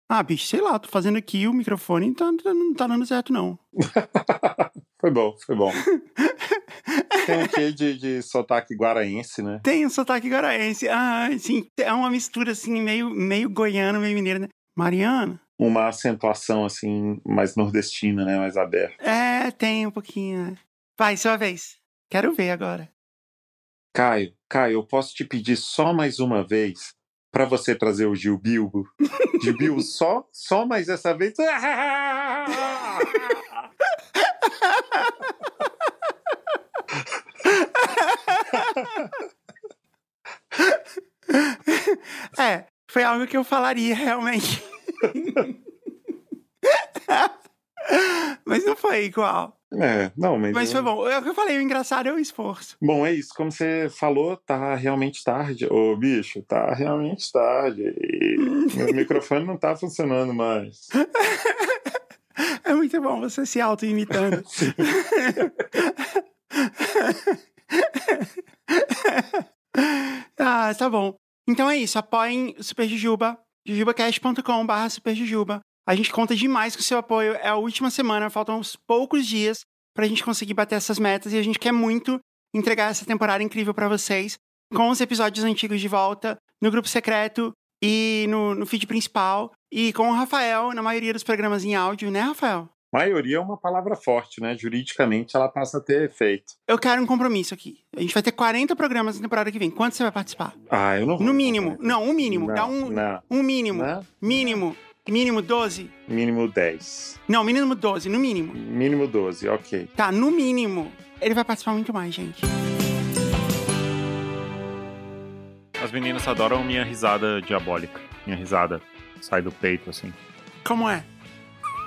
Ah, bicho, sei lá, tô fazendo aqui o microfone e tá, não tá dando certo, não. foi bom, foi bom. Tem um quê de, de sotaque guaraense, né? Tem um sotaque guaraense. Ah, sim, é uma mistura, assim, meio, meio goiano, meio mineiro, né? Mariana? Uma acentuação, assim, mais nordestina, né? Mais aberta. É, tem um pouquinho, né? Vai, sua vez. Quero ver agora. Caio, Caio, eu posso te pedir só mais uma vez para você trazer o Gil Bilbo? Gil Bilbo só, só mais essa vez. É, foi algo que eu falaria realmente. mas não foi igual. É, não, mas. Mas foi bom. É o que eu falei, o engraçado é o esforço. Bom, é isso. Como você falou, tá realmente tarde. Ô, bicho, tá realmente tarde. E meu microfone não tá funcionando mais. É muito bom você se auto-imitando. ah, tá bom. Então é isso. Apoiem Super Jujuba, jujubacast.com.br superjujuba. A gente conta demais com o seu apoio. É a última semana, faltam uns poucos dias para a gente conseguir bater essas metas e a gente quer muito entregar essa temporada incrível para vocês, com os episódios antigos de volta, no grupo secreto e no, no feed principal, e com o Rafael na maioria dos programas em áudio, né, Rafael? Maioria é uma palavra forte, né? Juridicamente ela passa a ter efeito. Eu quero um compromisso aqui. A gente vai ter 40 programas na temporada que vem. Quanto você vai participar? Ah, eu não vou. No mínimo. Não, um mínimo. Não, Dá um, não. um mínimo. Não. Mínimo. Mínimo 12? Mínimo 10. Não, mínimo 12, no mínimo. Mínimo 12, ok. Tá, no mínimo. Ele vai participar muito mais, gente. As meninas adoram minha risada diabólica. Minha risada sai do peito, assim. Como é?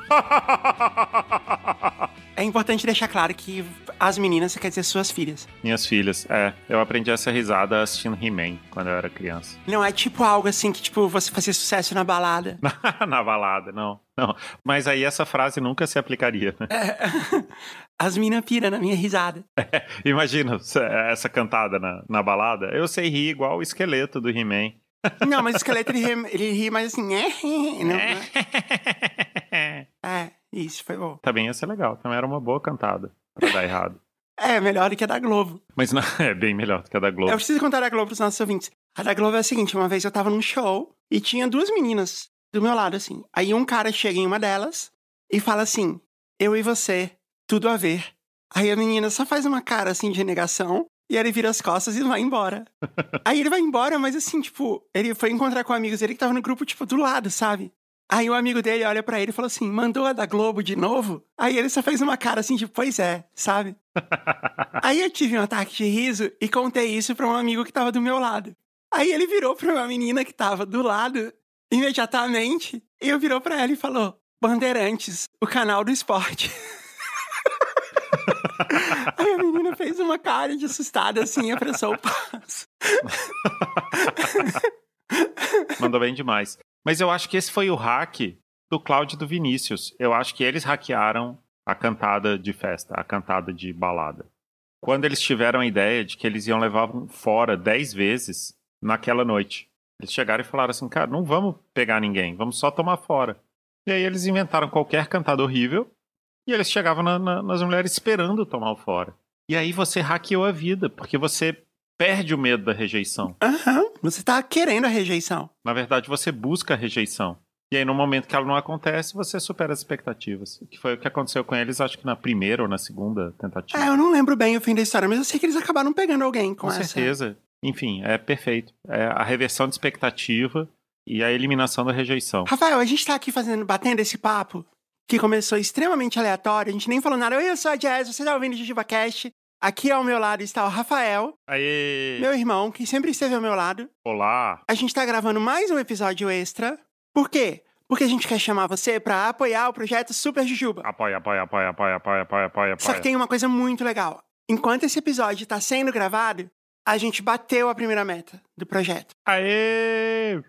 É importante deixar claro que as meninas, você quer dizer suas filhas. Minhas filhas, é. Eu aprendi essa risada assistindo He-Man quando eu era criança. Não é tipo algo assim que, tipo, você fazia sucesso na balada. Na balada, não. Não. Mas aí essa frase nunca se aplicaria, né? É. As meninas piram na minha risada. Imagina essa cantada na, na balada. Eu sei rir igual o esqueleto do He-Man. Não, mas o esqueleto ele ri, ele ri mais assim. É, não, é, isso, foi bom. Também ia ser legal. Também era uma boa cantada pra dar errado. É, melhor do que a da Globo. Mas não, é bem melhor do que a da Globo. Eu preciso contar a da Globo pros nossos ouvintes. A da Globo é a seguinte: uma vez eu tava num show e tinha duas meninas do meu lado, assim. Aí um cara chega em uma delas e fala assim: Eu e você, tudo a ver. Aí a menina só faz uma cara assim de negação e ele vira as costas e vai embora. Aí ele vai embora, mas assim, tipo, ele foi encontrar com amigos dele que tava no grupo, tipo, do lado, sabe? Aí o amigo dele olha pra ele e fala assim: mandou a da Globo de novo? Aí ele só fez uma cara assim, tipo, pois é, sabe? Aí eu tive um ataque de riso e contei isso pra um amigo que tava do meu lado. Aí ele virou pra uma menina que tava do lado, imediatamente, e eu virou pra ela e falou: Bandeirantes, o canal do esporte. Aí a menina fez uma cara de assustada assim e apressou o passo. Mandou bem demais. Mas eu acho que esse foi o hack do Cláudio e do Vinícius. Eu acho que eles hackearam a cantada de festa, a cantada de balada. Quando eles tiveram a ideia de que eles iam levar fora 10 vezes naquela noite. Eles chegaram e falaram assim, cara, não vamos pegar ninguém, vamos só tomar fora. E aí eles inventaram qualquer cantada horrível e eles chegavam na, na, nas mulheres esperando tomar o fora. E aí você hackeou a vida, porque você perde o medo da rejeição. Aham, você tá querendo a rejeição. Na verdade, você busca a rejeição. E aí, no momento que ela não acontece, você supera as expectativas. Que foi o que aconteceu com eles, acho que na primeira ou na segunda tentativa. É, eu não lembro bem o fim da história, mas eu sei que eles acabaram pegando alguém com, com essa. certeza. Enfim, é perfeito. É a reversão de expectativa e a eliminação da rejeição. Rafael, a gente tá aqui fazendo, batendo esse papo que começou extremamente aleatório, a gente nem falou nada. Oi, eu sou a Jazz, você tá ouvindo o Jujuba Cast. Aqui ao meu lado está o Rafael, Aê! meu irmão, que sempre esteve ao meu lado. Olá! A gente tá gravando mais um episódio extra. Por quê? Porque a gente quer chamar você pra apoiar o projeto Super Jujuba. Apoia, apoia, apoia, apoia, apoia, apoia, apoia. Só que tem uma coisa muito legal. Enquanto esse episódio tá sendo gravado, a gente bateu a primeira meta do projeto. Aê!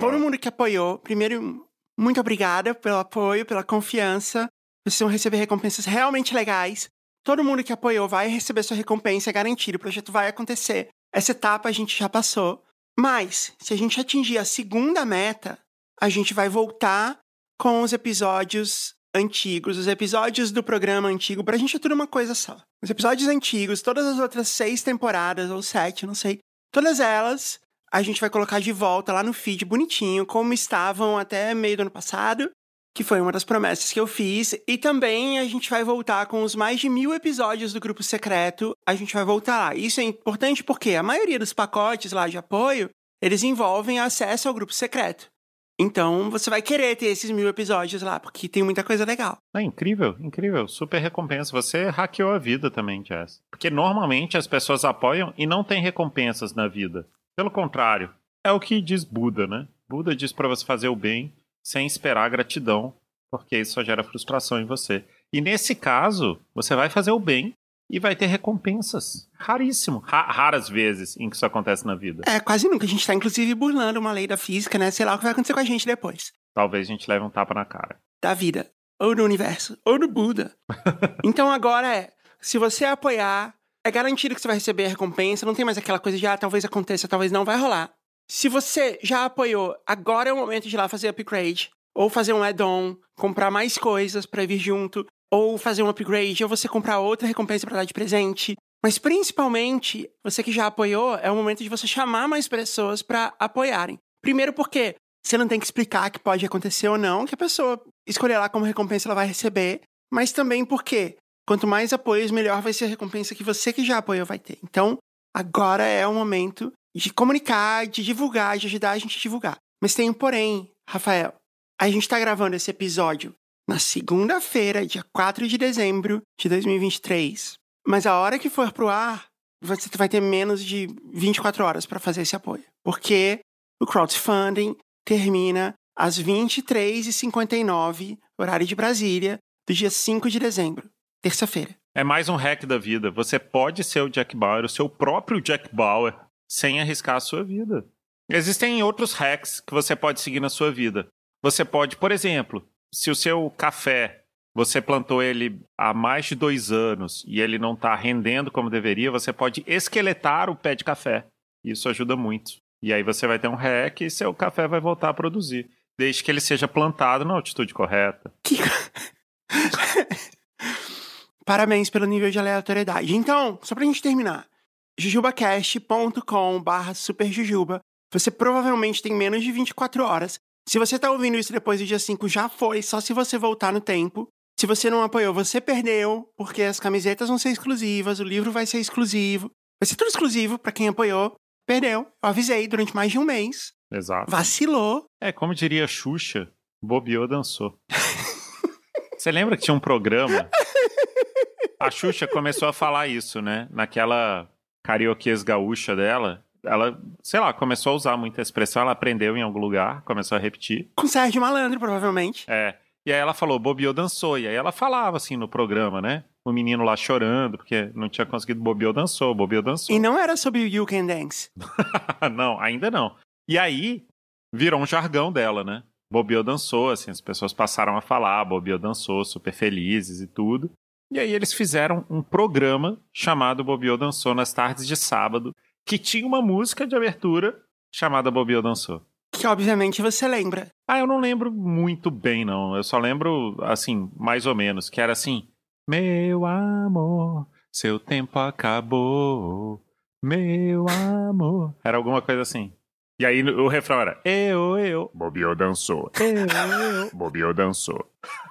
Todo mundo que apoiou, primeiro, muito obrigada pelo apoio, pela confiança. Vocês vão receber recompensas realmente legais. Todo mundo que apoiou vai receber sua recompensa, é garantido. O projeto vai acontecer. Essa etapa a gente já passou. Mas, se a gente atingir a segunda meta, a gente vai voltar com os episódios antigos, os episódios do programa antigo, pra gente é tudo uma coisa só. Os episódios antigos, todas as outras seis temporadas, ou sete, não sei, todas elas a gente vai colocar de volta lá no feed bonitinho, como estavam até meio do ano passado, que foi uma das promessas que eu fiz. E também a gente vai voltar com os mais de mil episódios do Grupo Secreto. A gente vai voltar lá. Isso é importante porque a maioria dos pacotes lá de apoio, eles envolvem acesso ao Grupo Secreto. Então você vai querer ter esses mil episódios lá, porque tem muita coisa legal. É incrível, incrível. Super recompensa. Você hackeou a vida também, Jess. Porque normalmente as pessoas apoiam e não tem recompensas na vida. Pelo contrário, é o que diz Buda, né? Buda diz para você fazer o bem sem esperar gratidão, porque isso só gera frustração em você. E nesse caso, você vai fazer o bem e vai ter recompensas. Raríssimo. Ra raras vezes em que isso acontece na vida. É, quase nunca. A gente tá, inclusive, burlando uma lei da física, né? Sei lá o que vai acontecer com a gente depois. Talvez a gente leve um tapa na cara. Da vida. Ou do universo. Ou do Buda. então agora é, se você apoiar, é garantido que você vai receber a recompensa. Não tem mais aquela coisa de, ah, talvez aconteça, talvez não, vai rolar. Se você já apoiou, agora é o momento de ir lá fazer upgrade. Ou fazer um add-on, comprar mais coisas para vir junto. Ou fazer um upgrade, ou você comprar outra recompensa para dar de presente. Mas principalmente, você que já apoiou, é o momento de você chamar mais pessoas para apoiarem. Primeiro porque você não tem que explicar que pode acontecer ou não, que a pessoa escolher lá como recompensa ela vai receber. Mas também porque quanto mais apoios, melhor vai ser a recompensa que você que já apoiou vai ter. Então, agora é o momento de comunicar, de divulgar, de ajudar a gente a divulgar. Mas tem um porém, Rafael. A gente tá gravando esse episódio na segunda-feira, dia 4 de dezembro de 2023. Mas a hora que for pro ar, você vai ter menos de 24 horas para fazer esse apoio. Porque o crowdfunding termina às 23h59, horário de Brasília, do dia 5 de dezembro, terça-feira. É mais um hack da vida. Você pode ser o Jack Bauer, o seu próprio Jack Bauer, sem arriscar a sua vida. Existem outros hacks que você pode seguir na sua vida. Você pode, por exemplo, se o seu café você plantou ele há mais de dois anos e ele não está rendendo como deveria, você pode esqueletar o pé de café. Isso ajuda muito. E aí você vai ter um hack e seu café vai voltar a produzir. Desde que ele seja plantado na altitude correta. Que... Parabéns pelo nível de aleatoriedade. Então, só pra gente terminar. jujubacast.com barra superjujuba. Você provavelmente tem menos de 24 horas. Se você tá ouvindo isso depois do dia 5, já foi, só se você voltar no tempo. Se você não apoiou, você perdeu, porque as camisetas vão ser exclusivas, o livro vai ser exclusivo. Vai ser tudo exclusivo para quem apoiou. Perdeu. Eu avisei durante mais de um mês. Exato. Vacilou. É, como diria Xuxa, bobeou, dançou. Você lembra que tinha um programa? A Xuxa começou a falar isso, né? Naquela carioquês gaúcha dela, ela, sei lá, começou a usar muita expressão, ela aprendeu em algum lugar, começou a repetir. Com Sérgio Malandro, provavelmente. É. E aí ela falou, bobeou, dançou. E aí ela falava assim no programa, né? O menino lá chorando, porque não tinha conseguido bobeou, dançou, bobeou, dançou. E não era sobre o You Can Dance. não, ainda não. E aí virou um jargão dela, né? Bobeou dançou, assim, as pessoas passaram a falar, Bobeou dançou, super felizes e tudo. E aí eles fizeram um programa chamado Bobeou dançou nas tardes de sábado, que tinha uma música de abertura chamada Bobeou dançou. Que obviamente você lembra. Ah, eu não lembro muito bem, não. Eu só lembro, assim, mais ou menos, que era assim: Meu amor, seu tempo acabou. Meu amor. Era alguma coisa assim. E aí o refrão era: Eu, eu. Bobeou dançou. Eu, eu. Bobeou dançou.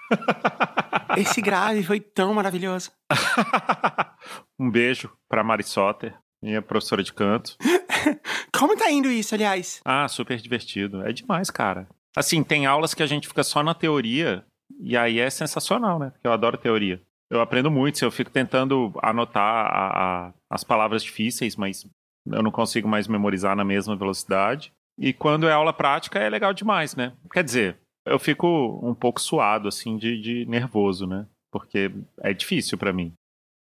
Esse grave foi tão maravilhoso. um beijo pra Mari Soter, minha professora de canto. Como tá indo isso, aliás? Ah, super divertido. É demais, cara. Assim, tem aulas que a gente fica só na teoria e aí é sensacional, né? Porque eu adoro teoria. Eu aprendo muito, eu fico tentando anotar a, a, as palavras difíceis, mas eu não consigo mais memorizar na mesma velocidade. E quando é aula prática é legal demais, né? Quer dizer, eu fico um pouco suado, assim, de, de nervoso, né? Porque é difícil para mim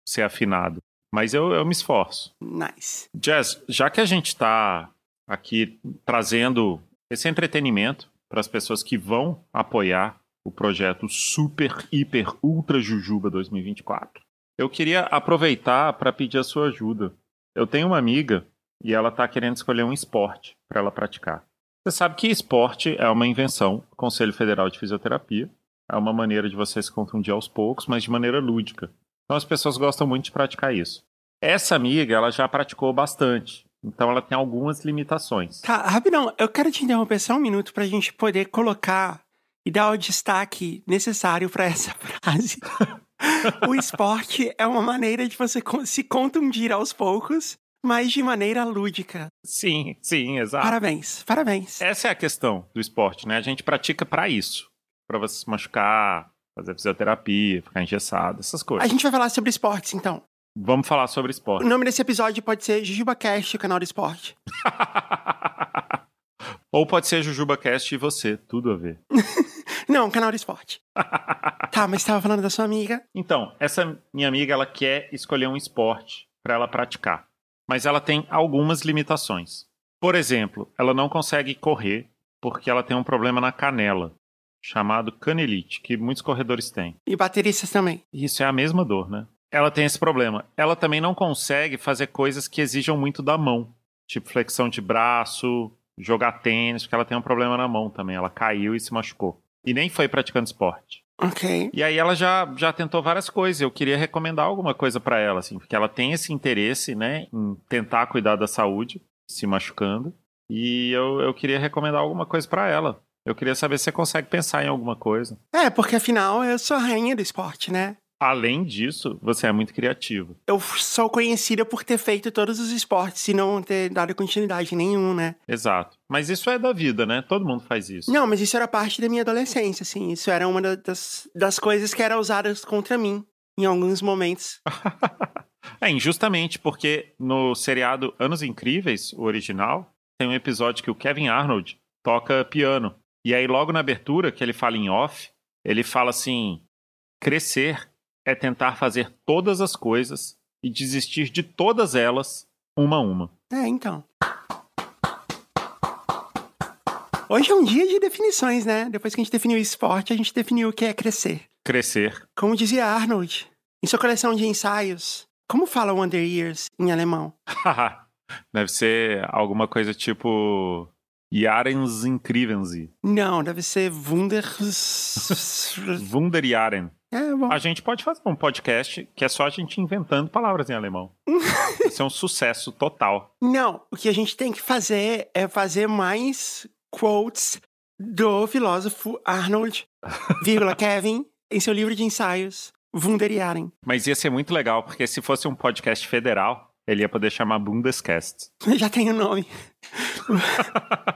ser afinado. Mas eu, eu me esforço. Nice. Jazz, já que a gente está aqui trazendo esse entretenimento para as pessoas que vão apoiar o projeto Super, Hiper, Ultra Jujuba 2024, eu queria aproveitar para pedir a sua ajuda. Eu tenho uma amiga e ela está querendo escolher um esporte para ela praticar. Você sabe que esporte é uma invenção Conselho Federal de Fisioterapia. É uma maneira de você se contundir aos poucos, mas de maneira lúdica. Então as pessoas gostam muito de praticar isso. Essa amiga, ela já praticou bastante. Então ela tem algumas limitações. Tá, rapidão, eu quero te interromper só um minuto pra gente poder colocar e dar o destaque necessário para essa frase. o esporte é uma maneira de você se contundir aos poucos, mas de maneira lúdica. Sim, sim, exato. Parabéns, parabéns. Essa é a questão do esporte, né? A gente pratica para isso, para você se machucar, fazer fisioterapia, ficar engessado, essas coisas. A gente vai falar sobre esportes, então. Vamos falar sobre esporte. O nome desse episódio pode ser JujubaCast, canal do esporte. Ou pode ser JujubaCast e você, tudo a ver. Não, canal do esporte. tá, mas estava falando da sua amiga. Então, essa minha amiga, ela quer escolher um esporte para ela praticar. Mas ela tem algumas limitações. Por exemplo, ela não consegue correr porque ela tem um problema na canela chamado canelite, que muitos corredores têm. E bateristas também. Isso é a mesma dor, né? Ela tem esse problema. Ela também não consegue fazer coisas que exijam muito da mão, tipo flexão de braço, jogar tênis, porque ela tem um problema na mão também. Ela caiu e se machucou. E nem foi praticando esporte. Ok. E aí ela já, já tentou várias coisas. Eu queria recomendar alguma coisa para ela, assim, porque ela tem esse interesse, né, em tentar cuidar da saúde, se machucando. E eu, eu queria recomendar alguma coisa para ela. Eu queria saber se você consegue pensar em alguma coisa. É, porque afinal eu sou a rainha do esporte, né? Além disso, você é muito criativo. Eu sou conhecida por ter feito todos os esportes e não ter dado continuidade nenhum, né? Exato. Mas isso é da vida, né? Todo mundo faz isso. Não, mas isso era parte da minha adolescência, assim. Isso era uma das, das coisas que eram usadas contra mim em alguns momentos. é, injustamente, porque no seriado Anos Incríveis, o original, tem um episódio que o Kevin Arnold toca piano. E aí, logo na abertura, que ele fala em off, ele fala assim: crescer é tentar fazer todas as coisas e desistir de todas elas, uma a uma. É, então. Hoje é um dia de definições, né? Depois que a gente definiu esporte, a gente definiu o que é crescer. Crescer. Como dizia Arnold, em sua coleção de ensaios, como fala Wonder Years em alemão? Deve ser alguma coisa tipo Jarens Não, deve ser Wunder. Wunderjaren. É, bom. A gente pode fazer um podcast que é só a gente inventando palavras em alemão. Isso é um sucesso total. Não, o que a gente tem que fazer é fazer mais quotes do filósofo Arnold, vírgula, Kevin, em seu livro de ensaios, Wunderjaren. Mas ia ser muito legal, porque se fosse um podcast federal, ele ia poder chamar Bundescast. Já tem o nome.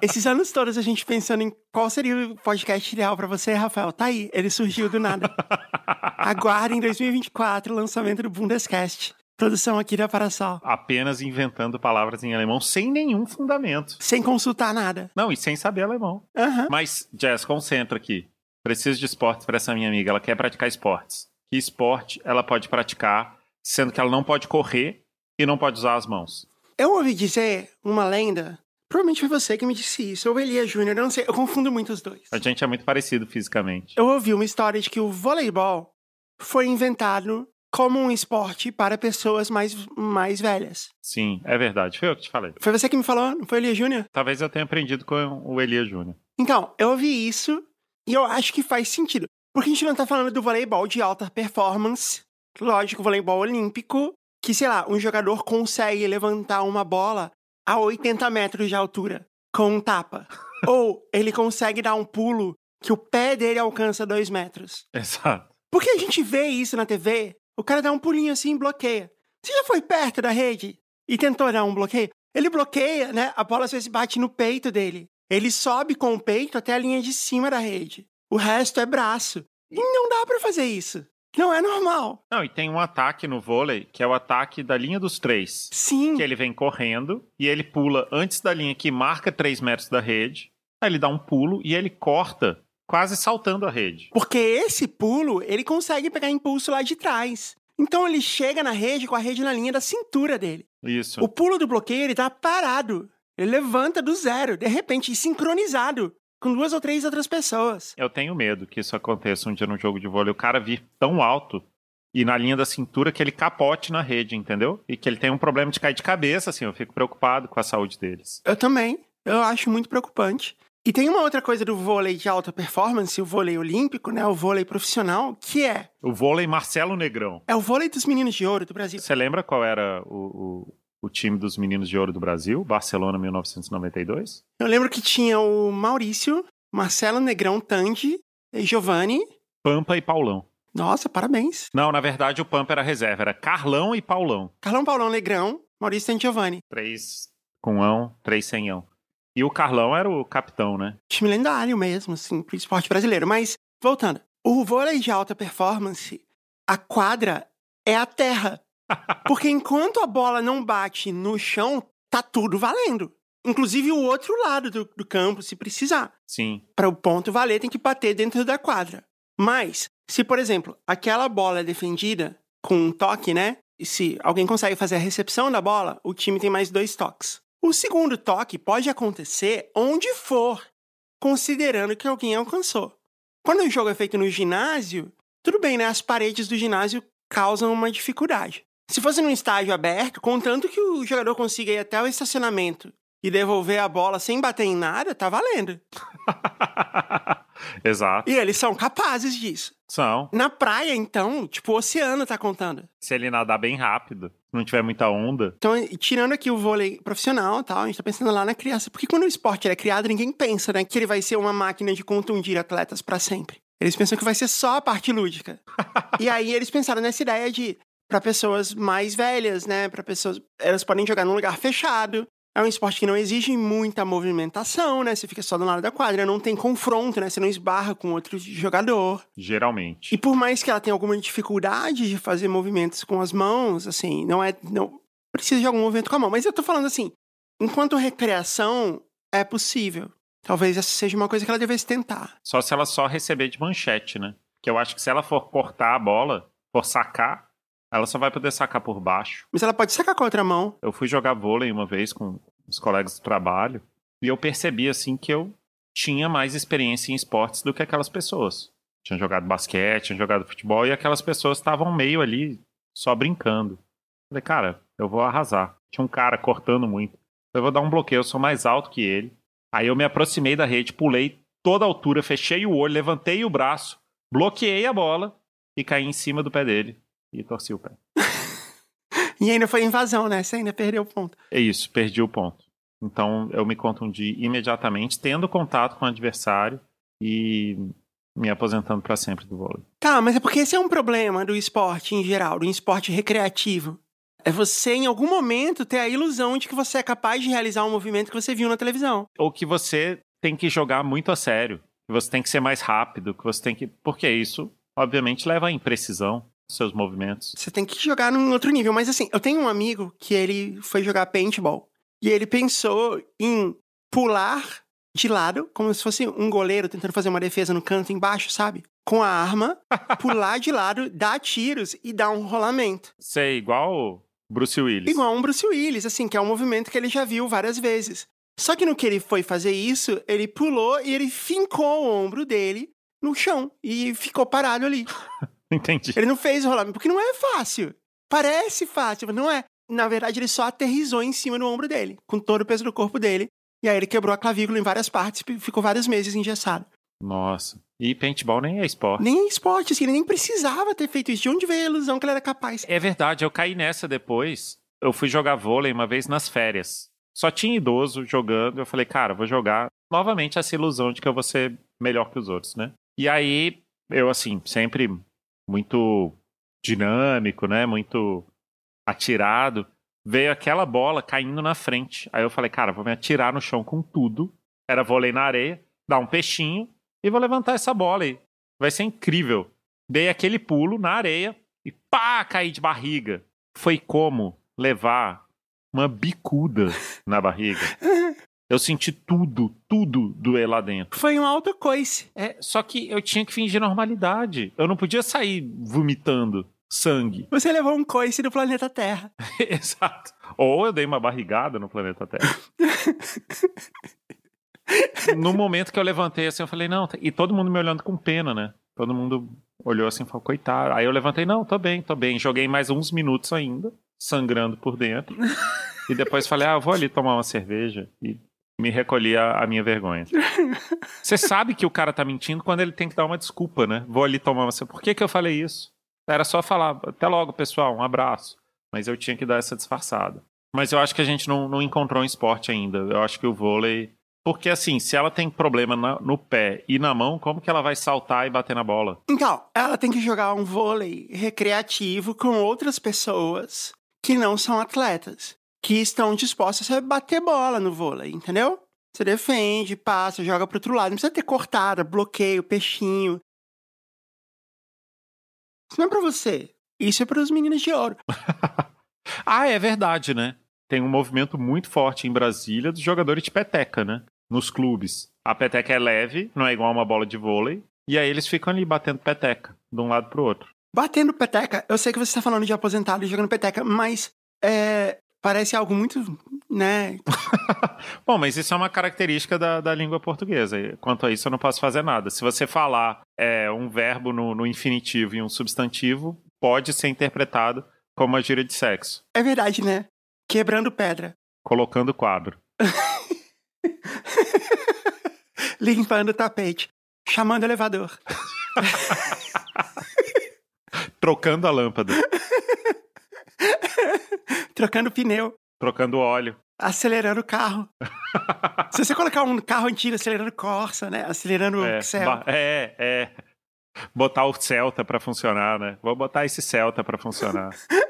Esses anos todos a gente pensando em qual seria o podcast ideal para você, Rafael. Tá aí, ele surgiu do nada. Aguarde em 2024 o lançamento do Bundescast. Produção aqui da Parasol. Apenas inventando palavras em alemão sem nenhum fundamento. Sem consultar nada. Não, e sem saber alemão. Aham. Mas, Jess, concentra aqui. Preciso de esportes para essa minha amiga. Ela quer praticar esportes. Que esporte ela pode praticar, sendo que ela não pode correr e não pode usar as mãos? Eu ouvi dizer uma lenda. Provavelmente foi você que me disse isso. Ou Elia Júnior, eu não sei. Eu confundo muito os dois. A gente é muito parecido fisicamente. Eu ouvi uma história de que o voleibol foi inventado como um esporte para pessoas mais, mais velhas. Sim, é verdade. Foi eu que te falei. Foi você que me falou, não foi Elia Júnior? Talvez eu tenha aprendido com o Elias Júnior. Então, eu ouvi isso e eu acho que faz sentido. Porque a gente não tá falando do voleibol de alta performance. Lógico, voleibol olímpico, que, sei lá, um jogador consegue levantar uma bola a 80 metros de altura com um tapa. Ou ele consegue dar um pulo que o pé dele alcança 2 metros. Exato. Porque a gente vê isso na TV, o cara dá um pulinho assim e bloqueia. Você já foi perto da rede e tentou dar um bloqueio? Ele bloqueia, né? A bola às vezes bate no peito dele. Ele sobe com o peito até a linha de cima da rede. O resto é braço. E não dá pra fazer isso. Não é normal. Não, e tem um ataque no vôlei, que é o ataque da linha dos três. Sim. Que ele vem correndo e ele pula antes da linha que marca 3 metros da rede. Aí ele dá um pulo e ele corta, quase saltando a rede. Porque esse pulo, ele consegue pegar impulso lá de trás. Então ele chega na rede com a rede na linha da cintura dele. Isso. O pulo do bloqueio, ele tá parado. Ele levanta do zero, de repente, e sincronizado com duas ou três outras pessoas. Eu tenho medo que isso aconteça um dia no jogo de vôlei. O cara vir tão alto e na linha da cintura que ele capote na rede, entendeu? E que ele tem um problema de cair de cabeça, assim. Eu fico preocupado com a saúde deles. Eu também. Eu acho muito preocupante. E tem uma outra coisa do vôlei de alta performance, o vôlei olímpico, né? O vôlei profissional, que é. O vôlei Marcelo Negrão. É o vôlei dos meninos de ouro do Brasil. Você lembra qual era o, o, time dos meninos de ouro do Brasil? Barcelona 1992? Eu lembro que tinha o Maurício, Marcelo Negrão Tandy, e Giovanni. Pampa e Paulão. Nossa, parabéns. Não, na verdade o Pampa era reserva. Era Carlão e Paulão. Carlão Paulão Negrão, Maurício Tandy Giovanni. Três com ão, três sem ão. E o Carlão era o capitão, né? Time lendário mesmo, assim, pro esporte brasileiro. Mas, voltando, o vôlei de alta performance, a quadra é a terra. Porque enquanto a bola não bate no chão, tá tudo valendo. Inclusive o outro lado do, do campo, se precisar. Sim. Para o ponto valer, tem que bater dentro da quadra. Mas, se, por exemplo, aquela bola é defendida com um toque, né? E se alguém consegue fazer a recepção da bola, o time tem mais dois toques. O segundo toque pode acontecer onde for, considerando que alguém alcançou. Quando o jogo é feito no ginásio, tudo bem, né? As paredes do ginásio causam uma dificuldade. Se fosse num estádio aberto, contanto que o jogador consiga ir até o estacionamento e devolver a bola sem bater em nada, tá valendo. Exato. E eles são capazes disso. São. Na praia, então, tipo, o oceano tá contando. Se ele nadar bem rápido, não tiver muita onda. Então, tirando aqui o vôlei profissional tal, a gente tá pensando lá na criança. Porque quando o esporte é criado, ninguém pensa, né, que ele vai ser uma máquina de contundir atletas para sempre. Eles pensam que vai ser só a parte lúdica. e aí eles pensaram nessa ideia de para pessoas mais velhas, né, para pessoas, elas podem jogar num lugar fechado. É um esporte que não exige muita movimentação, né? Você fica só do lado da quadra, não tem confronto, né? Você não esbarra com outro jogador. Geralmente. E por mais que ela tenha alguma dificuldade de fazer movimentos com as mãos, assim, não é. Não precisa de algum movimento com a mão. Mas eu tô falando assim, enquanto recreação, é possível. Talvez essa seja uma coisa que ela devesse tentar. Só se ela só receber de manchete, né? Porque eu acho que se ela for cortar a bola, for sacar, ela só vai poder sacar por baixo. Mas ela pode sacar com a outra mão. Eu fui jogar vôlei uma vez com os colegas do trabalho e eu percebi assim que eu tinha mais experiência em esportes do que aquelas pessoas. Tinha jogado basquete, tinha jogado futebol e aquelas pessoas estavam meio ali só brincando. Falei, cara, eu vou arrasar. Tinha um cara cortando muito. Eu vou dar um bloqueio, eu sou mais alto que ele. Aí eu me aproximei da rede, pulei toda a altura, fechei o olho, levantei o braço, bloqueei a bola e caí em cima do pé dele e torci o pé. E ainda foi invasão, né? Você ainda perdeu o ponto. É isso, perdi o ponto. Então eu me contundi imediatamente, tendo contato com o adversário e me aposentando para sempre do vôlei. Tá, mas é porque esse é um problema do esporte em geral, do esporte recreativo. É você, em algum momento, ter a ilusão de que você é capaz de realizar um movimento que você viu na televisão. Ou que você tem que jogar muito a sério, que você tem que ser mais rápido, que você tem que. Porque isso, obviamente, leva à imprecisão. Seus movimentos. Você tem que jogar num outro nível. Mas assim, eu tenho um amigo que ele foi jogar paintball. E ele pensou em pular de lado, como se fosse um goleiro tentando fazer uma defesa no canto embaixo, sabe? Com a arma, pular de lado, dar tiros e dar um rolamento. Sei, igual o Bruce Willis. Igual um Bruce Willis, assim, que é um movimento que ele já viu várias vezes. Só que no que ele foi fazer isso, ele pulou e ele fincou o ombro dele no chão e ficou parado ali. Entendi. Ele não fez o rolamento, porque não é fácil. Parece fácil, mas não é. Na verdade, ele só aterrizou em cima do ombro dele, com todo o peso do corpo dele. E aí ele quebrou a clavícula em várias partes e ficou vários meses engessado. Nossa. E paintball nem é esporte. Nem é esporte, assim, ele nem precisava ter feito isso. De onde veio a ilusão que ele era capaz? É verdade, eu caí nessa depois. Eu fui jogar vôlei uma vez nas férias. Só tinha idoso jogando. Eu falei, cara, vou jogar novamente essa ilusão de que eu vou ser melhor que os outros, né? E aí, eu, assim, sempre muito dinâmico, né? Muito atirado. Veio aquela bola caindo na frente. Aí eu falei, cara, vou me atirar no chão com tudo. Era vôlei na areia, dar um peixinho e vou levantar essa bola aí. Vai ser incrível. Dei aquele pulo na areia e pá, caí de barriga. Foi como levar uma bicuda na barriga. Eu senti tudo, tudo doer lá dentro. Foi um autocoice. É, só que eu tinha que fingir normalidade. Eu não podia sair vomitando sangue. Você levou um coice do planeta Terra. Exato. Ou eu dei uma barrigada no planeta Terra. no momento que eu levantei assim, eu falei, não, e todo mundo me olhando com pena, né? Todo mundo olhou assim e falou, coitado. Aí eu levantei, não, tô bem, tô bem. Joguei mais uns minutos ainda, sangrando por dentro. e depois falei, ah, vou ali tomar uma cerveja. E me recolhi a, a minha vergonha. Você sabe que o cara tá mentindo quando ele tem que dar uma desculpa, né? Vou ali tomar uma. Por que, que eu falei isso? Era só falar, até logo, pessoal, um abraço. Mas eu tinha que dar essa disfarçada. Mas eu acho que a gente não, não encontrou um esporte ainda. Eu acho que o vôlei. Porque assim, se ela tem problema na- no pé e na mão, como que ela vai saltar e bater na bola? Então, ela tem que jogar um vôlei recreativo com outras pessoas que não são atletas, que estão dispostas a bater bola no vôlei, entendeu? Você defende, passa, joga pro outro lado. Não precisa ter cortada, bloqueio, peixinho. Isso não é pra você. Isso é para os meninos de ouro. ah, é verdade, né? Tem um movimento muito forte em Brasília dos jogadores de peteca, né? Nos clubes. A peteca é leve, não é igual uma bola de vôlei. E aí eles ficam ali batendo peteca, de um lado pro outro. Batendo peteca, eu sei que você está falando de aposentado e jogando peteca, mas é, parece algo muito, né? Bom, mas isso é uma característica da, da língua portuguesa. Quanto a isso, eu não posso fazer nada. Se você falar é, um verbo no, no infinitivo e um substantivo, pode ser interpretado como uma gíria de sexo. É verdade, né? Quebrando pedra. Colocando quadro. Limpando o tapete. Chamando o elevador. Trocando a lâmpada. Trocando pneu. Trocando óleo. Acelerando o carro. Se você colocar um carro antigo acelerando Corsa, né? Acelerando É, ba- é, é. Botar o Celta pra funcionar, né? Vou botar esse Celta pra funcionar.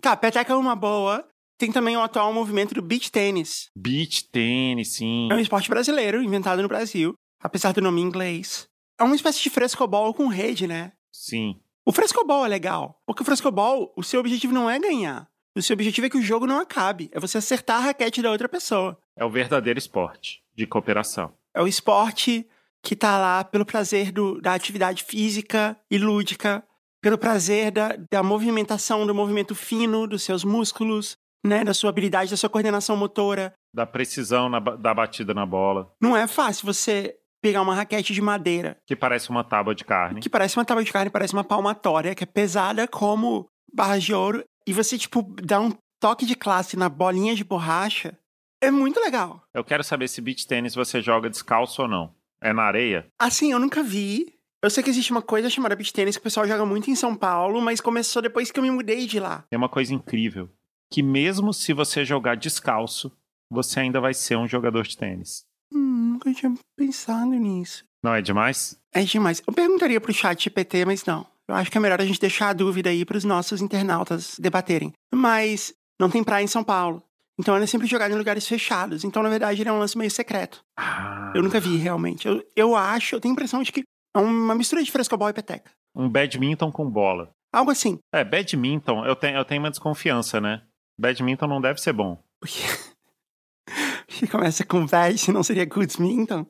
Tá, peteca é uma boa. Tem também o atual movimento do beach tênis. Beach tênis, sim. É um esporte brasileiro, inventado no Brasil, apesar do nome em inglês. É uma espécie de frescobol com rede, né? Sim. O frescobol é legal, porque o frescobol, o seu objetivo não é ganhar. O seu objetivo é que o jogo não acabe, é você acertar a raquete da outra pessoa. É o verdadeiro esporte de cooperação. É o esporte que tá lá pelo prazer do- da atividade física e lúdica, pelo prazer da, da movimentação, do movimento fino dos seus músculos, né? Da sua habilidade, da sua coordenação motora. Da precisão na da batida na bola, Não é fácil você pegar uma raquete de madeira que parece uma tábua de carne. que parece uma tábua de carne, parece uma palmatória, que é pesada como barras de ouro, e você, tipo, dá um toque de classe na bolinha de borracha, é muito legal. Eu quero saber se beach tênis você joga descalço ou não. É na areia? Assim, eu nunca vi. Eu sei que existe uma coisa chamada beach tênis que o pessoal joga muito em São Paulo, mas começou depois que eu me mudei de lá. É uma coisa incrível. Que mesmo se você jogar descalço, você ainda vai ser um jogador de tênis. Hum, nunca tinha pensado nisso. Não é demais? É demais. Eu perguntaria pro chat GPT, mas não. Eu acho que é melhor a gente deixar a dúvida aí pros nossos internautas debaterem. Mas não tem praia em São Paulo. Então ele é sempre jogado em lugares fechados. Então, na verdade, ele é um lance meio secreto. Ah, Eu nunca vi, realmente. Eu, eu acho, eu tenho a impressão de que é uma mistura de frescobol e peteca. Um badminton com bola. Algo assim. É, badminton, eu tenho, eu tenho uma desconfiança, né? Badminton não deve ser bom. Porque, porque começa com bad, não seria goodminton?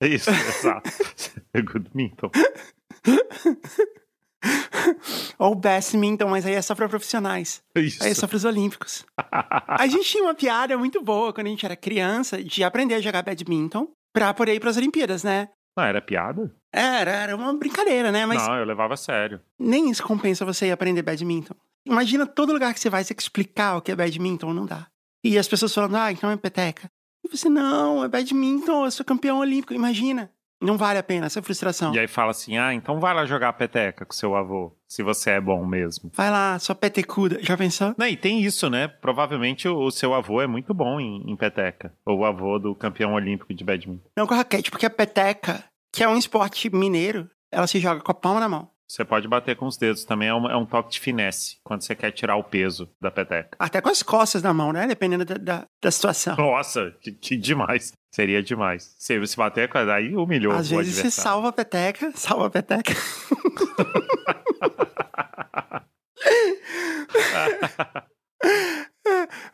Isso, exato. Goodminton. Ou badminton, mas aí é só pra profissionais. Isso. Aí é só pros olímpicos. A gente tinha uma piada muito boa quando a gente era criança de aprender a jogar badminton pra poder ir pras Olimpíadas, né? Não, era piada? Era, era uma brincadeira, né? Mas Não, eu levava a sério. nem isso compensa você ir aprender badminton. Imagina todo lugar que você vai, você que explicar o que é badminton, não dá. E as pessoas falando, ah, então é peteca. E você, não, é badminton, eu sou campeão olímpico. Imagina. Não vale a pena essa frustração. E aí fala assim: ah, então vai lá jogar peteca com seu avô, se você é bom mesmo. Vai lá, sua petecuda. Já pensou? Não, e tem isso, né? Provavelmente o, o seu avô é muito bom em, em peteca. Ou o avô do campeão olímpico de badminton. Não com a raquete, porque a peteca, que é um esporte mineiro, ela se joga com a palma na mão. Você pode bater com os dedos também, é um, é um toque de finesse, quando você quer tirar o peso da peteca. Até com as costas na mão, né? Dependendo da, da, da situação. Nossa, que, que demais. Seria demais. Se você bater aí humilhou Às o vezes você salva a peteca, salva a peteca.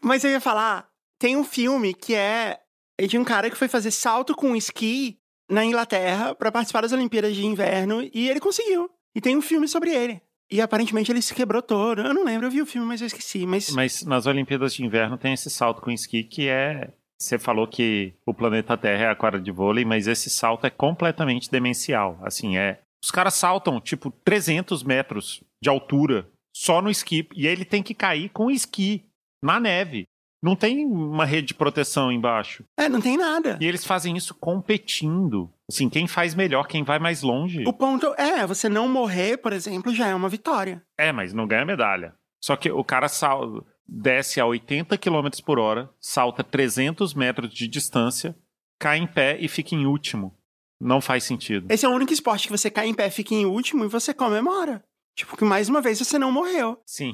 Mas eu ia falar, tem um filme que é de um cara que foi fazer salto com esqui na Inglaterra pra participar das Olimpíadas de Inverno e ele conseguiu. E tem um filme sobre ele. E aparentemente ele se quebrou todo. Eu não lembro, eu vi o filme, mas eu esqueci. Mas, Mas nas Olimpíadas de Inverno tem esse salto com esqui que é. Você falou que o planeta Terra é a quadra de vôlei, mas esse salto é completamente demencial. Assim, é. Os caras saltam, tipo, 300 metros de altura só no esqui. E ele tem que cair com o esqui na neve. Não tem uma rede de proteção embaixo. é, não tem nada. E eles fazem isso competindo. Assim, quem faz melhor, quem vai mais longe. O ponto é, você não morrer, por exemplo, já é uma vitória. É, mas não ganha medalha. Só que o cara sal... desce a 80 km por hora, salta 300 metros de distância, cai em pé e fica em último. Não faz sentido. Esse é o único esporte que você cai em pé, fica em último e você comemora. Tipo, que mais uma vez você não morreu. Sim.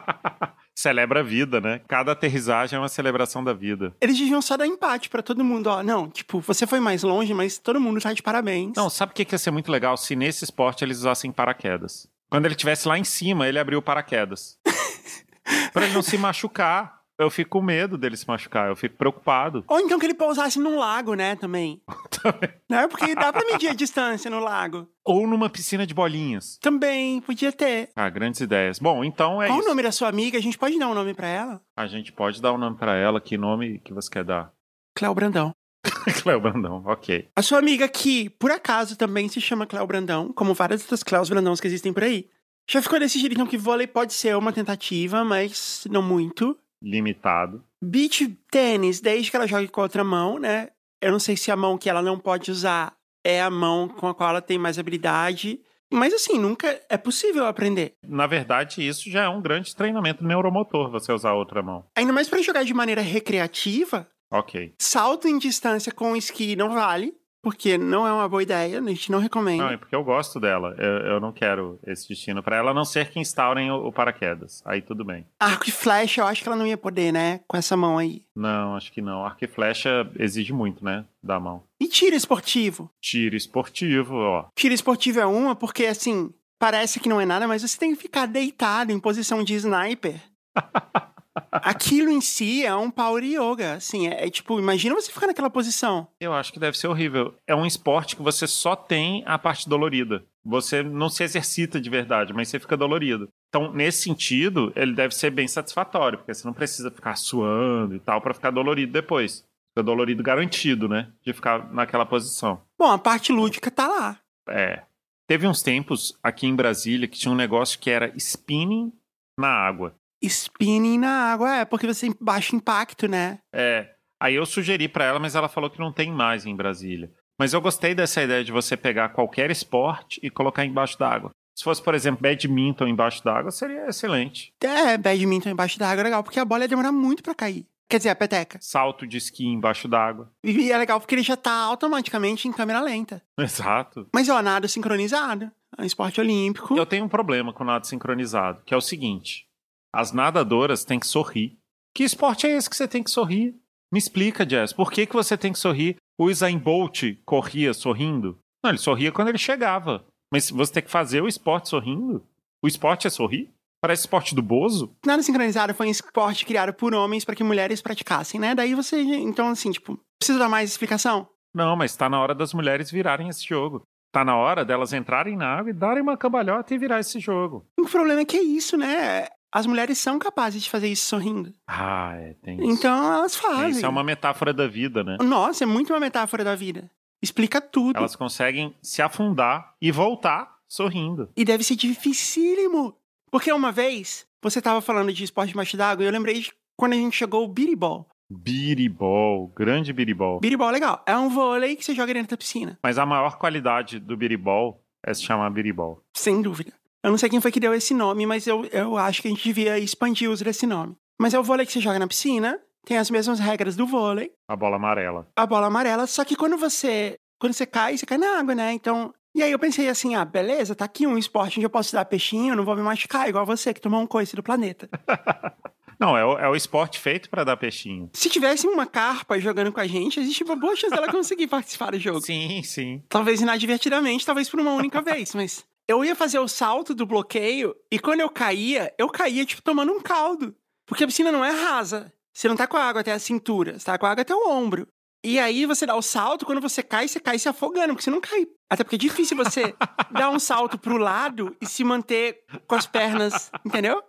Celebra a vida, né? Cada aterrissagem é uma celebração da vida. Eles deviam só dar empate pra todo mundo, ó. Não, tipo, você foi mais longe, mas todo mundo tá de parabéns. Não, sabe o que que ia ser muito legal se nesse esporte eles usassem paraquedas? Quando ele estivesse lá em cima, ele abriu o paraquedas. pra ele não se machucar. Eu fico com medo dele se machucar, eu fico preocupado. Ou então que ele pousasse num lago, né, também. Também. Né? Porque dá pra medir a distância no lago. Ou numa piscina de bolinhas. Também, podia ter. Ah, grandes ideias. Bom, então é Qual isso. o nome da sua amiga? A gente pode dar um nome pra ela? A gente pode dar um nome pra ela. Que nome que você quer dar? Cléo Brandão. Cléo Brandão, ok. A sua amiga que, por acaso, também se chama Cléo Brandão, como várias outras Cléos Brandões que existem por aí. Já ficou decidido então que vôlei pode ser uma tentativa, mas não muito. Limitado. Beach tênis, desde que ela jogue com a outra mão, né? Eu não sei se a mão que ela não pode usar é a mão com a qual ela tem mais habilidade. Mas assim, nunca é possível aprender. Na verdade, isso já é um grande treinamento neuromotor, você usar a outra mão. Ainda mais pra jogar de maneira recreativa, Ok. salto em distância com esqui não vale, porque não é uma boa ideia, a gente não recomenda. Não, é porque eu gosto dela. Eu, eu não quero esse destino pra ela, a não ser que instaurem o, o paraquedas. Aí tudo bem. Arco e flecha, eu acho que ela não ia poder, né? Com essa mão aí. Não, acho que não. Arco e flecha exige muito, né? Da mão. E tiro esportivo? Tiro esportivo, ó. Tiro esportivo é uma porque, assim, parece que não é nada, mas você tem que ficar deitado em posição de sniper. Aquilo em si é um power yoga, assim, é, é tipo, imagina você ficar naquela posição. Eu acho que deve ser horrível. É um esporte que você só tem a parte dolorida. Você não se exercita de verdade, mas você fica dolorido. Então, nesse sentido, ele deve ser bem satisfatório, porque você não precisa ficar suando e tal pra ficar dolorido depois. Fica dolorido garantido, né? De ficar naquela posição. Bom, a parte lúdica tá lá. É. Teve uns tempos aqui em Brasília que tinha um negócio que era spinning na água. Spinning na água, é, porque você tem baixo impacto, né? É. Aí eu sugeri pra ela, mas ela falou que não tem mais em Brasília. Mas eu gostei dessa ideia de você pegar qualquer esporte e colocar embaixo d'água. Se fosse, por exemplo, badminton embaixo d'água, seria excelente. É, badminton embaixo da água é legal, porque a bola ia demorar muito pra cair. Quer dizer, a peteca. Salto de esqui embaixo d'água. E é legal porque ele já tá automaticamente em câmera lenta. Exato. Mas ó, nada sincronizado. É um esporte olímpico. Eu tenho um problema com nado sincronizado, que é o seguinte: as nadadoras têm que sorrir. Que esporte é esse que você tem que sorrir? Me explica, Jess, por que, que você tem que sorrir? O Usain Bolt corria sorrindo? Não, ele sorria quando ele chegava. Mas você tem que fazer o esporte sorrindo? O esporte é sorrir? Parece esporte do Bozo? Nada sincronizado foi um esporte criado por homens para que mulheres praticassem, né? Daí você, então assim, tipo, precisa dar mais explicação? Não, mas tá na hora das mulheres virarem esse jogo. Tá na hora delas entrarem na água e darem uma cambalhota e virar esse jogo. O problema é que é isso, né? As mulheres são capazes de fazer isso sorrindo. Ah, é, tem isso. Então elas fazem. Isso é uma metáfora da vida, né? Nossa, é muito uma metáfora da vida. Explica tudo. Elas conseguem se afundar e voltar sorrindo. E deve ser dificílimo. Porque uma vez, você tava falando de esporte debaixo d'água e eu lembrei de quando a gente chegou o biribol. Biribol, grande biribol. Biribol é legal. É um vôlei que você joga dentro da piscina. Mas a maior qualidade do biribol é se chamar biribol. Sem dúvida. Eu não sei quem foi que deu esse nome, mas eu, eu acho que a gente devia expandir o uso desse nome. Mas é o vôlei que você joga na piscina, tem as mesmas regras do vôlei, A bola amarela. a bola amarela, só que quando você quando você cai, você cai na água, né? Então, e aí eu pensei assim, ah, beleza, tá aqui um esporte onde eu posso dar peixinho, eu não vou me machucar, igual você que tomou um coice do planeta. Não, é o, é o esporte feito pra dar peixinho. Se tivesse uma carpa jogando com a gente, existe uma boa chance dela conseguir participar do jogo. Sim, sim. Talvez inadvertidamente, talvez por uma única vez, mas eu ia fazer o salto do bloqueio e quando eu caía, eu caía tipo tomando um caldo. Porque a piscina não é rasa. Você não tá com a água até a cintura, você tá com a água até o ombro. E aí você dá o salto, quando você cai, você cai se afogando, porque você não cai. Até porque é difícil você dar um salto pro lado e se manter com as pernas, entendeu?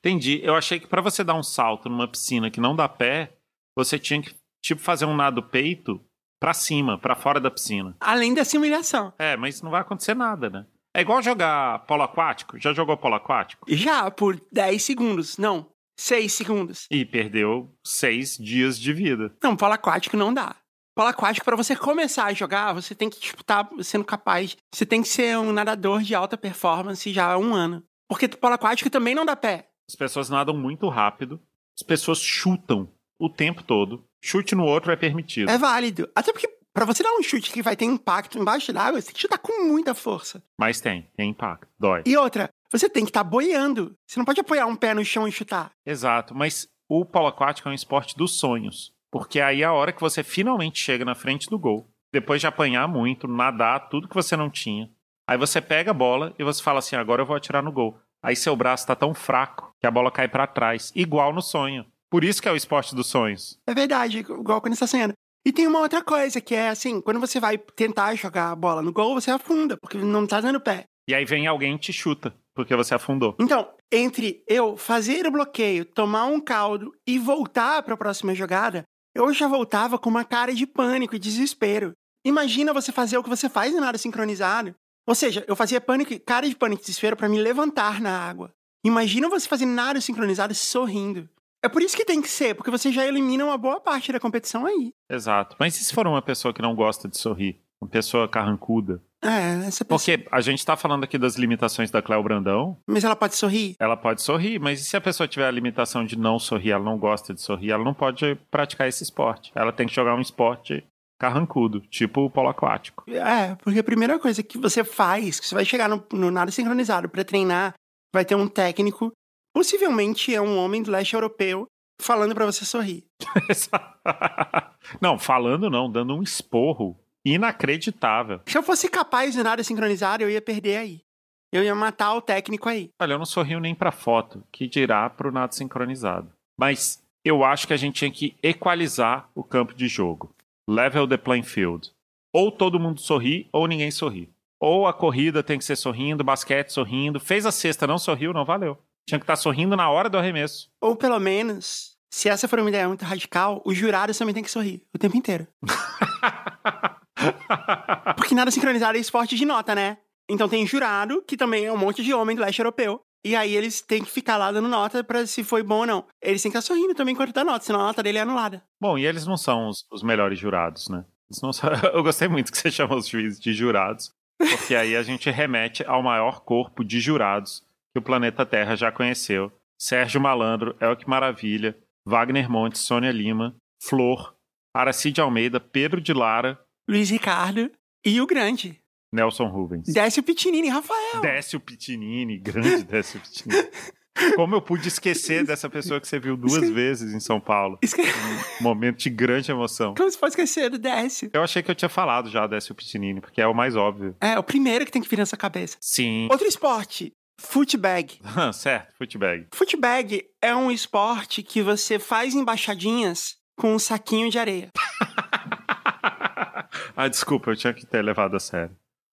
Entendi. Eu achei que pra você dar um salto numa piscina que não dá pé, você tinha que, tipo, fazer um nado peito pra cima, pra fora da piscina. Além da simulação. É, mas não vai acontecer nada, né? É igual jogar polo aquático. Já jogou polo aquático? Já por 10 segundos. Não, 6 segundos. E perdeu seis dias de vida. Não, polo aquático não dá. Polo aquático, pra você começar a jogar, você tem que, tipo, tá sendo capaz. Você tem que ser um nadador de alta performance já há um ano. Porque polo aquático também não dá pé. As pessoas nadam muito rápido. As pessoas chutam o tempo todo. Chute no outro é permitido. É válido. Até porque, pra você dar um chute que vai ter impacto embaixo d'água, você tem que chutar com muita força. Mas tem, tem impacto. Dói. E outra, você tem que estar boiando. Você não pode apoiar um pé no chão e chutar. Exato, mas o polo aquático é um esporte dos sonhos. Porque aí é a hora que você finalmente chega na frente do gol. Depois de apanhar muito, nadar, tudo que você não tinha. Aí você pega a bola e você fala assim: agora eu vou atirar no gol. Aí seu braço tá tão fraco que a bola cai pra trás, igual no sonho. Por isso que é o esporte dos sonhos. É verdade, igual quando você tá sonhando. E tem uma outra coisa, que é assim, quando você vai tentar jogar a bola no gol, você afunda, porque não tá dando pé. E aí vem alguém e te chuta, porque você afundou. Então, entre eu fazer o bloqueio, tomar um caldo e voltar para a próxima jogada, eu já voltava com uma cara de pânico e desespero. Imagina você fazer o que você faz em nada sincronizado. Ou seja, eu fazia pânico, cara de pânico e desespero para me levantar na água. Imagina você fazer nada sincronizado sorrindo. É por isso que tem que ser, porque você já elimina uma boa parte da competição aí. Exato. Mas e se for uma pessoa que não gosta de sorrir? Uma pessoa carrancuda? É, essa pessoa. Porque a gente tá falando aqui das limitações da Cléo Brandão. Mas ela pode sorrir? Ela pode sorrir, mas e se a pessoa tiver a limitação de não sorrir, ela não gosta de sorrir, ela não pode praticar esse esporte. Ela tem que jogar um esporte carrancudo, tipo o polo aquático. É, porque a primeira coisa que você faz, que você vai chegar no, no nada sincronizado para treinar, vai ter um técnico, possivelmente é um homem do leste europeu, falando para você sorrir. não, falando não, dando um esporro inacreditável. Se eu fosse capaz de nada sincronizado, eu ia perder aí. Eu ia matar o técnico aí. Olha, eu não sorrio nem pra foto, que dirá pro nado sincronizado. Mas eu acho que a gente tinha que equalizar o campo de jogo. Level the playing field. Ou todo mundo sorri, ou ninguém sorri. Ou a corrida tem que ser sorrindo, basquete sorrindo. Fez a cesta, não sorriu, não valeu. Tinha que estar sorrindo na hora do arremesso. Ou pelo menos, se essa for uma ideia muito radical, os jurados também têm que sorrir o tempo inteiro. Porque nada sincronizado é esporte de nota, né? Então tem jurado, que também é um monte de homem do leste europeu. E aí eles têm que ficar lá dando nota pra se foi bom ou não. Eles têm que estar sorrindo também enquanto dá nota, senão a nota dele é anulada. Bom, e eles não são os, os melhores jurados, né? São... Eu gostei muito que você chama os juízes de jurados, porque aí a gente remete ao maior corpo de jurados que o planeta Terra já conheceu. Sérgio Malandro, Elke Maravilha, Wagner Montes, Sônia Lima, Flor, Aracide Almeida, Pedro de Lara, Luiz Ricardo e o grande. Nelson Rubens. Décio Pitinini, Rafael. Décio Pitinini, grande Décio Pitinini. Como eu pude esquecer dessa pessoa que você viu duas Esque... vezes em São Paulo? Esque... Um momento de grande emoção. Como você pode esquecer do Décio? Eu achei que eu tinha falado já Décio Pitinini, porque é o mais óbvio. É, o primeiro que tem que vir nessa cabeça. Sim. Outro esporte footbag. certo, footbag. Footbag é um esporte que você faz embaixadinhas com um saquinho de areia. ah, desculpa, eu tinha que ter levado a sério.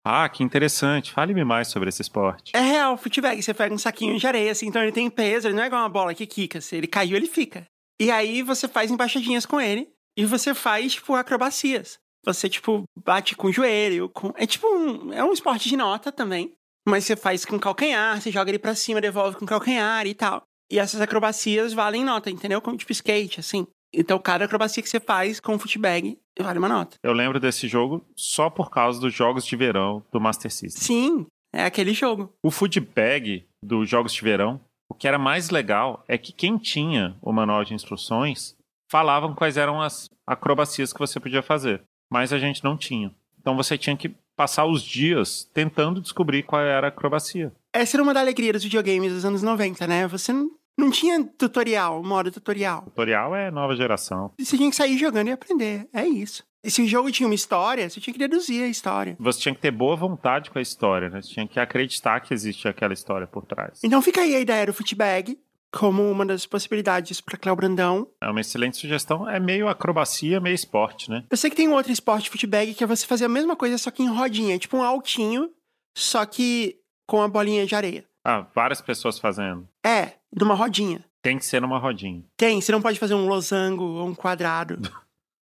Ah, que interessante. Fale-me mais sobre esse esporte. É real, footbag. Você pega um saquinho de areia, assim, então ele tem peso, ele não é igual uma bola que quica. Se ele caiu, ele fica. E aí você faz embaixadinhas com ele e você faz, tipo, acrobacias. Você, tipo, bate com o joelho, com... É tipo um... É um esporte de nota também. Mas você faz com calcanhar, você joga ele pra cima, devolve com calcanhar e tal. E essas acrobacias valem nota, entendeu? Como tipo skate, assim. Então, cada acrobacia que você faz com o footbag vale uma nota. Eu lembro desse jogo só por causa dos jogos de verão do Master System. Sim, é aquele jogo. O footbag dos jogos de verão, o que era mais legal é que quem tinha o manual de instruções falavam quais eram as acrobacias que você podia fazer, mas a gente não tinha. Então você tinha que passar os dias tentando descobrir qual era a acrobacia. Essa era uma das alegrias dos videogames dos anos 90, né? Você não, não tinha tutorial, modo tutorial. Tutorial é nova geração. Você tinha que sair jogando e aprender. É isso. E se o jogo tinha uma história, você tinha que deduzir a história. Você tinha que ter boa vontade com a história, né? Você tinha que acreditar que existe aquela história por trás. Então fica aí a ideia do footbag como uma das possibilidades para Cléo Brandão. É uma excelente sugestão. É meio acrobacia, meio esporte, né? Eu sei que tem um outro esporte footbag que é você fazer a mesma coisa, só que em rodinha. Tipo um altinho, só que com a bolinha de areia. Ah, várias pessoas fazendo. É, numa rodinha. Tem que ser numa rodinha. Tem, você não pode fazer um losango ou um quadrado.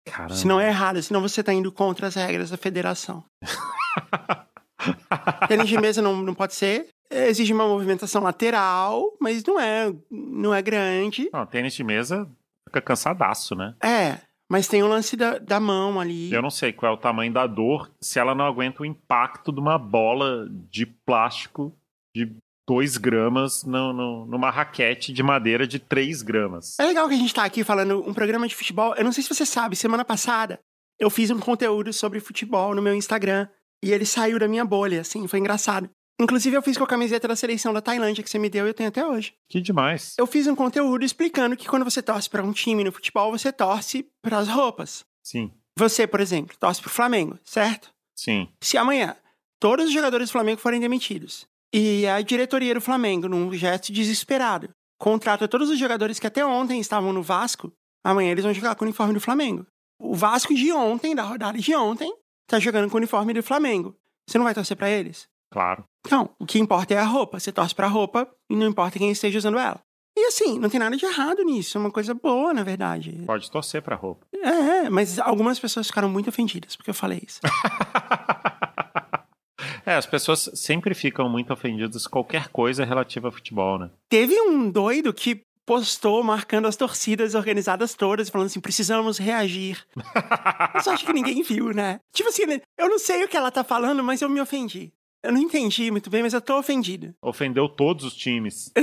Caramba. Senão é errado, senão você tá indo contra as regras da federação. Tênis de mesa não, não pode ser. Exige uma movimentação lateral, mas não é, não é grande. Não, tênis de mesa fica cansadaço, né? É, mas tem o lance da, da mão ali. Eu não sei qual é o tamanho da dor se ela não aguenta o impacto de uma bola de plástico de 2 gramas no, no, numa raquete de madeira de 3 gramas. É legal que a gente tá aqui falando um programa de futebol. Eu não sei se você sabe, semana passada eu fiz um conteúdo sobre futebol no meu Instagram e ele saiu da minha bolha, assim, foi engraçado. Inclusive, eu fiz com a camiseta da seleção da Tailândia que você me deu e eu tenho até hoje. Que demais. Eu fiz um conteúdo explicando que quando você torce para um time no futebol, você torce para as roupas. Sim, Você, por exemplo, torce pro Flamengo, certo? sim. Se amanhã todos os jogadores do Flamengo forem demitidos e a diretoria do Flamengo, num gesto desesperado, contrata todos os jogadores que até ontem estavam no Vasco, amanhã eles vão jogar com o uniforme do Flamengo. O Vasco de ontem, da rodada de ontem, tá jogando com o uniforme do Flamengo. Você não vai torcer pra eles? Claro. Não, o que importa é a roupa. Você torce pra roupa e não importa quem esteja usando ela. E assim, não tem nada de errado nisso. É uma coisa boa, na verdade. Pode torcer pra roupa. É, mas algumas pessoas ficaram muito ofendidas porque eu falei isso. é, as pessoas sempre ficam muito ofendidas com qualquer coisa relativa a futebol, né? Teve um doido que postou marcando as torcidas organizadas todas, falando assim: precisamos reagir. Eu só acho que ninguém viu, né? Tipo assim, eu não sei o que ela tá falando, mas eu me ofendi. Eu não entendi muito bem, mas eu tô ofendido. Ofendeu todos os times.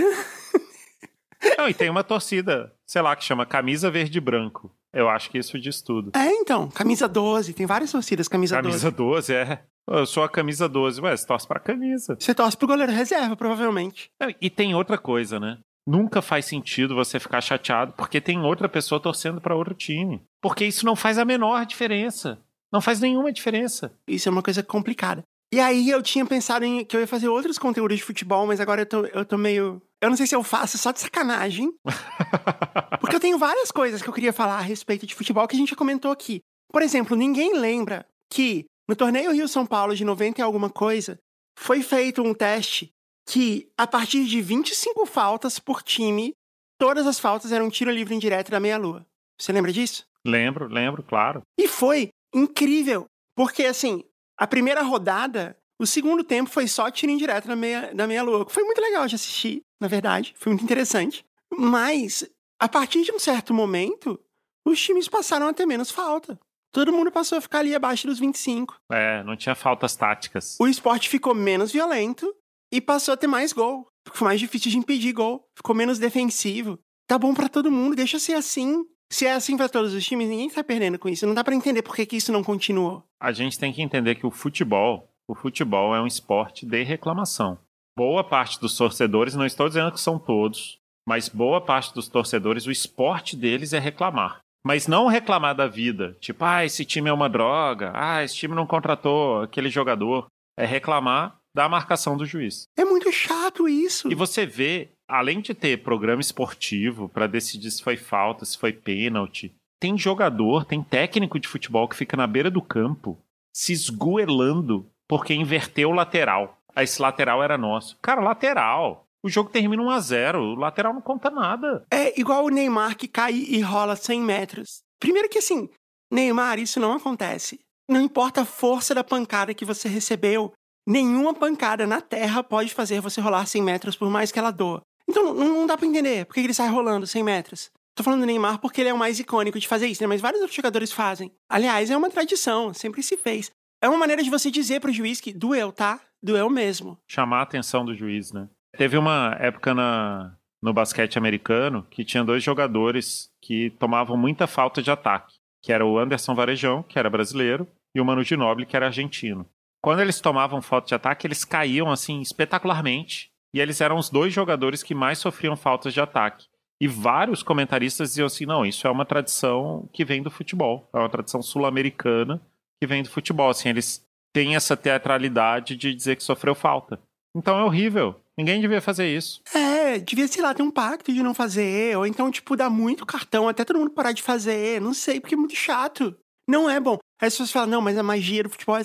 Não, e tem uma torcida, sei lá, que chama Camisa Verde e Branco. Eu acho que isso diz tudo. É, então, camisa 12, tem várias torcidas, camisa, Camisa 12. 12, é. Eu sou a camisa 12. Ué, você torce pra camisa. Você torce pro goleiro reserva, provavelmente. Não, E tem outra coisa, né? Nunca faz sentido você ficar chateado porque tem outra pessoa torcendo pra outro time. Porque isso não faz a menor diferença. Não faz nenhuma diferença. Isso é uma coisa complicada. E aí eu tinha pensado em que eu ia fazer outros conteúdos de futebol, mas agora eu tô, eu tô meio. Eu não sei se eu faço só de sacanagem. Porque eu tenho várias coisas que eu queria falar a respeito de futebol que a gente já comentou aqui. Por exemplo, ninguém lembra que no torneio Rio-São Paulo de 90 e alguma coisa, foi feito um teste que, a partir de 25 faltas por time, todas as faltas eram tiro livre indireto da meia-lua. Você lembra disso? lembro, lembro, claro. E foi incrível, porque assim, a primeira rodada, o segundo tempo foi só tiro indireto da meia, da meia lua. Foi muito legal de assistir, na verdade, foi muito interessante. Mas, a partir de um certo momento, os times passaram a ter menos falta. Todo mundo passou a ficar ali abaixo dos 25. É, não tinha faltas táticas. O esporte ficou menos violento e passou a ter mais gol. Ficou mais difícil de impedir gol. Ficou menos defensivo. Tá bom pra todo mundo, deixa ser assim. Se é assim pra todos os times, ninguém tá perdendo com isso. Não dá pra entender por que, que isso não continuou. A gente tem que entender que o futebol, o futebol é um esporte de reclamação. Boa parte dos torcedores, não estou dizendo que são todos, mas boa parte dos torcedores, o esporte deles é reclamar. Mas não reclamar da vida, tipo, ah, esse time é uma droga, ah, esse time não contratou aquele jogador. É reclamar da marcação do juiz. É muito chato isso. E você vê, além de ter programa esportivo para decidir se foi falta, se foi pênalti, tem jogador, tem técnico de futebol que fica na beira do campo se esgoelando porque inverteu o lateral. Aí esse lateral era nosso. Cara, lateral. O jogo termina 1 a 0 O lateral não conta nada. É igual o Neymar que cai e rola 100 metros. Primeiro que assim, Neymar, isso não acontece. Não importa a força da pancada que você recebeu, nenhuma pancada na terra pode fazer você rolar 100 metros por mais que ela doa. Então não, não dá pra entender por que ele sai rolando 100 metros. Tô falando do Neymar porque ele é o mais icônico de fazer isso, né? Mas vários outros jogadores fazem. Aliás, é uma tradição, sempre se fez. É uma maneira de você dizer pro juiz que doeu, tá? Doeu mesmo. Chamar a atenção do juiz, né? Teve uma época na, no basquete americano que tinha dois jogadores que tomavam muita falta de ataque, que era o Anderson Varejão, que era brasileiro, e o Manu Ginóbili, que era argentino. Quando eles tomavam falta de ataque, eles caíam assim espetacularmente, e eles eram os dois jogadores que mais sofriam faltas de ataque. E vários comentaristas diziam assim: não, isso é uma tradição que vem do futebol, é uma tradição sul-americana que vem do futebol. Assim, eles têm essa teatralidade de dizer que sofreu falta. Então é horrível. Ninguém devia fazer isso. É, devia, sei lá, ter um pacto de não fazer, ou então, tipo, dar muito cartão até todo mundo parar de fazer. Não sei, porque é muito chato. Não é bom. Aí as pessoas falam, não, mas a magia do futebol.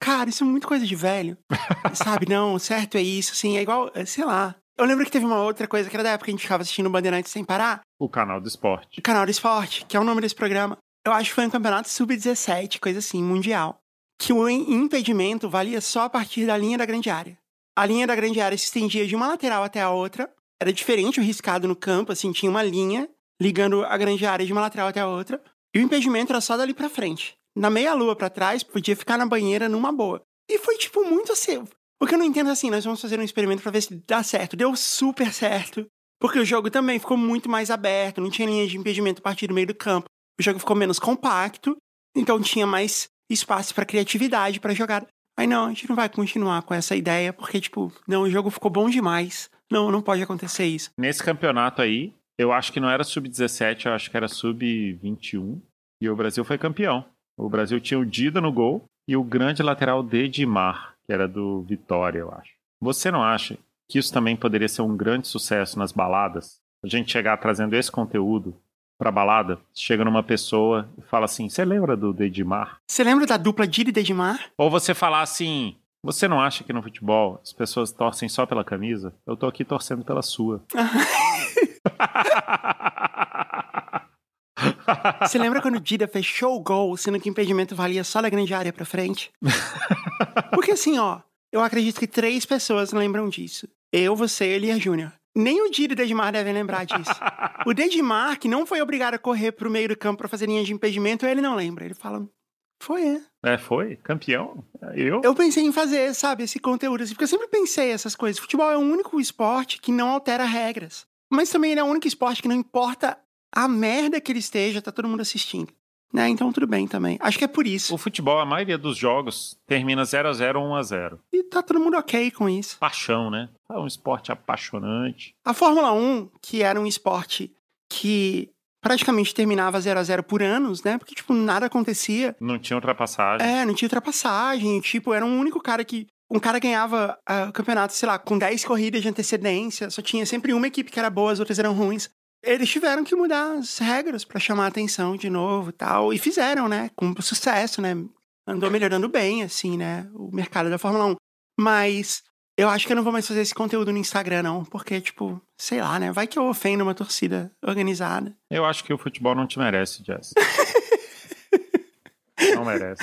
Cara, isso é muito coisa de velho. Sabe, não, certo é isso, assim, é igual, é, sei lá. Eu lembro que teve uma outra coisa que era da época que a gente ficava assistindo Bandeirantes sem parar, O canal do esporte. o canal do esporte, que é o nome desse programa. Eu acho que foi um campeonato sub-17, coisa assim, mundial. Que o im- impedimento valia só a partir da linha da grande área. A linha da grande área se estendia de uma lateral até a outra. Era diferente o riscado no campo, assim, tinha uma linha ligando a grande área de uma lateral até a outra. E o impedimento era só dali pra frente. Na meia-lua pra trás, podia ficar na banheira numa boa. E foi, tipo, muito assim. O que eu não entendo é assim, nós vamos fazer um experimento pra ver se dá certo. Deu super certo. Porque o jogo também ficou muito mais aberto, não tinha linha de impedimento a partir do meio do campo. O jogo ficou menos compacto, então tinha mais espaço pra criatividade pra jogar. Aí não, a gente não vai continuar com essa ideia, porque, tipo, não, o jogo ficou bom demais. Não, não pode acontecer isso. Nesse campeonato aí, eu acho que não era sub-17, eu acho que era sub-21. E o Brasil foi campeão. O Brasil tinha o Dida no gol e o grande lateral Dedimar, que era do Vitória, eu acho. Você não acha que isso também poderia ser um grande sucesso nas baladas? A gente chegar trazendo esse conteúdo pra balada, chega numa pessoa e fala assim: Você lembra do Dedimar? Você lembra da dupla Didi e Dedimar? Ou você falar assim: Você não acha que no futebol as pessoas torcem só pela camisa? Eu tô aqui torcendo pela sua. Você lembra quando o Dida fechou o gol, sendo que o impedimento valia só da grande área pra frente? Porque assim, ó, eu acredito que três pessoas lembram disso. Eu, você, ele e a Júnior. Nem o Dida e o Dedimar devem lembrar disso. O Dedimar, que não foi obrigado a correr pro meio do campo pra fazer linha de impedimento, ele não lembra. Ele fala, foi, é. É, foi? Campeão? Eu? Eu pensei em fazer, sabe, esse conteúdo assim, porque eu sempre pensei essas coisas. Futebol é o único esporte que não altera regras. Mas também ele é o único esporte que não importa a merda que ele esteja, tá todo mundo assistindo. Né? Então tudo bem também. Acho que é por isso. O futebol, a maioria dos jogos, termina 0x0 ou 1x0. E tá todo mundo ok com isso. Paixão, né? É um esporte apaixonante. A Fórmula 1, que era um esporte que praticamente terminava 0 a 0 por anos, né? Porque, tipo, nada acontecia. Não tinha ultrapassagem. É, não tinha ultrapassagem. Tipo, era um único cara que. Um cara ganhava ah, o campeonato, sei lá, com 10 corridas de antecedência. Só tinha sempre uma equipe que era boa, as outras eram ruins. Eles tiveram que mudar as regras pra chamar a atenção de novo e tal. E fizeram, né? Com sucesso, né? Andou melhorando bem, assim, né? O mercado da Fórmula 1. Mas eu acho que eu não vou mais fazer esse conteúdo no Instagram, não. Porque, tipo, sei lá, né? Vai que eu ofendo uma torcida organizada. Eu acho que o futebol não te merece, Jess. não merece.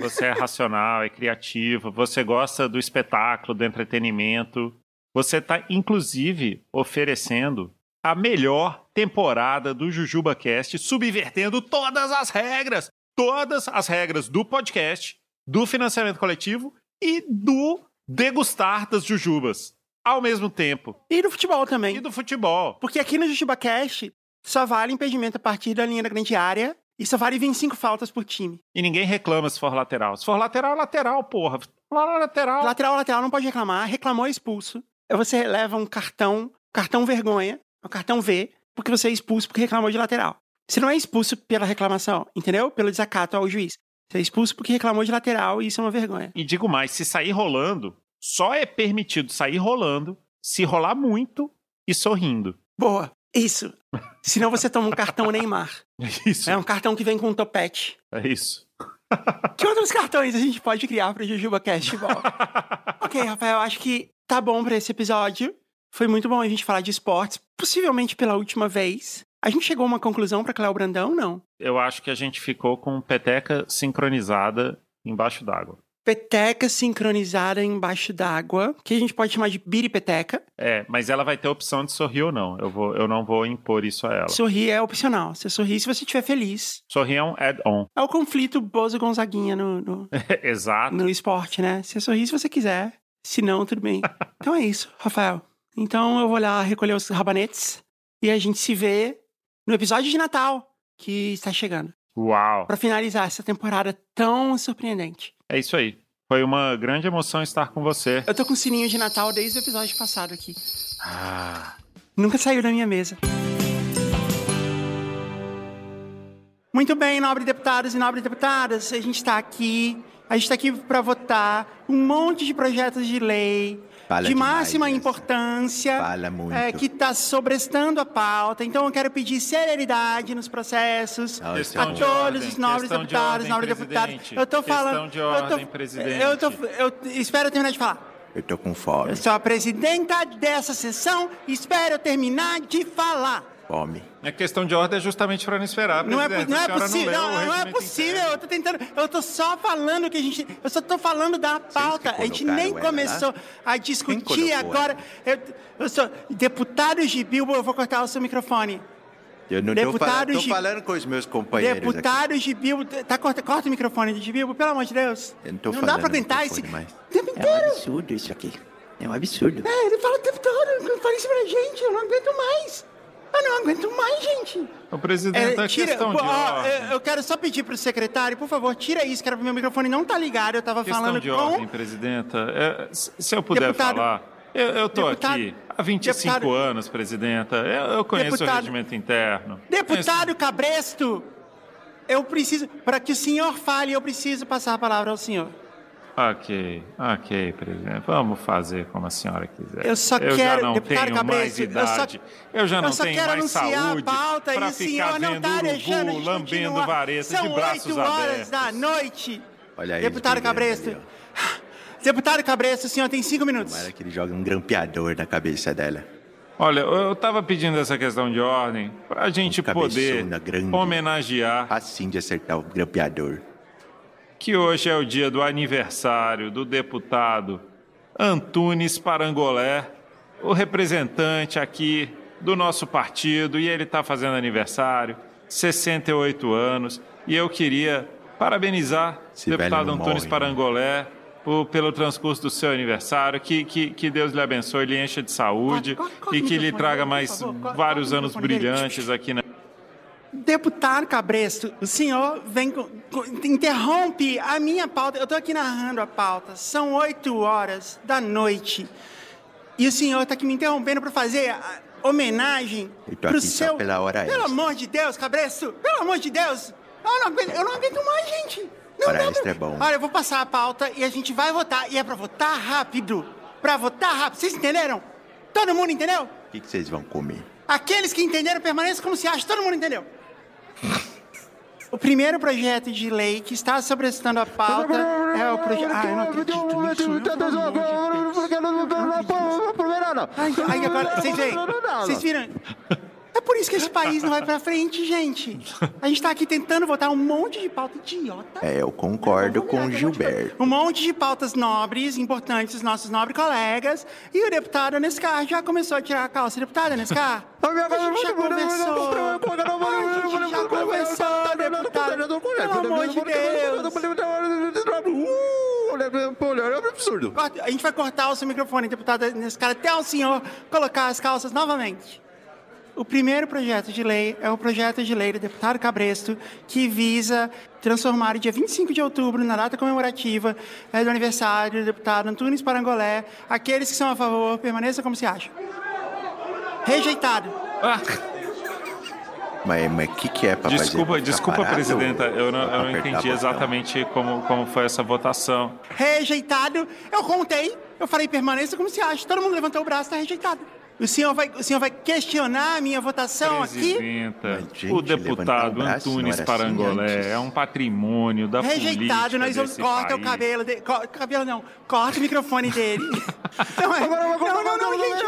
Você é racional, é criativo, você gosta do espetáculo, do entretenimento. Você está, inclusive, oferecendo a melhor temporada do JujubaCast, subvertendo todas as regras. Todas as regras do podcast, do financiamento coletivo e do degustar das jujubas. Ao mesmo tempo. E do futebol também. E do futebol. Porque aqui no JujubaCast só vale impedimento a partir da linha da grande área e só vale 25 faltas por time. E ninguém reclama se for lateral. Se for lateral, é lateral, porra. Lateral. Lateral, lateral não pode reclamar. Reclamou, é expulso. Aí você leva um cartão, cartão vergonha, um cartão V, porque você é expulso porque reclamou de lateral. Você não é expulso pela reclamação, entendeu? Pelo desacato ao juiz. Você é expulso porque reclamou de lateral e isso é uma vergonha. E digo mais, se sair rolando, só é permitido sair rolando se rolar muito e sorrindo. Boa. Isso. Senão você toma um cartão Neymar. É isso. É um cartão que vem com um topete. É isso. Que outros cartões a gente pode criar pro Jujuba Castball? ok, Rafael, acho que tá bom pra esse episódio. Foi muito bom a gente falar de esportes, possivelmente pela última vez. A gente chegou a uma conclusão pra Cléo Brandão, não? Eu acho que a gente ficou com peteca sincronizada embaixo d'água. Peteca sincronizada embaixo d'água, que a gente pode chamar de biripeteca. É, mas ela vai ter a opção de sorrir ou não. Eu, vou, eu não vou impor isso a ela. Sorrir é opcional. Você sorri se você estiver feliz. Sorrir é um add-on. É o conflito Bozo Gonzaguinha no, no, Exato. no esporte, né? Você sorri se você quiser. Se não, tudo bem. Então é isso, Rafael. Então eu vou lá recolher os rabanetes e a gente se vê no episódio de Natal que está chegando. Uau. Pra finalizar essa temporada tão surpreendente. É isso aí. Foi uma grande emoção estar com você. Eu tô com o sininho de Natal desde o episódio passado aqui. Ah, Nunca saiu da minha mesa. Muito bem, nobres deputados e nobres deputadas, a gente está aqui. A gente está aqui para votar um monte de projetos de lei Fala de demais, máxima importância Fala muito. é, que está sobrestando a pauta. Então eu quero pedir celeridade nos processos isso a é todos bom. os nobres Questão de deputados, ordem, nobres deputados. Eu Questão falando. de eu ordem, tô, presidente. Eu tô, eu espero eu terminar de falar. Eu tô com fome. Eu sou a presidenta dessa sessão e espero eu terminar de falar. Fome. A questão de ordem é justamente para não esperar, Não é, presidente. não é possível, não, o não é possível. interno. Eu tô tentando, eu tô só falando que a gente, eu só tô falando da pauta. A gente nem ela começou a discutir agora. Eu, eu sou deputado de Bilbo, eu vou cortar o seu microfone. Eu não tô falando, tô falando com os meus companheiros aqui. Deputado de Bilbo, tá corta, corta o microfone de Bilbo, pelo amor de Deus. Eu não tô dá falando pra aguentar esse mais. tempo É um inteiro. absurdo isso aqui. É um absurdo. É, ele fala o tempo todo, não fala isso pra gente, eu não aguento mais. Eu não aguento mais, gente. O presidente, É, é tira, questão pô, de ó, ordem. eu, quero só pedir pro secretário, por favor, tira isso, que era meu microfone não tá ligado, eu tava Questão falando de com... ordem, presidenta. É, se eu puder Deputado- falar, eu, Deputado- aqui há 25 deputado- anos, presidenta. Eu, eu conheço Deputado- o regimento interno. Deputado Cabresto, eu preciso, para que o senhor fale, eu preciso passar a palavra ao senhor. Ok, ok, presidente. Vamos fazer como a senhora quiser. Eu só já quero- não deputado tenho Cabresto, mais eu só- idade. Eu, já não eu só tenho quero mais anunciar a saúde pauta pra e o senhor ficar não vendo tá deixando urubu, de lambendo continuar. vareta São de braços 8 horas abertos. da noite. Olha aí. Deputado Cabresto. ali. Deputado Cabresto, o senhor tem cinco minutos. Tomara que ele jogue um grampeador na cabeça dela. Olha, eu eu tava pedindo essa questão de ordem pra gente Um poder grande. homenagear Assim de acertar o grampeador. Que hoje é o dia do aniversário do deputado Antunes Parangolé, o representante aqui do nosso partido, e ele está fazendo aniversário, 68 anos, e eu queria parabenizar Esse o deputado Antunes morre, né? Parangolé por- pelo transcurso do seu aniversário, que, que, que Deus lhe abençoe, lhe encha de saúde e que lhe traga mais vários anos brilhantes aqui na Deputado Cabresto, o senhor vem interrompe a minha pauta. Eu estou aqui narrando a pauta. São oito horas da noite. E o senhor está aqui me interrompendo para fazer homenagem aqui só seu. pela hora Pelo extra. amor de Deus, Cabresto! Pelo amor de Deus! Eu não aguento, eu não aguento mais, gente! Não Hora extra pra- é bom. Olha, eu vou passar a pauta e a gente vai votar. E é para votar rápido. Para votar rápido. Vocês entenderam? Todo mundo entendeu? O que vocês vão comer? Aqueles que entenderam permaneçam como se acha. Todo mundo entendeu? O primeiro projeto de lei que está sobrestando a pauta é o projeto. Ah, eu não acredito nisso. meu, amor de. Ai, ai, agora, vocês veem? Vocês viram? É por isso que esse país não vai pra frente, gente. A gente tá aqui tentando votar um monte de pauta idiota. É, eu concordo com o Gilberto. Um monte de pautas nobres, importantes dos nossos nobres colegas. E o deputado Nescar já começou a tirar a calça. Deputada Nescar, a gente já conversou. A gente já conversou, deputado. Pelo amor de Deus. É um absurdo. A gente vai cortar o seu microfone, deputada Nescar, até o senhor colocar as calças novamente. O primeiro projeto de lei é o projeto de lei do deputado Cabresto, que visa transformar o dia 25 de outubro na data comemorativa eh, do aniversário do deputado Antunes Parangolé. Aqueles que são a favor, permaneçam como se acham. Rejeitado. Ah, Mas o que, que é pra fazer? Desculpa, Pra ficar desculpa, parado? presidenta, eu não, eu não entendi exatamente como, como foi essa votação. Rejeitado. Eu contei, eu falei permaneça como se acha. Todo mundo levantou o braço, tá rejeitado. O senhor vai, o senhor vai questionar a minha votação aqui? Presidenta, gente, o deputado o não Antunes assim Parangolé antes. é um patrimônio da Rejeitado, política nós vamos corta o país. cabelo dele. Co cabelo não, corta o microfone dele. não, é, não, não, não, gente.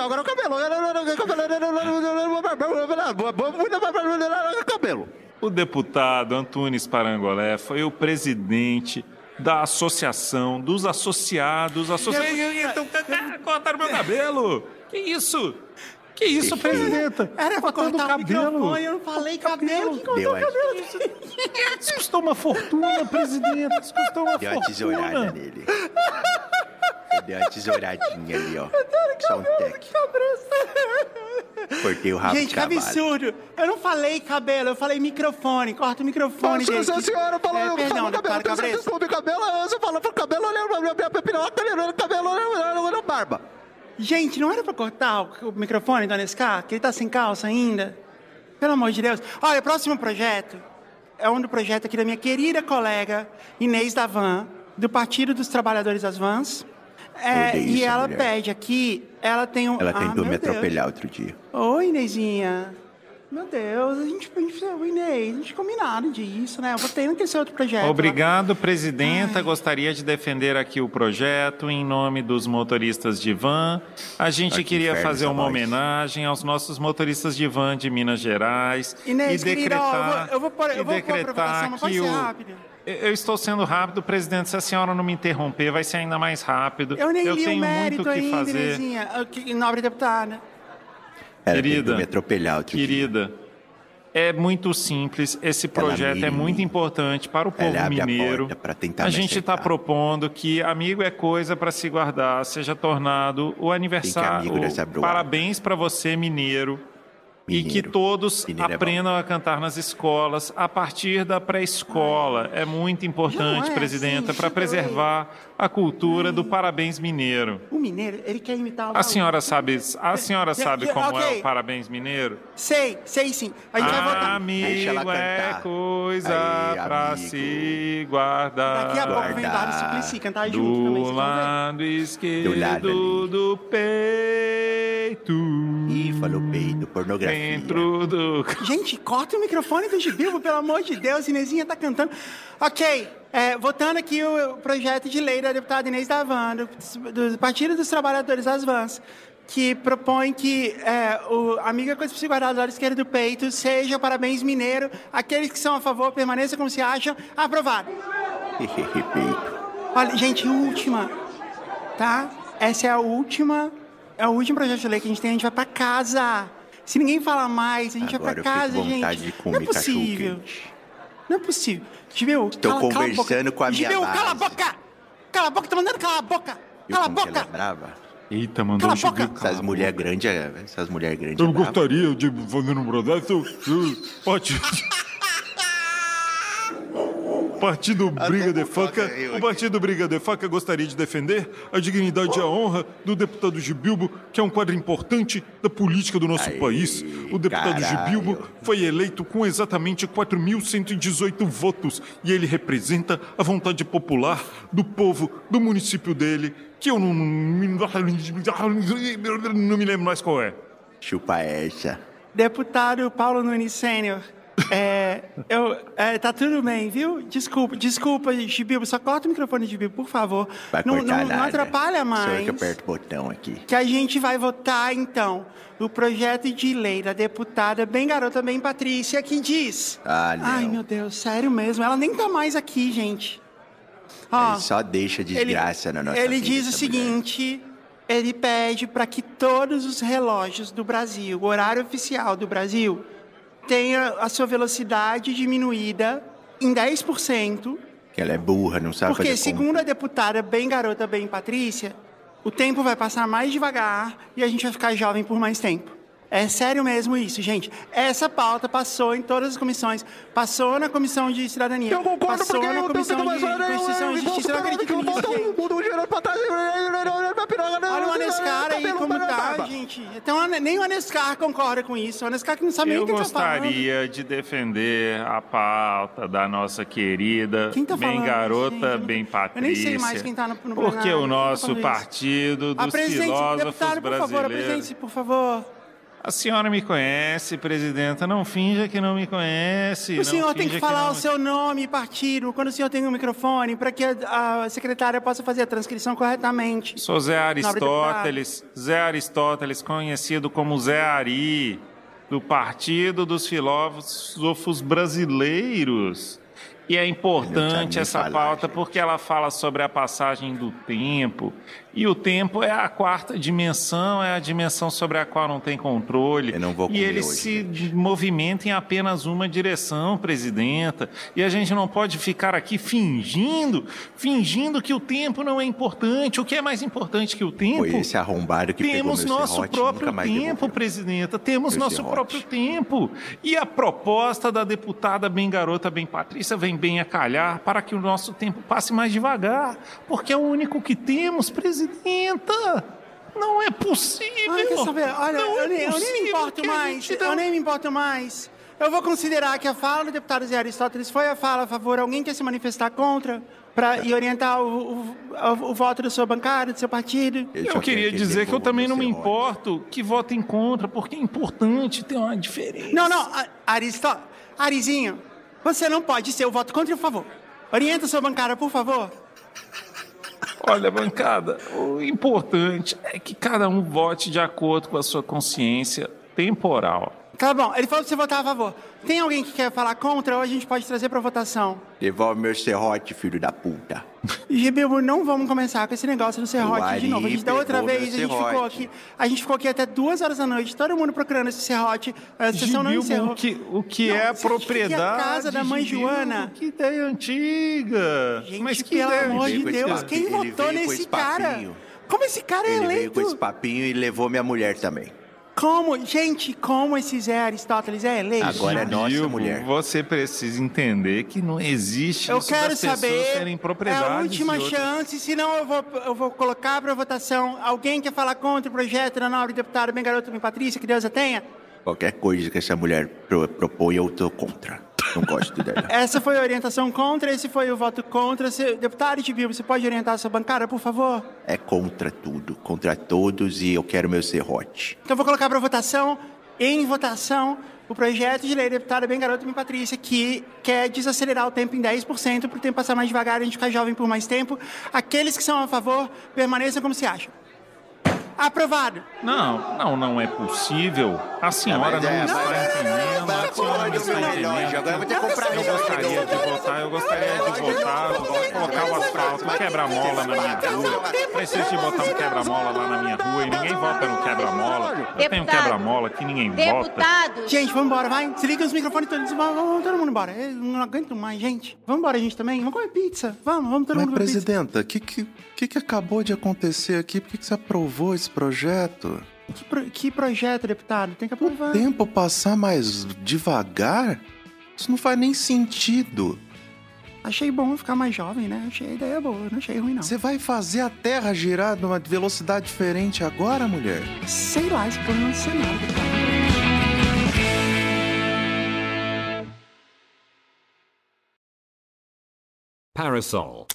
Agora o cabelo. Cabelo. O deputado Antunes Parangolé foi o presidente da associação dos associados. Associa... Então, cortaram meu cabelo! Que isso? Que isso, Que que é? presidenta? Era pra Cortando cortar o microfone, eu não falei cabelo. Quem cortou Deu cabelo? Isso custou uma fortuna, presidente. Isso custou uma deu uma tesourada fortuna. nele. Deu uma tesouradinha ali, ó. Só um tec. Cortei o rabo Gente, de que absurdo. Eu não falei cabelo, eu falei microfone. Corta o microfone dele. Se a senhora falou, É, eu perdão, falo cabelo, deputado você Cabresto. desculpe cabelo, você fala pro cabelo, olha, minha pepinoca, olha, cabelo, olha, olha, barba. Gente, não era pra cortar o, microfone do Anescar? Que ele tá sem calça ainda? Pelo amor de Deus. Olha, o próximo projeto é um do projeto aqui da minha querida colega Inês Davan, do Partido dos Trabalhadores das Vans. É, Odeio e ela mulher. pede aqui, ela tem um. Ela Ah, tentou meu me Deus. atropelar outro dia. Oi, Inezinha. Meu Deus, a gente, a gente, Oi, Inês, a gente combinado disso, né? Eu votei naquele seu outro projeto. lá. Obrigado, presidenta. Gostaria de defender aqui o projeto em nome dos motoristas de van. A gente que queria fazer uma voz. homenagem aos nossos motoristas de van de Minas Gerais Inês, e querida, ó, eu decretar, vou- eu vou pôr- eu vou pôr a decretar provocação, mas pode que ser o rápido. eu eu estou sendo rápido, presidente. Se a senhora não me interromper, vai ser ainda mais rápido. Eu nem li o tenho mérito muito o que ainda, fazer. Inezinha. Que- Nobre deputada. Ela Querida, me atropelar outro dia. Querida, é muito simples. Esse projeto é muito importante para o povo a mineiro. a me gente está propondo que amigo é coisa para se guardar, seja tornado o aniversário. o-. Parabéns para você, mineiro. E que Mineiro. todos Mineiro é aprendam a cantar nas escolas a partir da pré-escola. É muito importante, é presidenta, assim, para preservar a cultura do parabéns mineiro. O mineiro, ele quer imitar o A senhora sabe, a senhora sabe como é o parabéns mineiro? Sei, sei sim. A gente vai votar. Amigo é coisa Aí, pra amigo. se guardar. Daqui a pouco vem guardar. Dário Suplicy cantar junto também. Do vocês vão ver. lado esquerdo Do lado ali. peito. Ih, falou peido, pornografia. Dentro do. Gente, corta o microfone do Gibilbo, pelo amor de Deus. Inezinha tá cantando. Ok, é, votando aqui o projeto de lei da deputada Inês Davan, do, do Partido dos Trabalhadores das Vans, que propõe que é, o é para se guardar do lado esquerdo do peito, seja parabéns mineiro, aqueles que são a favor, permaneçam como se acham, aprovado. Olha, gente, última, tá? Essa é a última, é o último projeto de lei que a gente tem, a gente vai pra casa. Se ninguém falar mais, a gente Agora vai fico casa, com gente. vontade de Não é possível. Não é possível. Gibel, Estou cala, cala a conversando boca. com a minha Gibel, cala a base. boca! Cala a boca, tá mandando calar a boca! Viu Cala a que ela é boca! brava? Eita, mandou Cala a um boca. Essas mulheres grandes, essas mulheres grandes. Eu é gostaria de fazer um projeto. Partido. Partido Briga de Faca. O. Partido Briga de Faca gostaria de defender a dignidade e a honra do deputado Gibilbo, que é um quadro importante da política do nosso Aí, país. O deputado caralho. Gibilbo foi eleito com exatamente 4.118 votos e ele representa a vontade popular do povo do município dele, que eu não, não me lembro mais qual é. Chupa essa. Deputado Paulo Nunes Sênior, é, eu, é, tá tudo bem, viu? Desculpa, desculpa, Gibilbo, só corta o microfone, Gibilbo, por favor. Vai não, não, não atrapalha mais. que aperto o botão aqui. que a gente vai votar, então, o projeto de lei da deputada bem garota, bem Patrícia, que diz... Ah, não. Ai, meu Deus, sério mesmo, ela nem tá mais aqui, gente. Ó, Ele só deixa desgraça na nossa Ele diz o mulher. seguinte, ele pede para que todos os relógios do Brasil, o horário oficial do Brasil, tenha a sua velocidade diminuída em 10%, Que ela é burra, não sabe porque, segundo a deputada bem garota, bem Patrícia, o tempo vai passar mais devagar e a gente vai ficar jovem por mais tempo. É sério mesmo isso, gente. Essa pauta passou em todas as comissões. Passou na Comissão de Cidadania. Eu concordo passou porque na eu Comissão tenho de Constituição e Justiça. Eu não acredito nisso, trás. Olha o Anescar aí como tá, gente. Então, nem o Anescar concorda com isso. O Anescar que não sabe nem o Eu que tá falando. gostaria de defender a pauta da nossa querida Quem tá bem garota, gente? bem Eu Patrícia. nem sei mais quem tá no, no Porque o tá nosso partido A dos filósofos deputado, por favor, a brasileiros. presidente, por favor. A senhora me conhece, presidenta. Não finja que não me conhece. O não senhor tem que falar não o seu nome e partido quando o senhor tem um microfone para que a, a secretária possa fazer a transcrição corretamente. Sou Zé Aristóteles, Zé Aristóteles, conhecido como Zé Ari, do Partido dos Filósofos Brasileiros. E é importante essa falar, pauta gente. porque ela fala sobre a passagem do tempo. E o tempo é a quarta dimensão, é a dimensão sobre a qual não tem controle. Eu não vou e comer ele hoje, se gente. movimenta em apenas uma direção, presidenta. E a gente não pode ficar aqui fingindo, fingindo que o tempo não é importante. O que é mais importante que o tempo? Foi esse arrombado que Temos pegou nosso serrote, próprio tempo, devolveu. presidenta. Temos Meu nosso serrote. próprio tempo. E a proposta da deputada bem garota, bem Patrícia, vem bem a calhar para que o nosso tempo passe mais devagar. Porque é o único que temos, presidenta. Não é possível. Ai, quer saber? Olha, Não é eu, nem, eu nem me importo mais. não- Eu nem me importo mais. Eu vou considerar que a fala do deputado Zé Aristóteles foi a fala a favor. Alguém quer se manifestar contra pra, e orientar o, o, o- o voto da sua bancada, do seu partido? Eu quer queria dizer que eu também não me importo que votem contra, porque é importante ter uma diferença. Não, não, Aristó... Arizinho, você não pode ser o voto contra, por favor. Orienta a sua bancada, por favor. Olha, bancada, o importante é que cada um vote de acordo com a sua consciência temporal. Tá bom, ele falou que você votar a favor. Tem alguém que quer falar contra ou a gente pode trazer pra votação? Devolve meu serrote, filho da puta. Gibibo, não vamos começar com esse negócio do serrote de novo. A gente, da outra vez, a gente ficou aqui. A gente ficou aqui até duas horas da noite, todo mundo procurando esse serrote. A sessão não encerrou. o que, o que Não, é propriedade? a casa da mãe Gibilbo? Joana? Que ideia antiga. Gente, Mas que pelo ideia amor de Ele Deus, quem ele votou nesse esse cara? papinho. Como esse cara é Ele veio com eleito? esse papinho e levou minha mulher também. Como? Gente, como esse Zé Aristóteles é eleito? Agora é nossa mulher. Você precisa entender que não existe Eu isso quero das pessoas saber. serem É propriedades. a última chance, senão eu vou, eu vou colocar para votação. Alguém quer falar contra o projeto da nobre deputada bem garota, bem Patrícia, que Deus a tenha? Qualquer coisa que essa mulher pro- propõe, eu tô contra. Não gosto dela. Essa foi a orientação contra, esse foi o voto contra. Se, deputado Tibio, você pode orientar a sua bancada, por favor? É contra tudo, contra todos e eu quero meu serrote. Então vou colocar para votação, em votação, o projeto de lei da deputada bem garota, bem Patrícia, que quer desacelerar o tempo em 10% para o tempo passar mais devagar e a gente ficar jovem por mais tempo. Aqueles que são a favor, permaneçam como se acham. Aprovado. Não, não, não é possível. A senhora não é, está entendendo. A senhora não está entendendo. Agora eu vou ter que comprar Eu gostaria de votar, eu gostaria de votar, colocar o asfalto, um quebra-mola na minha rua. Preciso de botar um quebra-mola lá na minha rua e ninguém vota no quebra-mola. Eu tenho um quebra-mola que ninguém vota. Gente, vamos embora, vai. Se liga os microfones todos. Vamos, todo mundo embora. Eu não aguento mais, gente. Vamos embora, gente, também. Vamos comer pizza. Vamos, vamos todo Mas, mundo comer presidenta, o que, que, que, que acabou de acontecer aqui? Por que, que você aprovou esse projeto? Que, pro- que projeto, deputado? Tem que aprovar. O tempo passar mais devagar? Isso não faz nem sentido. Achei bom ficar mais jovem, né? Achei a ideia boa, não achei ruim, não. Você vai fazer a Terra girar numa velocidade diferente agora, mulher? Sei lá, esse plano não sei nada. Parasol.